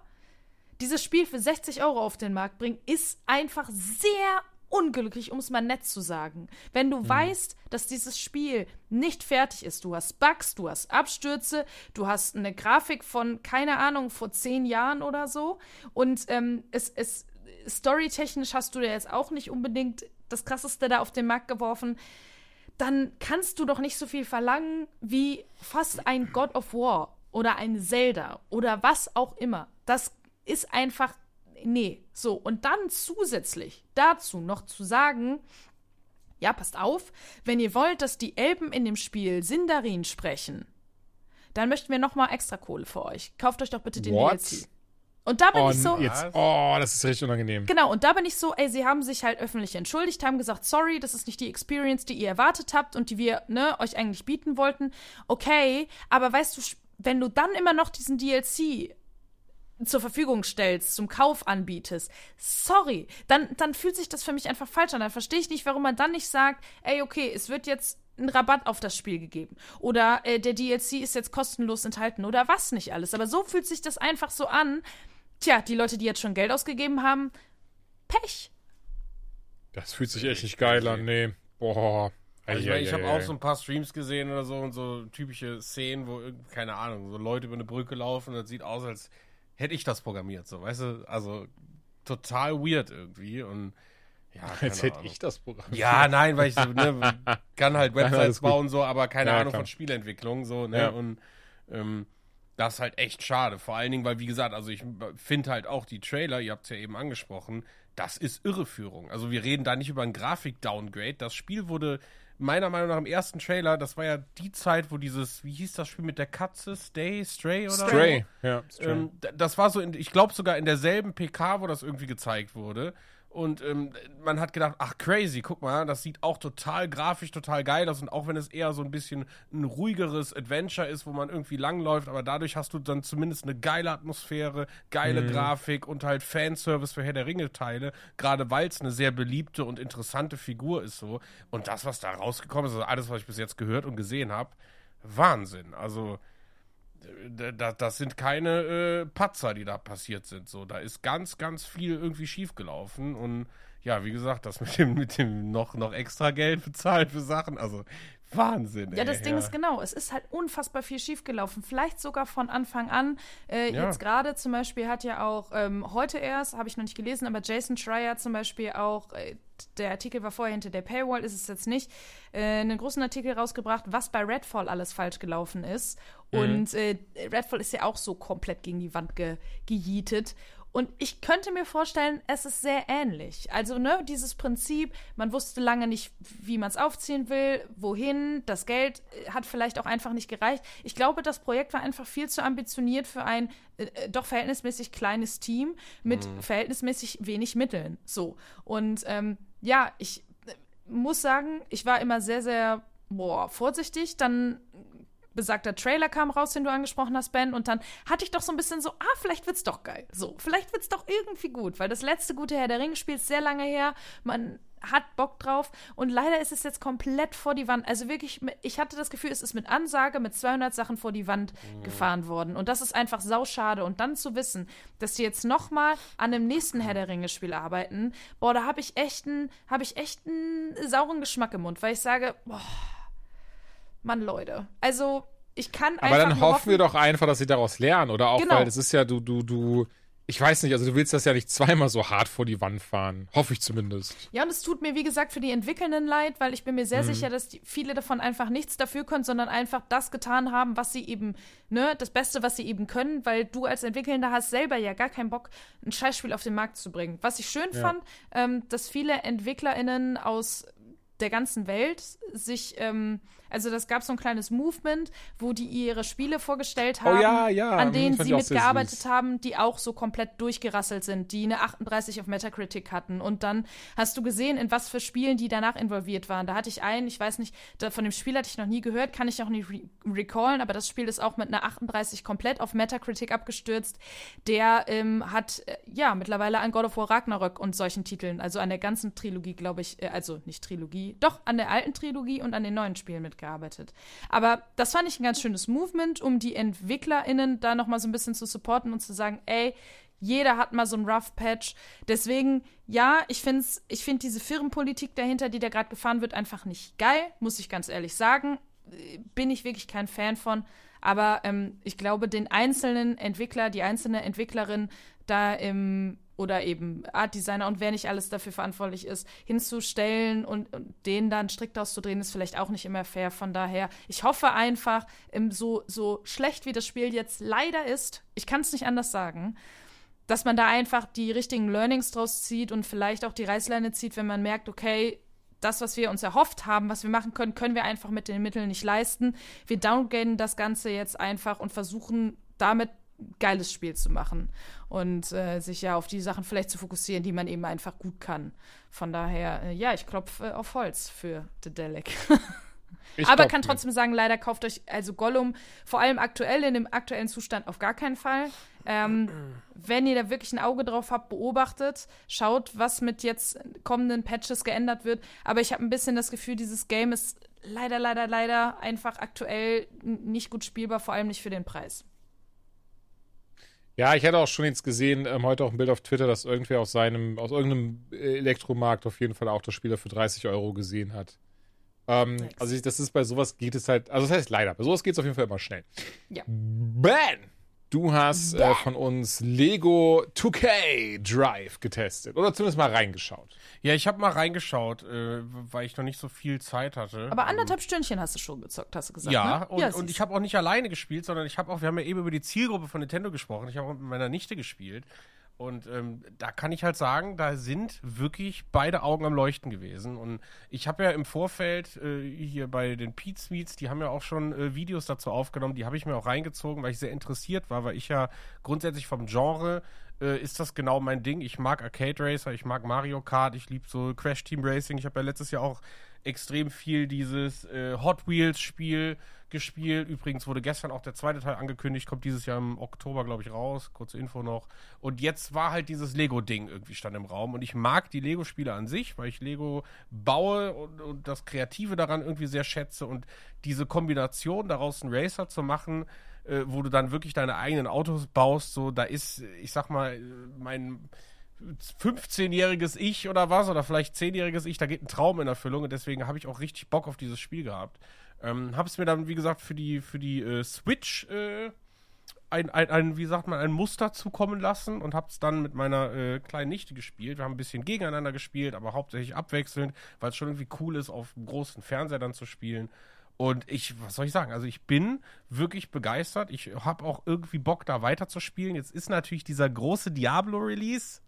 dieses Spiel für 60 Euro auf den Markt bringen, ist einfach sehr unglücklich, um es mal nett zu sagen. Wenn du mhm. weißt, dass dieses Spiel nicht fertig ist, du hast Bugs, du hast Abstürze, du hast eine Grafik von, keine Ahnung, vor zehn Jahren oder so und ähm, es, es storytechnisch hast du da jetzt auch nicht unbedingt das krasseste da auf den Markt geworfen, dann kannst du doch nicht so viel verlangen wie fast ein God of War oder ein Zelda oder was auch immer. Das ist einfach nee. So, und dann zusätzlich dazu noch zu sagen, ja, passt auf, wenn ihr wollt, dass die Elben in dem Spiel Sindarin sprechen, dann möchten wir noch mal extra Kohle für euch. Kauft euch doch bitte den What? DLC. Und da bin oh, ich so. Jetzt, oh, das ist richtig unangenehm. Genau, und da bin ich so, ey, sie haben sich halt öffentlich entschuldigt, haben gesagt, sorry, das ist nicht die Experience, die ihr erwartet habt und die wir, ne, euch eigentlich bieten wollten. Okay, aber weißt du, wenn du dann immer noch diesen DLC zur Verfügung stellst, zum Kauf anbietest, sorry, dann, dann fühlt sich das für mich einfach falsch an. Dann verstehe ich nicht, warum man dann nicht sagt, ey, okay, es wird jetzt ein Rabatt auf das Spiel gegeben. Oder äh, der DLC ist jetzt kostenlos enthalten oder was nicht alles. Aber so fühlt sich das einfach so an. Tja, die Leute, die jetzt schon Geld ausgegeben haben, Pech. Das fühlt sich echt nicht geil an, nee. Boah. Also ich, ich habe auch so ein paar Streams gesehen oder so und so typische Szenen, wo, keine Ahnung, so Leute über eine Brücke laufen und das sieht aus, als hätte ich das programmiert, so, weißt du? Also total weird irgendwie und ja, Als hätte ich das programmiert. Ja, nein, weil ich so, ne, kann halt Websites nein, bauen, so, aber keine ja, Ahnung klar. von Spielentwicklung, so, ne, ja. und ähm, das ist halt echt schade. Vor allen Dingen, weil, wie gesagt, also ich finde halt auch die Trailer, ihr habt es ja eben angesprochen, das ist Irreführung. Also wir reden da nicht über ein Grafik-Downgrade. Das Spiel wurde meiner Meinung nach im ersten Trailer, das war ja die Zeit, wo dieses, wie hieß das Spiel mit der Katze, Stay, Stray oder Stray, so? ja. Stray. Ähm, das war so, in, ich glaube sogar in derselben PK, wo das irgendwie gezeigt wurde. Und ähm, man hat gedacht, ach crazy, guck mal, das sieht auch total grafisch total geil aus. Und auch wenn es eher so ein bisschen ein ruhigeres Adventure ist, wo man irgendwie langläuft, aber dadurch hast du dann zumindest eine geile Atmosphäre, geile mhm. Grafik und halt Fanservice für Herr der Ringe-Teile, gerade weil es eine sehr beliebte und interessante Figur ist so. Und das, was da rausgekommen ist, also alles, was ich bis jetzt gehört und gesehen habe, Wahnsinn. Also das sind keine äh, Patzer, die da passiert sind. So, da ist ganz, ganz viel irgendwie schiefgelaufen und ja, wie gesagt, das mit dem, mit dem noch, noch extra Geld bezahlt für Sachen. Also Wahnsinn. Ja, das Ding ja. ist genau, es ist halt unfassbar viel schiefgelaufen. Vielleicht sogar von Anfang an. Äh, ja. Jetzt gerade zum Beispiel hat ja auch ähm, heute erst, habe ich noch nicht gelesen, aber Jason Schreier zum Beispiel auch, äh, der Artikel war vorher hinter der Paywall, ist es jetzt nicht, äh, einen großen Artikel rausgebracht, was bei Redfall alles falsch gelaufen ist. Mhm. Und äh, Redfall ist ja auch so komplett gegen die Wand ge gejietet. Und ich könnte mir vorstellen, es ist sehr ähnlich. Also, ne, dieses Prinzip, man wusste lange nicht, wie man es aufziehen will, wohin, das Geld äh, hat vielleicht auch einfach nicht gereicht. Ich glaube, das Projekt war einfach viel zu ambitioniert für ein äh, äh doch verhältnismäßig kleines Team mit mhm. verhältnismäßig wenig Mitteln. So. Und ähm, ja, ich äh, muss sagen, ich war immer sehr, sehr boah, vorsichtig. Dann besagter Trailer kam raus, den du angesprochen hast, Ben, und dann hatte ich doch so ein bisschen so, ah, vielleicht wird's doch geil. So, vielleicht wird's doch irgendwie gut, weil das letzte gute Herr der Ringe-Spiel ist sehr lange her. Man hat Bock drauf und leider ist es jetzt komplett vor die Wand. Also wirklich, ich hatte das Gefühl, es ist mit Ansage mit 200 Sachen vor die Wand mhm. gefahren worden und das ist einfach sauschade und dann zu wissen, dass die jetzt noch mal an dem nächsten Herr der Ringe Spiel arbeiten, boah, da habe ich echt einen, habe ich echt einen sauren Geschmack im Mund, weil ich sage, boah, Mann, Leute, also ich kann Aber dann hoffen wir doch einfach, dass sie daraus lernen oder auch, genau. weil es ist ja, du, du, du ich weiß nicht, also du willst das ja nicht zweimal so hart vor die Wand fahren. Hoffe ich zumindest. Ja, und es tut mir, wie gesagt, für die Entwickelnden leid, weil ich bin mir sehr mhm. sicher, dass die, viele davon einfach nichts dafür können, sondern einfach das getan haben, was sie eben, ne, das Beste, was sie eben können, weil du als Entwickelnder hast selber ja gar keinen Bock, ein Scheißspiel auf den Markt zu bringen. Was ich schön ja. fand, ähm, dass viele EntwicklerInnen aus der ganzen Welt sich ähm, also das gab so ein kleines Movement, wo die ihre Spiele vorgestellt haben, oh, ja, ja. an denen sie mitgearbeitet haben, die auch so komplett durchgerasselt sind, die eine 38 auf Metacritic hatten. Und dann hast du gesehen, in was für Spielen die danach involviert waren. Da hatte ich einen, ich weiß nicht, da, von dem Spiel hatte ich noch nie gehört, kann ich auch nicht re recallen, aber das Spiel ist auch mit einer 38 komplett auf Metacritic abgestürzt. Der ähm, hat äh, ja mittlerweile an God of War Ragnarök und solchen Titeln, also an der ganzen Trilogie, glaube ich, äh, also nicht Trilogie, doch an der alten Trilogie und an den neuen Spielen mitgearbeitet gearbeitet. Aber das fand ich ein ganz schönes Movement, um die EntwicklerInnen da nochmal so ein bisschen zu supporten und zu sagen, ey, jeder hat mal so ein Rough Patch. Deswegen, ja, ich finde ich find diese Firmenpolitik dahinter, die da gerade gefahren wird, einfach nicht geil, muss ich ganz ehrlich sagen. Bin ich wirklich kein Fan von. Aber ähm, ich glaube, den einzelnen Entwickler, die einzelne Entwicklerin da im oder eben Art Designer und wer nicht alles dafür verantwortlich ist, hinzustellen und, und den dann strikt auszudrehen, ist vielleicht auch nicht immer fair. Von daher, ich hoffe einfach, so, so schlecht wie das Spiel jetzt leider ist, ich kann es nicht anders sagen, dass man da einfach die richtigen Learnings draus zieht und vielleicht auch die Reißleine zieht, wenn man merkt, okay, das, was wir uns erhofft haben, was wir machen können, können wir einfach mit den Mitteln nicht leisten. Wir downgraden das Ganze jetzt einfach und versuchen damit geiles Spiel zu machen und äh, sich ja auf die Sachen vielleicht zu fokussieren, die man eben einfach gut kann. Von daher, äh, ja, ich klopfe äh, auf Holz für The Delic. Aber kann trotzdem sagen, leider kauft euch also Gollum vor allem aktuell in dem aktuellen Zustand auf gar keinen Fall. Ähm, wenn ihr da wirklich ein Auge drauf habt, beobachtet, schaut, was mit jetzt kommenden Patches geändert wird. Aber ich habe ein bisschen das Gefühl, dieses Game ist leider, leider, leider einfach aktuell nicht gut spielbar, vor allem nicht für den Preis. Ja, ich hatte auch schon jetzt gesehen, ähm, heute auch ein Bild auf Twitter, dass irgendwer aus seinem, aus irgendeinem Elektromarkt auf jeden Fall auch das Spieler für 30 Euro gesehen hat. Ähm. Also ich, das ist bei sowas geht es halt, also das heißt leider, bei sowas geht es auf jeden Fall immer schnell. Ja. Ben! Du hast äh, von uns Lego 2K Drive getestet oder zumindest mal reingeschaut. Ja, ich habe mal reingeschaut, äh, weil ich noch nicht so viel Zeit hatte. Aber anderthalb Stündchen hast du schon gezockt, hast du gesagt. Ja, ne? und, ja, und ich habe auch nicht alleine gespielt, sondern ich habe auch, wir haben ja eben über die Zielgruppe von Nintendo gesprochen. Ich habe auch mit meiner Nichte gespielt. Und ähm, da kann ich halt sagen, da sind wirklich beide Augen am Leuchten gewesen. Und ich habe ja im Vorfeld äh, hier bei den Pete Sweets, die haben ja auch schon äh, Videos dazu aufgenommen, die habe ich mir auch reingezogen, weil ich sehr interessiert war, weil ich ja grundsätzlich vom Genre äh, ist das genau mein Ding. Ich mag Arcade Racer, ich mag Mario Kart, ich liebe so Crash Team Racing. Ich habe ja letztes Jahr auch extrem viel dieses äh, Hot Wheels Spiel gespielt. Übrigens wurde gestern auch der zweite Teil angekündigt, kommt dieses Jahr im Oktober, glaube ich, raus. Kurze Info noch. Und jetzt war halt dieses Lego-Ding irgendwie stand im Raum. Und ich mag die Lego-Spiele an sich, weil ich Lego baue und, und, das Kreative daran irgendwie sehr schätze. Und diese Kombination daraus einen Racer zu machen, äh, wo du dann wirklich deine eigenen Autos baust, so, da ist, ich sag mal, mein 15-jähriges Ich oder was, oder vielleicht 10-jähriges Ich, da geht ein Traum in Erfüllung und deswegen habe ich auch richtig Bock auf dieses Spiel gehabt. Ähm, habe es mir dann, wie gesagt, für die, für die äh, Switch äh, ein, ein, ein, wie sagt man, ein Muster zukommen lassen und habe es dann mit meiner äh, kleinen Nichte gespielt. Wir haben ein bisschen gegeneinander gespielt, aber hauptsächlich abwechselnd, weil es schon irgendwie cool ist, auf einem großen Fernseher dann zu spielen. Und ich, was soll ich sagen? Also ich bin wirklich begeistert. Ich habe auch irgendwie Bock, da weiter zu spielen. Jetzt ist natürlich dieser große Diablo-Release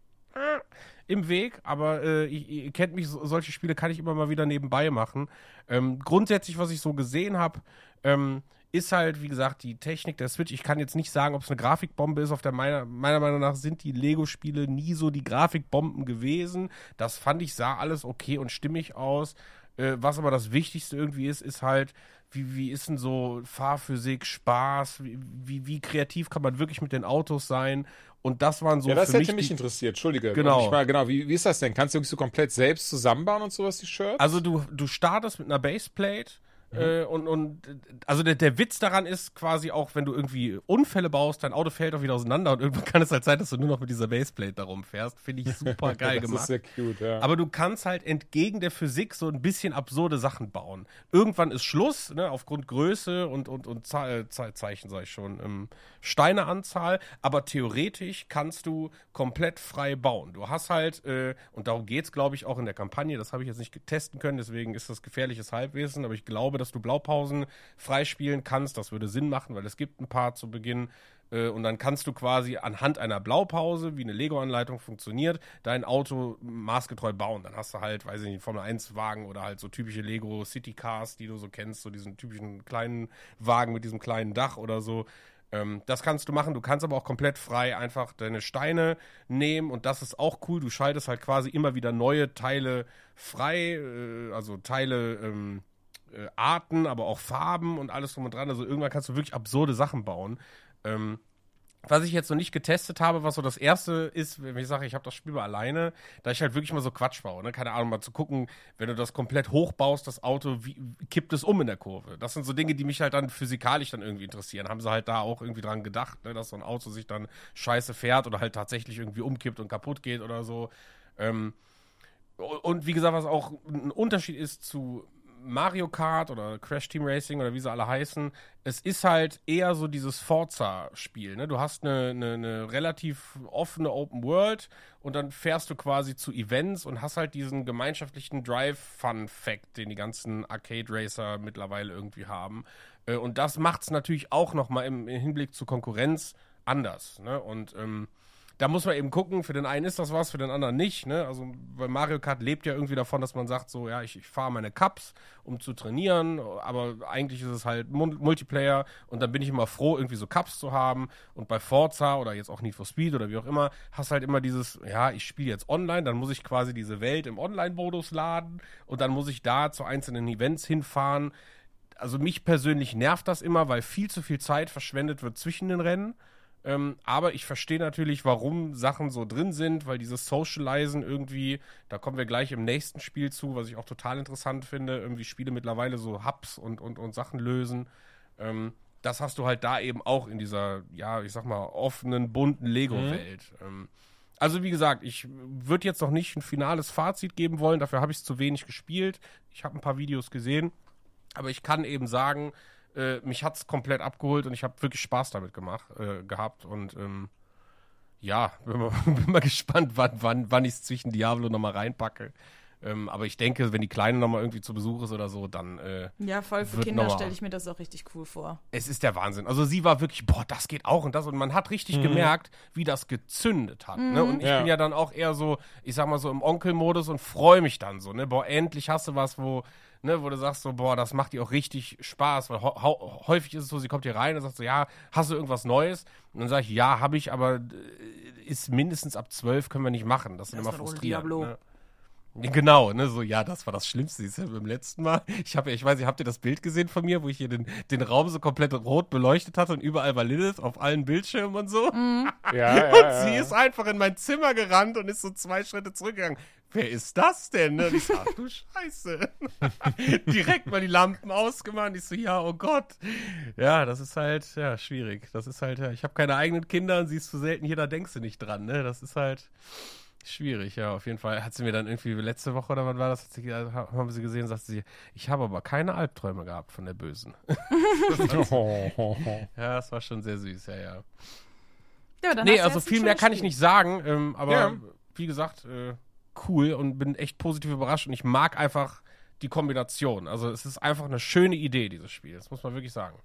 im Weg, aber äh, ihr, kennt mich, so, solche Spiele kann ich immer mal wieder nebenbei machen. Ähm, grundsätzlich, was ich so gesehen habe, ähm, ist halt, wie gesagt, die Technik der Switch. Ich kann jetzt nicht sagen, ob es eine Grafikbombe ist. Auf der meiner, meiner Meinung nach sind die Lego-Spiele nie so die Grafikbomben gewesen. Das fand ich, sah alles okay und stimmig aus. Äh, was aber das Wichtigste irgendwie ist, ist halt, wie, wie ist denn so Fahrphysik, Spaß, wie, wie, wie kreativ kann man wirklich mit den Autos sein? Und das waren so Ja, das für hätte mich die, interessiert, Entschuldige. Genau. Ich mal, genau, wie, wie ist das denn? Kannst du irgendwie so komplett selbst zusammenbauen und sowas, die Shirts? Also du, du startest mit einer Baseplate Mhm. äh, und, und also der, der Witz daran ist quasi auch, wenn du irgendwie Unfälle baust, dein Auto fällt auch wieder auseinander und irgendwann kann es halt sein, dass du nur noch mit dieser Baseplate da rumfährst. Finde ich super geil das gemacht. ist sehr cute, ja. Aber du kannst halt entgegen der Physik so ein bisschen absurde Sachen bauen. Irgendwann ist Schluss, ne, aufgrund Größe und, und, und Ze äh, Ze Zeichen, sag ich schon, ähm, Steineanzahl. Aber theoretisch kannst du komplett frei bauen. Du hast halt, äh, und darum geht's, glaube ich, auch in der Kampagne, das habe ich jetzt nicht testen können, deswegen ist das gefährliches Halbwissen, aber ich glaube, dass du Blaupausen freispielen kannst. Das würde Sinn machen, weil es gibt ein paar zu Beginn. Äh, Und dann kannst du quasi anhand einer Blaupause, wie eine Lego-Anleitung funktioniert, dein Auto maßgetreu bauen. Dann hast du halt, weiß ich nicht, Formel 1-Wagen oder halt so typische Lego City Cars, die du so kennst, so diesen typischen kleinen Wagen mit diesem kleinen Dach oder so. Ähm, das kannst du machen. Du kannst aber auch komplett frei einfach deine Steine nehmen und das ist auch cool. Du schaltest halt quasi immer wieder neue Teile frei, äh, also Teile. Ähm, äh, Arten, aber auch Farben und alles drum und dran. Also irgendwann kannst du wirklich absurde Sachen bauen. Ähm, was ich jetzt noch nicht getestet habe, was so das erste ist, wenn ich sage, ich habe das Spiel mal alleine, da ich halt wirklich mal so Quatsch baue, ne? Keine Ahnung, mal zu gucken, wenn du das komplett hochbaust, das Auto, wie kippt es um in der Kurve? Das sind so Dinge, die mich halt dann physikalisch dann irgendwie interessieren. Haben sie halt da auch irgendwie dran gedacht, ne? dass so ein Auto sich dann scheiße fährt oder halt tatsächlich irgendwie umkippt und kaputt geht oder so. Ähm, und wie gesagt, was auch ein Unterschied ist zu Mario Kart oder Crash Team Racing oder wie sie alle heißen, es ist halt eher so dieses Forza-Spiel. Ne? Du hast eine, eine, eine relativ offene Open World und dann fährst du quasi zu Events und hast halt diesen gemeinschaftlichen Drive-Fun-Fact, den die ganzen Arcade-Racer mittlerweile irgendwie haben. Äh, Und das macht es natürlich auch nochmal im, Hinblick zur Konkurrenz anders. Ne? Und ähm, da muss man eben gucken, für den einen ist das was, für den anderen nicht. Ne? Also bei Mario Kart lebt ja irgendwie davon, dass man sagt, so, ja, ich, ich fahre meine Cups, um zu trainieren, aber eigentlich ist es halt Mul- Multiplayer und dann bin ich immer froh, irgendwie so Cups zu haben. Und bei Forza oder jetzt auch Need for Speed oder wie auch immer, hast halt immer dieses, ja, ich spiele jetzt online, dann muss ich quasi diese Welt im Online-Modus laden und dann muss ich da zu einzelnen Events hinfahren. Also mich persönlich nervt das immer, weil viel zu viel Zeit verschwendet wird zwischen den Rennen. Ähm, aber ich verstehe natürlich, warum Sachen so drin sind, weil dieses Socializen irgendwie, da kommen wir gleich im nächsten Spiel zu, was ich auch total interessant finde, irgendwie Spiele mittlerweile so Hubs und, und, und Sachen lösen. Ähm, das hast du halt da eben auch in dieser, ja, ich sag mal, offenen, bunten Lego-Welt. Ähm, also wie gesagt, ich würde jetzt noch nicht ein finales Fazit geben wollen, dafür habe ich es zu wenig gespielt. Ich habe ein paar Videos gesehen, aber ich kann eben sagen, äh, mich hat es komplett abgeholt und ich habe wirklich Spaß damit gemacht, äh, gehabt und ähm, ja, bin mal, bin mal gespannt, wann, wann, wann ich es zwischen Diablo nochmal reinpacke. Ähm, aber ich denke, wenn die Kleine nochmal irgendwie zu Besuch ist oder so, dann äh, Ja, voll für Kinder stelle ich mir das auch richtig cool vor. es ist der Wahnsinn. Also sie war wirklich, boah, das geht auch und das. Und man hat richtig gemerkt, wie das gezündet hat. Ne? Und ich Ja. bin ja dann auch eher so, ich sag mal so im Onkel-Modus und freue mich dann so, ne? Boah, endlich hast du was, wo, ne, wo du sagst so, boah, das macht dir auch richtig Spaß. Weil häufig ist es so, sie kommt hier rein und sagt so, ja, hast du irgendwas Neues? Und dann sage ich, ja, habe ich, aber äh, ist mindestens ab zwölf können wir nicht machen. Das ist immer frustrierend. Diablo. Ne? Genau, ne, so, ja, das war das Schlimmste, siehst du, beim letzten Mal. Ich habe ja, ich weiß nicht, habt ihr das Bild gesehen von mir, wo ich hier den, den Raum so komplett rot beleuchtet hatte und überall war Lilith auf allen Bildschirmen und so? ja, ja, und ja, sie ja. ist einfach in mein Zimmer gerannt und ist so zwei Schritte zurückgegangen. Wer ist das denn? Ne? Und ich so, ach du Scheiße. Direkt mal die Lampen ausgemacht. Ich so, ja, oh Gott. Ja, das ist halt, ja, schwierig. Das ist halt, ja, ich habe keine eigenen Kinder und sie ist zu selten hier, da denkst du nicht dran, ne? Das ist halt schwierig, ja, auf jeden Fall. Hat sie mir dann irgendwie letzte Woche oder wann war das, hat sie, haben sie gesehen, sagte sie, ich habe aber keine Albträume gehabt von der Bösen. Ja, das war schon sehr süß, ja, ja. Ja, Nee, also viel mehr kann ich nicht sagen, ähm, aber Ja. wie gesagt, äh, cool und bin echt positiv überrascht und ich mag einfach die Kombination. Also es ist einfach eine schöne Idee, dieses Spiel. Das muss man wirklich sagen.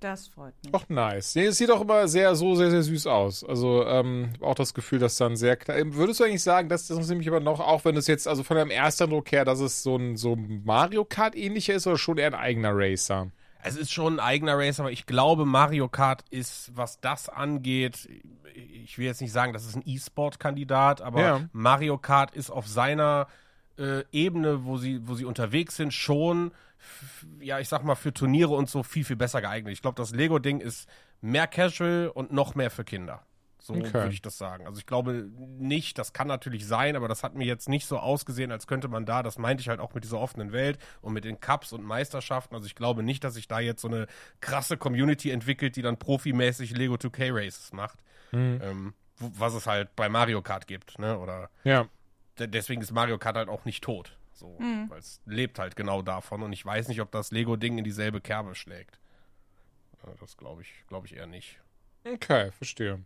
Das freut mich. Doch nice. Nee, es sieht auch immer sehr, so sehr, sehr süß aus. Also ähm, auch das Gefühl, dass dann sehr klar. Ähm, Würdest du eigentlich sagen, dass das nämlich aber noch, auch wenn es jetzt, also von deinem ersten Eindruck her, dass es so ein so Mario Kart ähnlicher ist oder schon eher ein eigener Racer? Es ist schon ein eigener Race, aber ich glaube, Mario Kart ist, was das angeht, ich will jetzt nicht sagen, das ist ein E-Sport-Kandidat, aber Ja. Mario Kart ist auf seiner äh, Ebene, wo sie, wo sie unterwegs sind, schon, ja, ich sag mal, für Turniere und so viel, viel besser geeignet. Ich glaube, das Lego-Ding ist mehr casual und noch mehr für Kinder. So Okay. würde ich das sagen. Also ich glaube nicht, das kann natürlich sein, aber das hat mir jetzt nicht so ausgesehen, als könnte man da, das meinte ich halt auch mit dieser offenen Welt und mit den Cups und Meisterschaften. Also ich glaube nicht, dass sich da jetzt so eine krasse Community entwickelt, die dann profimäßig Lego 2K Races macht. Ähm, wo- was es halt bei Mario Kart gibt, ne? Oder Ja. de- deswegen ist Mario Kart halt auch nicht tot. So, weil es lebt halt genau davon und ich weiß nicht, ob das Lego-Ding in dieselbe Kerbe schlägt. Das glaube ich, glaube ich eher nicht. Okay, verstehe.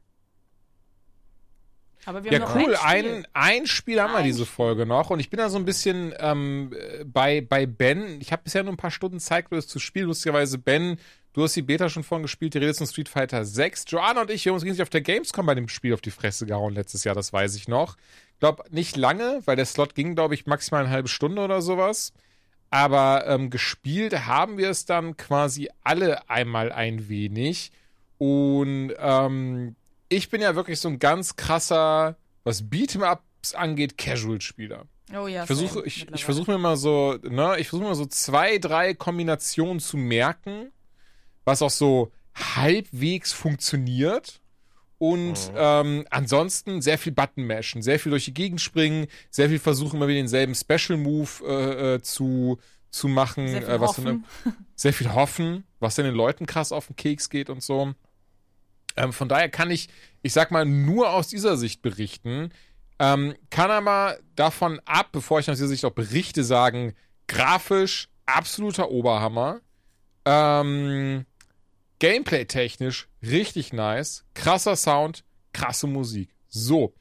Aber wir Ja, haben noch cool. ein Spiel. Ein, ein Spiel haben wir Ein diese Spiel. Folge noch. Und ich bin da so ein bisschen ähm, äh, bei, bei Ben. Ich habe bisher nur ein paar Stunden Zeit, das zu spielen. Lustigerweise, Ben, du hast die Beta schon vorhin gespielt. Die redest von Street Fighter 6. Joanna und ich, wir haben uns gegenseitig auf der Gamescom bei dem Spiel auf die Fresse gehauen letztes Jahr. Das weiß ich noch. Ich glaube, nicht lange, weil der Slot ging, glaube ich, maximal eine halbe Stunde oder sowas. Aber ähm, gespielt haben wir es dann quasi alle einmal ein wenig. Und ähm, ich bin ja wirklich so ein ganz krasser, was Beat'em-Ups angeht, Casual-Spieler. Oh ja, Ich versuche, ich, ich versuche mir mal so, ne, ich versuche mir so zwei, drei Kombinationen zu merken, was auch so halbwegs funktioniert. Und ähm, ansonsten sehr viel Button mashen, sehr viel durch die Gegend springen, sehr viel versuchen, immer wieder denselben Special Move äh, äh, zu, zu machen, Sehr viel äh, was dann- hoffen. sehr viel hoffen, was denn den Leuten krass auf den Keks geht und so. Ähm, von daher kann ich, ich sag mal, nur aus dieser Sicht berichten. Ähm, kann aber davon ab, bevor ich aus dieser Sicht auch berichte, sagen, grafisch absoluter Oberhammer. Ähm, Gameplay-technisch richtig nice. Krasser Sound, krasse Musik. So.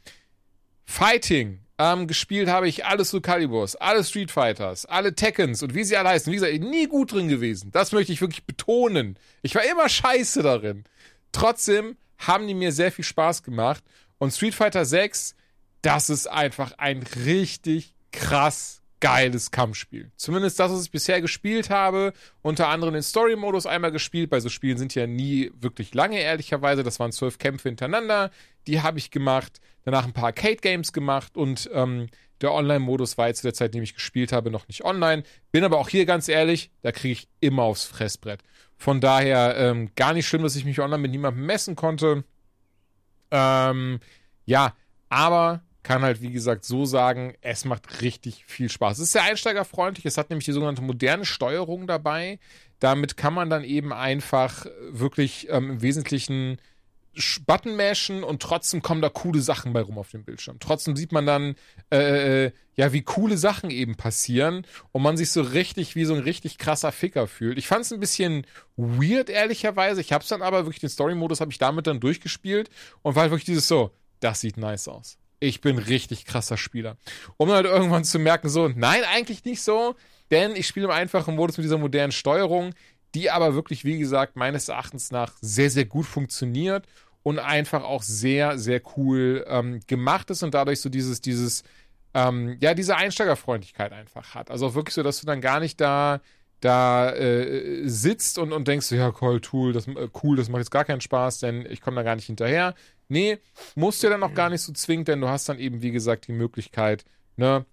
Fighting. Ähm, gespielt habe ich alle Soul Caliburs, alle Street Fighters, alle Tekkens und wie sie alle heißen. Wie gesagt, nie gut drin gewesen. Das möchte ich wirklich betonen. Ich war immer scheiße darin. Trotzdem haben die mir sehr viel Spaß gemacht. Und Street Fighter 6, das ist einfach ein richtig krass geiles Kampfspiel. Zumindest das, was ich bisher gespielt habe. Unter anderem den Story-Modus einmal gespielt. Bei so Spielen sind ja nie wirklich lange, ehrlicherweise. Das waren zwölf Kämpfe hintereinander. Die habe ich gemacht. Danach ein paar Arcade-Games gemacht. Und ähm, der Online-Modus war jetzt zu der Zeit, in dem ich gespielt habe, noch nicht online. Bin aber auch hier ganz ehrlich, da kriege ich immer aufs Fressbrett. Von daher ähm, gar nicht schlimm, dass ich mich online mit niemandem messen konnte. Ähm, ja, aber kann halt, wie gesagt, so sagen, es macht richtig viel Spaß. Es ist sehr einsteigerfreundlich. Es hat nämlich die sogenannte moderne Steuerung dabei. Damit kann man dann eben einfach wirklich ähm, im Wesentlichen Button mashen und trotzdem kommen da coole Sachen bei rum auf dem Bildschirm. Trotzdem sieht man dann, äh, ja, wie coole Sachen eben passieren und man sich so richtig wie so ein richtig krasser Ficker fühlt. Ich fand es ein bisschen weird, ehrlicherweise. Ich hab's dann aber wirklich, den Story-Modus habe ich damit dann durchgespielt und war halt wirklich dieses so, das sieht nice aus. Ich bin richtig krasser Spieler. Um halt irgendwann zu merken, so, nein, eigentlich nicht so, denn ich spiele im einfachen Modus mit dieser modernen Steuerung, die aber wirklich, wie gesagt, meines Erachtens nach sehr, sehr gut funktioniert und einfach auch sehr, sehr cool ähm, gemacht ist und dadurch so dieses, dieses, ähm, ja, diese Einsteigerfreundlichkeit einfach hat. Also auch wirklich so, dass du dann gar nicht da, da äh, sitzt und, und denkst, ja, cool, cool, das, äh, cool, das macht jetzt gar keinen Spaß, denn ich komme da gar nicht hinterher. Nee, musst du ja dann auch gar nicht so zwingend, denn du hast dann eben, wie gesagt, die Möglichkeit, ne,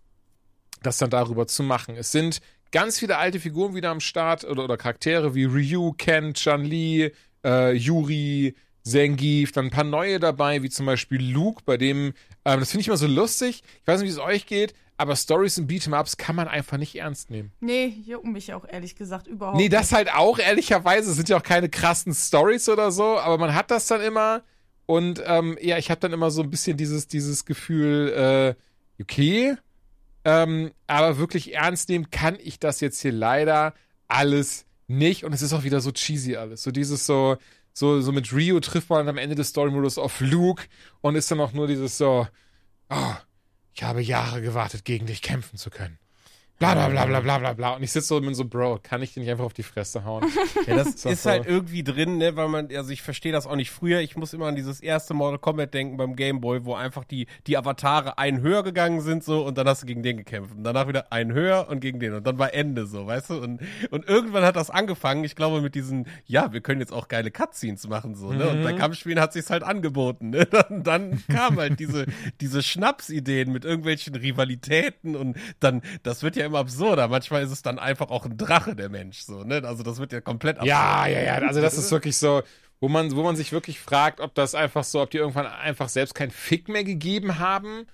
das dann darüber zu machen. Es sind ganz viele alte Figuren wieder am Start oder, oder Charaktere wie Ryu, Ken, Chun-Li, äh, Yuri, Zangief, dann ein paar neue dabei, wie zum Beispiel Luke, bei dem, ähm, das finde ich immer so lustig. Ich weiß nicht, wie es euch geht, aber Stories und Beat'em-Ups kann man einfach nicht ernst nehmen. Nee, jucken mich auch ehrlich gesagt überhaupt Nee, nicht. das halt auch, ehrlicherweise. Es sind ja auch keine krassen Stories oder so, aber man hat das dann immer. Und ähm, ja, ich habe dann immer so ein bisschen dieses, dieses Gefühl, äh, okay, ähm, aber wirklich ernst nehmen kann ich das jetzt hier leider alles nicht. Und es ist auch wieder so cheesy alles. So dieses so, so, so mit Rio trifft man am Ende des Story-Modus auf Luke und ist dann auch nur dieses so, oh, ich habe Jahre gewartet, gegen dich kämpfen zu können. Bla bla bla bla bla bla bla. Und ich sitze so und bin so, Bro, kann ich dir nicht einfach auf die Fresse hauen? Ja, das ist halt irgendwie drin, ne, weil man, also ich verstehe das auch nicht früher. Ich muss immer an dieses erste Mortal Kombat denken beim Game Boy, wo einfach die, die Avatare einen höher gegangen sind so und dann hast du gegen den gekämpft. Und danach wieder einen höher und gegen den. Und dann war Ende so, weißt du? Und, und irgendwann hat das angefangen, ich glaube, mit diesen, ja, wir können jetzt auch geile Cutscenes machen, so, ne? Und bei Kampfspielen hat sich's halt angeboten, ne? Dann, dann kamen halt diese, diese Schnapsideen mit irgendwelchen Rivalitäten und dann, das wird ja immer absurder. Manchmal ist es dann einfach auch ein Drache, der Mensch, so, ne? Also das wird ja komplett absurd. Ja, ja, ja. Also das ist wirklich so, wo man, wo man sich wirklich fragt, ob das einfach so, ob die irgendwann einfach selbst keinen Fick mehr gegeben haben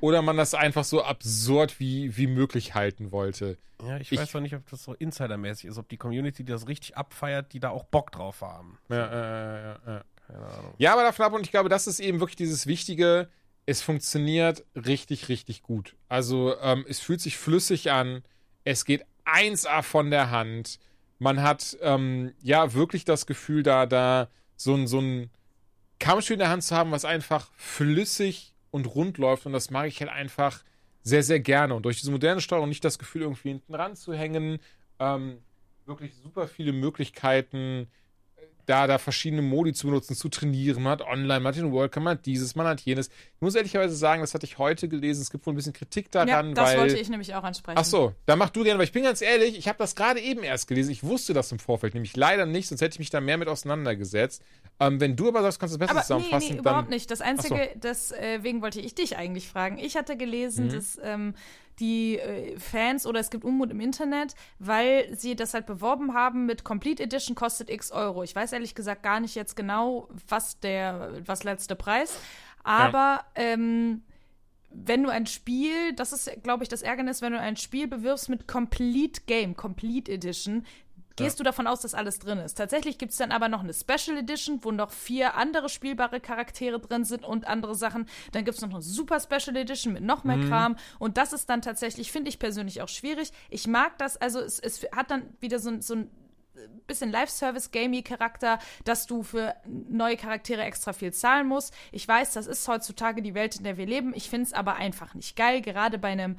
oder man das einfach so absurd wie, wie möglich halten wollte. Ja, ich, Ich- weiß noch nicht, ob das so insidermäßig ist, ob die Community, die das richtig abfeiert, die da auch Bock drauf haben. Ja, ja, ja, ja. Keine Ahnung. ja, aber davon ab und ich glaube, das ist eben wirklich dieses Wichtige. Es funktioniert richtig, richtig gut. Also ähm, es fühlt sich flüssig an. Es geht 1A von der Hand. Man hat ähm, ja wirklich das Gefühl, da, da so ein, so ein Kampfspiel in der Hand zu haben, was einfach flüssig und rund läuft. Und das mag ich halt einfach sehr, sehr gerne. Und durch diese moderne Steuerung nicht das Gefühl, irgendwie hinten ranzuhängen. Ähm, wirklich super viele Möglichkeiten, da, da verschiedene Modi zu benutzen, zu trainieren. Man hat online, man hat den World Cup, man hat dieses, man hat jenes. Ich muss ehrlicherweise sagen, das hatte ich heute gelesen. Es gibt wohl ein bisschen Kritik Ja, daran, das weil. wollte ich nämlich auch ansprechen. Ach so, da mach du gerne, weil ich bin ganz ehrlich, ich habe das gerade eben erst gelesen. Ich wusste das im Vorfeld, nämlich leider nicht, sonst hätte ich mich da mehr mit auseinandergesetzt. Ähm, wenn du aber sagst, kannst du es besser Aber nee, zusammenfassen, nee, dann. überhaupt nicht. Das Einzige, deswegen wollte ich dich eigentlich fragen. Ich hatte gelesen, dass ähm, die äh, Fans oder es gibt Unmut im Internet, weil sie das halt beworben haben mit Complete Edition kostet x Euro. Ich weiß ehrlich gesagt gar nicht jetzt genau, was der, was letzte Preis. Aber ähm, wenn du ein Spiel, das ist, glaube ich, das Ärgernis, wenn du ein Spiel bewirbst mit Complete Game, Complete Edition, gehst du davon aus, dass alles drin ist. Tatsächlich gibt es dann aber noch eine Special Edition, wo noch vier andere spielbare Charaktere drin sind und andere Sachen. Dann gibt es noch eine Super Special Edition mit noch mehr Kram. Und das ist dann tatsächlich, finde ich persönlich auch schwierig. Ich mag das, also es, es hat dann wieder so, ein- so ein bisschen Live-Service-Gamey-Charakter, dass du für neue Charaktere extra viel zahlen musst. Ich weiß, das ist heutzutage die Welt, in der wir leben. Ich finde es aber einfach nicht geil, gerade bei einem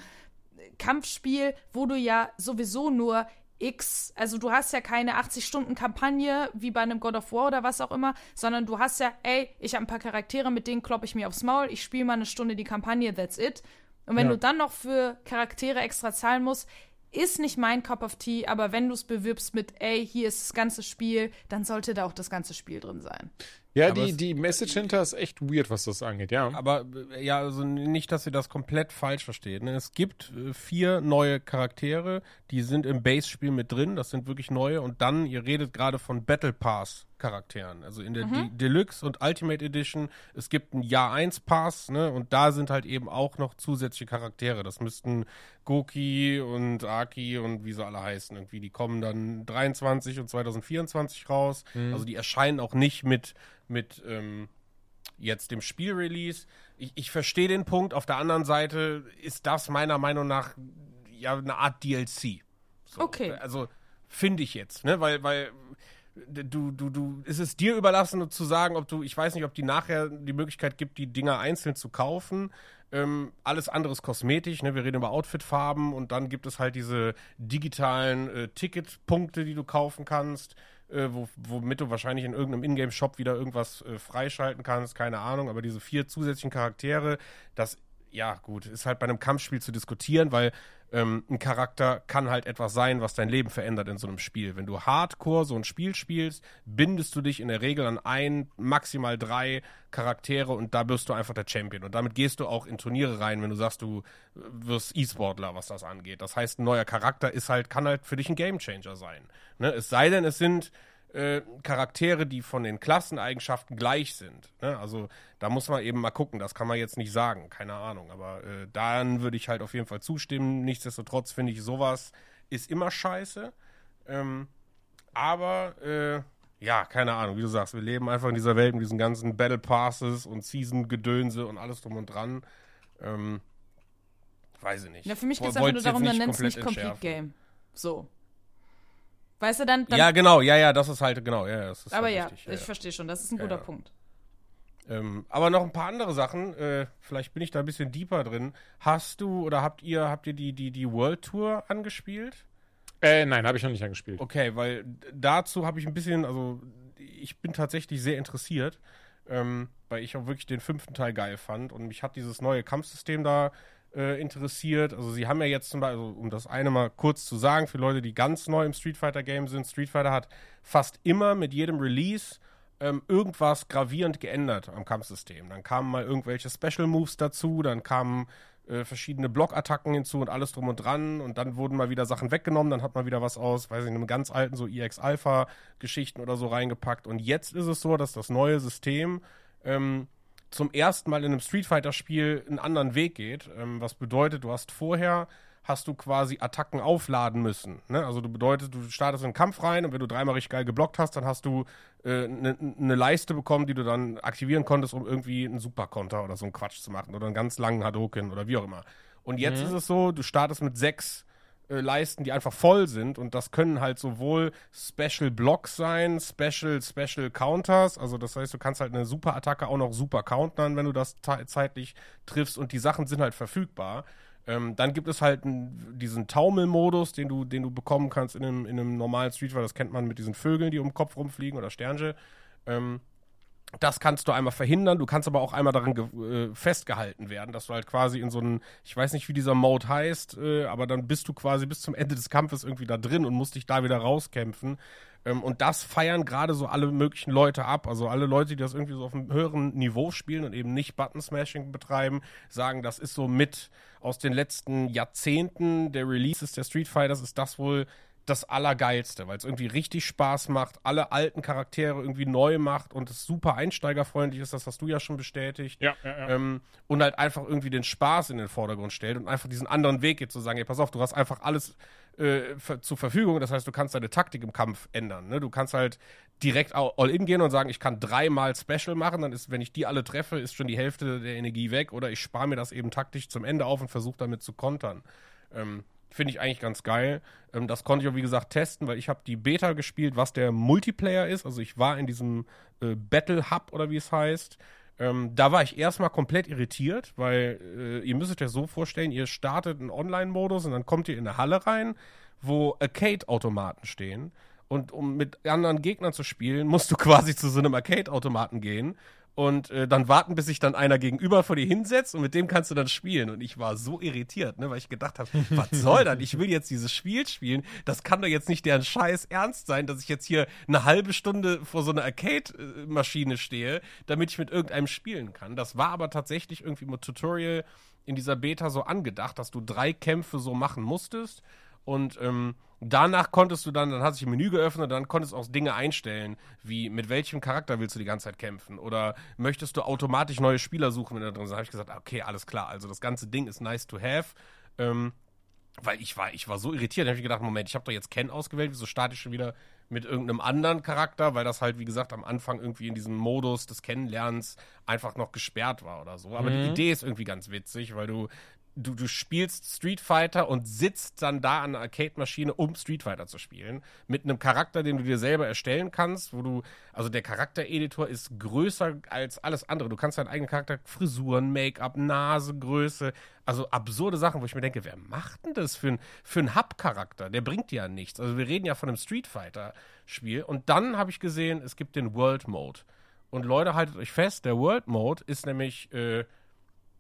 Kampfspiel, wo du ja sowieso nur X, also du hast ja keine 80-Stunden-Kampagne wie bei einem God of War oder was auch immer, sondern du hast ja, ey, ich habe ein paar Charaktere, mit denen kloppe ich mir aufs Maul, ich spiele mal eine Stunde die Kampagne, that's it. Und wenn Ja. du dann noch für Charaktere extra zahlen musst, ist nicht mein Cup of Tea, aber wenn du es bewirbst mit, ey, hier ist das ganze Spiel, dann sollte da auch das ganze Spiel drin sein. Ja, Aber die, es- die Message hinter ist echt weird, was das angeht, ja. Aber äh, ja, also nicht, dass ihr das komplett falsch versteht. Ne? Es gibt äh, vier neue Charaktere, die sind im Base-Spiel mit drin. Das sind wirklich neue. Und dann, ihr redet gerade von Battle Pass. Charakteren. Also in der De Deluxe und Ultimate Edition, es gibt einen Jahr 1 Pass, ne? Und da sind halt eben auch noch zusätzliche Charaktere. Das müssten Goki und Aki und wie sie alle heißen. Irgendwie, die kommen dann 23 und 2024 raus. Also die erscheinen auch nicht mit, mit ähm, jetzt dem Spielrelease. Ich, ich verstehe den Punkt. Auf der anderen Seite ist das meiner Meinung nach ja eine Art DLC. So, Okay. Also finde ich jetzt, ne? Weil, weil du, du, du, es ist dir überlassen zu sagen, ob du, ich weiß nicht, ob die nachher die Möglichkeit gibt, die Dinger einzeln zu kaufen. Ähm, alles andere ist kosmetisch, ne? Wir reden über Outfitfarben und dann gibt es halt diese digitalen äh, Ticketpunkte, die du kaufen kannst, äh, wo, womit du wahrscheinlich in irgendeinem Ingame-Shop wieder irgendwas äh, freischalten kannst, keine Ahnung, aber diese vier zusätzlichen Charaktere, das, ja, gut, ist halt bei einem Kampfspiel zu diskutieren, weil ähm, ein Charakter kann halt etwas sein, was dein Leben verändert in so einem Spiel. Wenn du hardcore so ein Spiel spielst, bindest du dich in der Regel an ein, maximal drei Charaktere und da bist du einfach der Champion. Und damit gehst du auch in Turniere rein, wenn du sagst, du äh, wirst E-Sportler, was das angeht. Das heißt, ein neuer Charakter ist halt, kann halt für dich ein Gamechanger sein. Ne? Es sei denn, es sind äh, Charaktere, die von den Klasseneigenschaften gleich sind. Ne? Also da muss man eben mal gucken, das kann man jetzt nicht sagen, keine Ahnung. Aber äh, dann würde ich halt auf jeden Fall zustimmen. Nichtsdestotrotz finde ich, sowas ist immer scheiße. Ähm, aber äh, ja, keine Ahnung, wie du sagst, wir leben einfach in dieser Welt mit diesen ganzen Battle Passes und Season-Gedönse und alles drum und dran. Ähm, weiß ich nicht. Ja, für mich geht es einfach nur darum, dann nenn's komplett nicht Complete. Game. So. Weißt du, dann. dann Ja, genau, ja, ja, das ist halt, genau, ja, ja, das ist aber halt ja, richtig, ich verstehe schon, das ist ein Ja, guter ja. Punkt. Ähm, aber noch ein paar andere Sachen, äh, vielleicht bin ich da ein bisschen deeper drin. Hast du oder habt ihr, habt ihr die, die, die World Tour angespielt? Äh, nein, habe ich noch nicht angespielt. Okay, weil dazu habe ich ein bisschen, also ich bin tatsächlich sehr interessiert, ähm, weil ich auch wirklich den fünften Teil geil fand und mich hat dieses neue Kampfsystem da äh, interessiert. Also sie haben ja jetzt zum Beispiel, also, um das eine mal kurz zu sagen, für Leute, die ganz neu im Street Fighter Game sind, Street Fighter hat fast immer mit jedem Release ähm, irgendwas gravierend geändert am Kampfsystem. Dann kamen mal irgendwelche Special Moves dazu, dann kamen äh, verschiedene Blockattacken hinzu und alles drum und dran und dann wurden mal wieder Sachen weggenommen, dann hat man wieder was aus, weiß ich, einem ganz alten so EX Alpha Geschichten oder so reingepackt und jetzt ist es so, dass das neue System ähm, zum ersten Mal in einem Street Fighter Spiel einen anderen Weg geht, ähm, was bedeutet, du hast vorher hast du quasi Attacken aufladen müssen. Ne? Also du bedeutet, du startest in den Kampf rein und wenn du dreimal richtig geil geblockt hast, dann hast du eine äh, ne, ne Leiste bekommen, die du dann aktivieren konntest, um irgendwie einen Superkonter oder so einen Quatsch zu machen oder einen ganz langen Hadoken oder wie auch immer. Und jetzt mhm. ist es so, du startest mit sechs äh, Leisten, die einfach voll sind und das können halt sowohl Special Blocks sein, Special Special Counters, also das heißt, du kannst halt eine Super Attacke auch noch super countern, wenn du das zeitlich triffst und die Sachen sind halt verfügbar. Ähm, dann gibt es halt diesen Taumelmodus, den du, den du bekommen kannst in einem, in einem normalen Street Fighter. Das kennt man mit diesen Vögeln, die um den Kopf rumfliegen oder Sternche. Ähm, das kannst du einmal verhindern, du kannst aber auch einmal darin äh, festgehalten werden, dass du halt quasi in so einem, ich weiß nicht, wie dieser Mode heißt, äh, aber dann bist du quasi bis zum Ende des Kampfes irgendwie da drin und musst dich da wieder rauskämpfen. Ähm, und das feiern gerade so alle möglichen Leute ab. Also alle Leute, die das irgendwie so auf einem höheren Niveau spielen und eben nicht Button-Smashing betreiben, sagen, das ist so mit aus den letzten Jahrzehnten der Releases der Street Fighters ist das wohl das Allergeilste, weil es irgendwie richtig Spaß macht, alle alten Charaktere irgendwie neu macht und es super einsteigerfreundlich ist, das hast du ja schon bestätigt. Ja, ja, ja. Ähm, und halt einfach irgendwie den Spaß in den Vordergrund stellt und einfach diesen anderen Weg geht, zu sagen, ey, pass auf, du hast einfach alles äh, zur Verfügung. Das heißt, du kannst deine Taktik im Kampf ändern. Ne? Du kannst halt direkt all in gehen und sagen, ich kann dreimal Special machen, dann ist, wenn ich die alle treffe, ist schon die Hälfte der Energie weg oder ich spare mir das eben taktisch zum Ende auf und versuche damit zu kontern. Ähm, Finde ich eigentlich ganz geil. Ähm, das konnte ich auch, wie gesagt, testen, weil ich habe die Beta gespielt, was der Multiplayer ist. Also ich war in diesem äh, Battle Hub oder wie es heißt. Ähm, da war ich erstmal komplett irritiert, weil äh, ihr müsst euch das so vorstellen, ihr startet einen Online-Modus und dann kommt ihr in eine Halle rein, wo Arcade-Automaten stehen. Und um mit anderen Gegnern zu spielen, musst du quasi zu so einem Arcade-Automaten gehen und äh, dann warten, bis sich dann einer gegenüber vor dir hinsetzt und mit dem kannst du dann spielen. Und ich war so irritiert, ne, weil ich gedacht habe, was soll das? Ich will jetzt dieses Spiel spielen. Das kann doch jetzt nicht deren Scheiß ernst sein, dass ich jetzt hier eine halbe Stunde vor so einer Arcade-Maschine stehe, damit ich mit irgendeinem spielen kann. Das war aber tatsächlich irgendwie im Tutorial in dieser Beta so angedacht, dass du drei Kämpfe so machen musstest. Und ähm, danach konntest du dann, dann hat sich ein Menü geöffnet und dann konntest du auch Dinge einstellen, wie mit welchem Charakter willst du die ganze Zeit kämpfen oder möchtest du automatisch neue Spieler suchen, wenn da drin bist. Da habe ich gesagt, okay, alles klar, also das ganze Ding ist nice to have. Ähm, weil ich war, ich war so irritiert, da habe ich gedacht, Moment, ich habe doch jetzt Ken ausgewählt, wieso starte ich schon wieder mit irgendeinem anderen Charakter, weil das halt, wie gesagt, am Anfang irgendwie in diesem Modus des Kennenlernens einfach noch gesperrt war oder so. Aber mhm. die Idee ist irgendwie ganz witzig, weil du du, du spielst Street Fighter und sitzt dann da an der Arcade-Maschine, um Street Fighter zu spielen. Mit einem Charakter, den du dir selber erstellen kannst, wo du, also der Charaktereditor ist größer als alles andere. Du kannst deinen eigenen Charakter, Frisuren, Make-up, Nase, Größe, also absurde Sachen, wo ich mir denke, wer macht denn das für, ein, für einen Hub-Charakter? Der bringt ja nichts. Also wir reden ja von einem Street Fighter-Spiel. Und dann habe ich gesehen, es gibt den World Mode. Und Leute, haltet euch fest, der World Mode ist nämlich äh,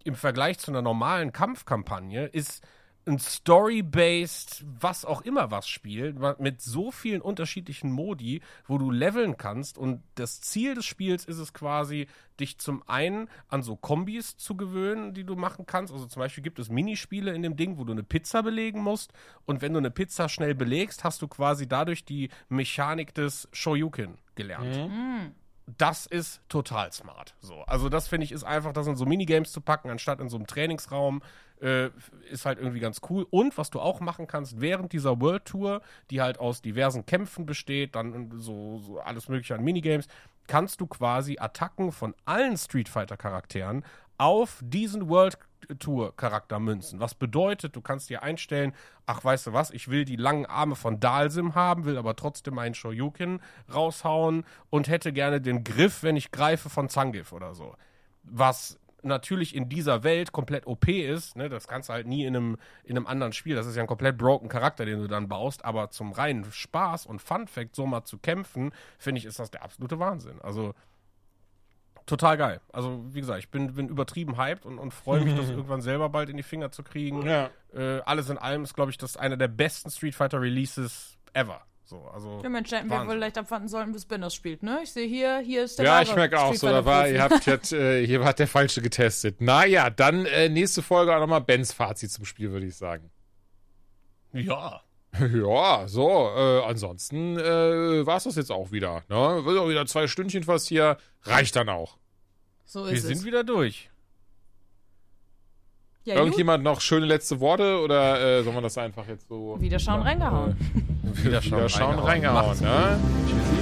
im Vergleich zu einer normalen Kampfkampagne ist ein Story-based, was auch immer was Spiel, mit so vielen unterschiedlichen Modi, wo du leveln kannst. Und das Ziel des Spiels ist es quasi, dich zum einen an so Kombis zu gewöhnen, die du machen kannst. Also zum Beispiel gibt es Minispiele in dem Ding, wo du eine Pizza belegen musst. Und wenn du eine Pizza schnell belegst, hast du quasi dadurch die Mechanik des Shoryuken gelernt. Mhm das ist total smart. So, also das finde ich ist einfach, das in so Minigames zu packen, anstatt in so einem Trainingsraum, äh, ist halt irgendwie ganz cool. Und was du auch machen kannst während dieser World Tour, die halt aus diversen Kämpfen besteht, dann so, so alles mögliche an Minigames, kannst du quasi Attacken von allen Street Fighter Charakteren auf diesen World Tour Charakter münzen. Was bedeutet, du kannst dir einstellen, ach, weißt du was, ich will die langen Arme von Dalsim haben, will aber trotzdem einen Shoryuken raushauen und hätte gerne den Griff, wenn ich greife, von Zangief oder so. Was natürlich in dieser Welt komplett OP ist, ne, das kannst du halt nie in einem, in einem anderen Spiel. Das ist ja ein komplett broken Charakter, den du dann baust, aber zum reinen Spaß und Fun Fact, so mal zu kämpfen, finde ich, ist das der absolute Wahnsinn. Also total geil. Also, wie gesagt, ich bin, bin übertrieben hyped und, und freue mich, das irgendwann selber bald in die Finger zu kriegen. Ja. Äh, alles in allem ist, glaube ich, das einer der besten Street Fighter Releases ever. So, also Ja, Mensch, hätten wir wohl leicht abwarten sollen, bis Ben das spielt, ne? Ich sehe hier, hier ist der Ja, ich merke auch Street so, da war, ihr habt jetzt, äh, hier hat der Falsche getestet. Naja, dann äh, nächste Folge auch nochmal Bens Fazit zum Spiel, würde ich sagen. ja. Ja, so, äh, ansonsten äh, war es das jetzt auch wieder. Ne? Wird auch wieder zwei Stündchen fast hier. Reicht dann auch. So Wir ist sind es. wieder durch. Ja, gut. Irgendjemand noch schöne letzte Worte oder äh, soll man das einfach jetzt so Wieder schauen, reingehauen. Wieder wieder schauen, reingehauen? Macht's Ne? It's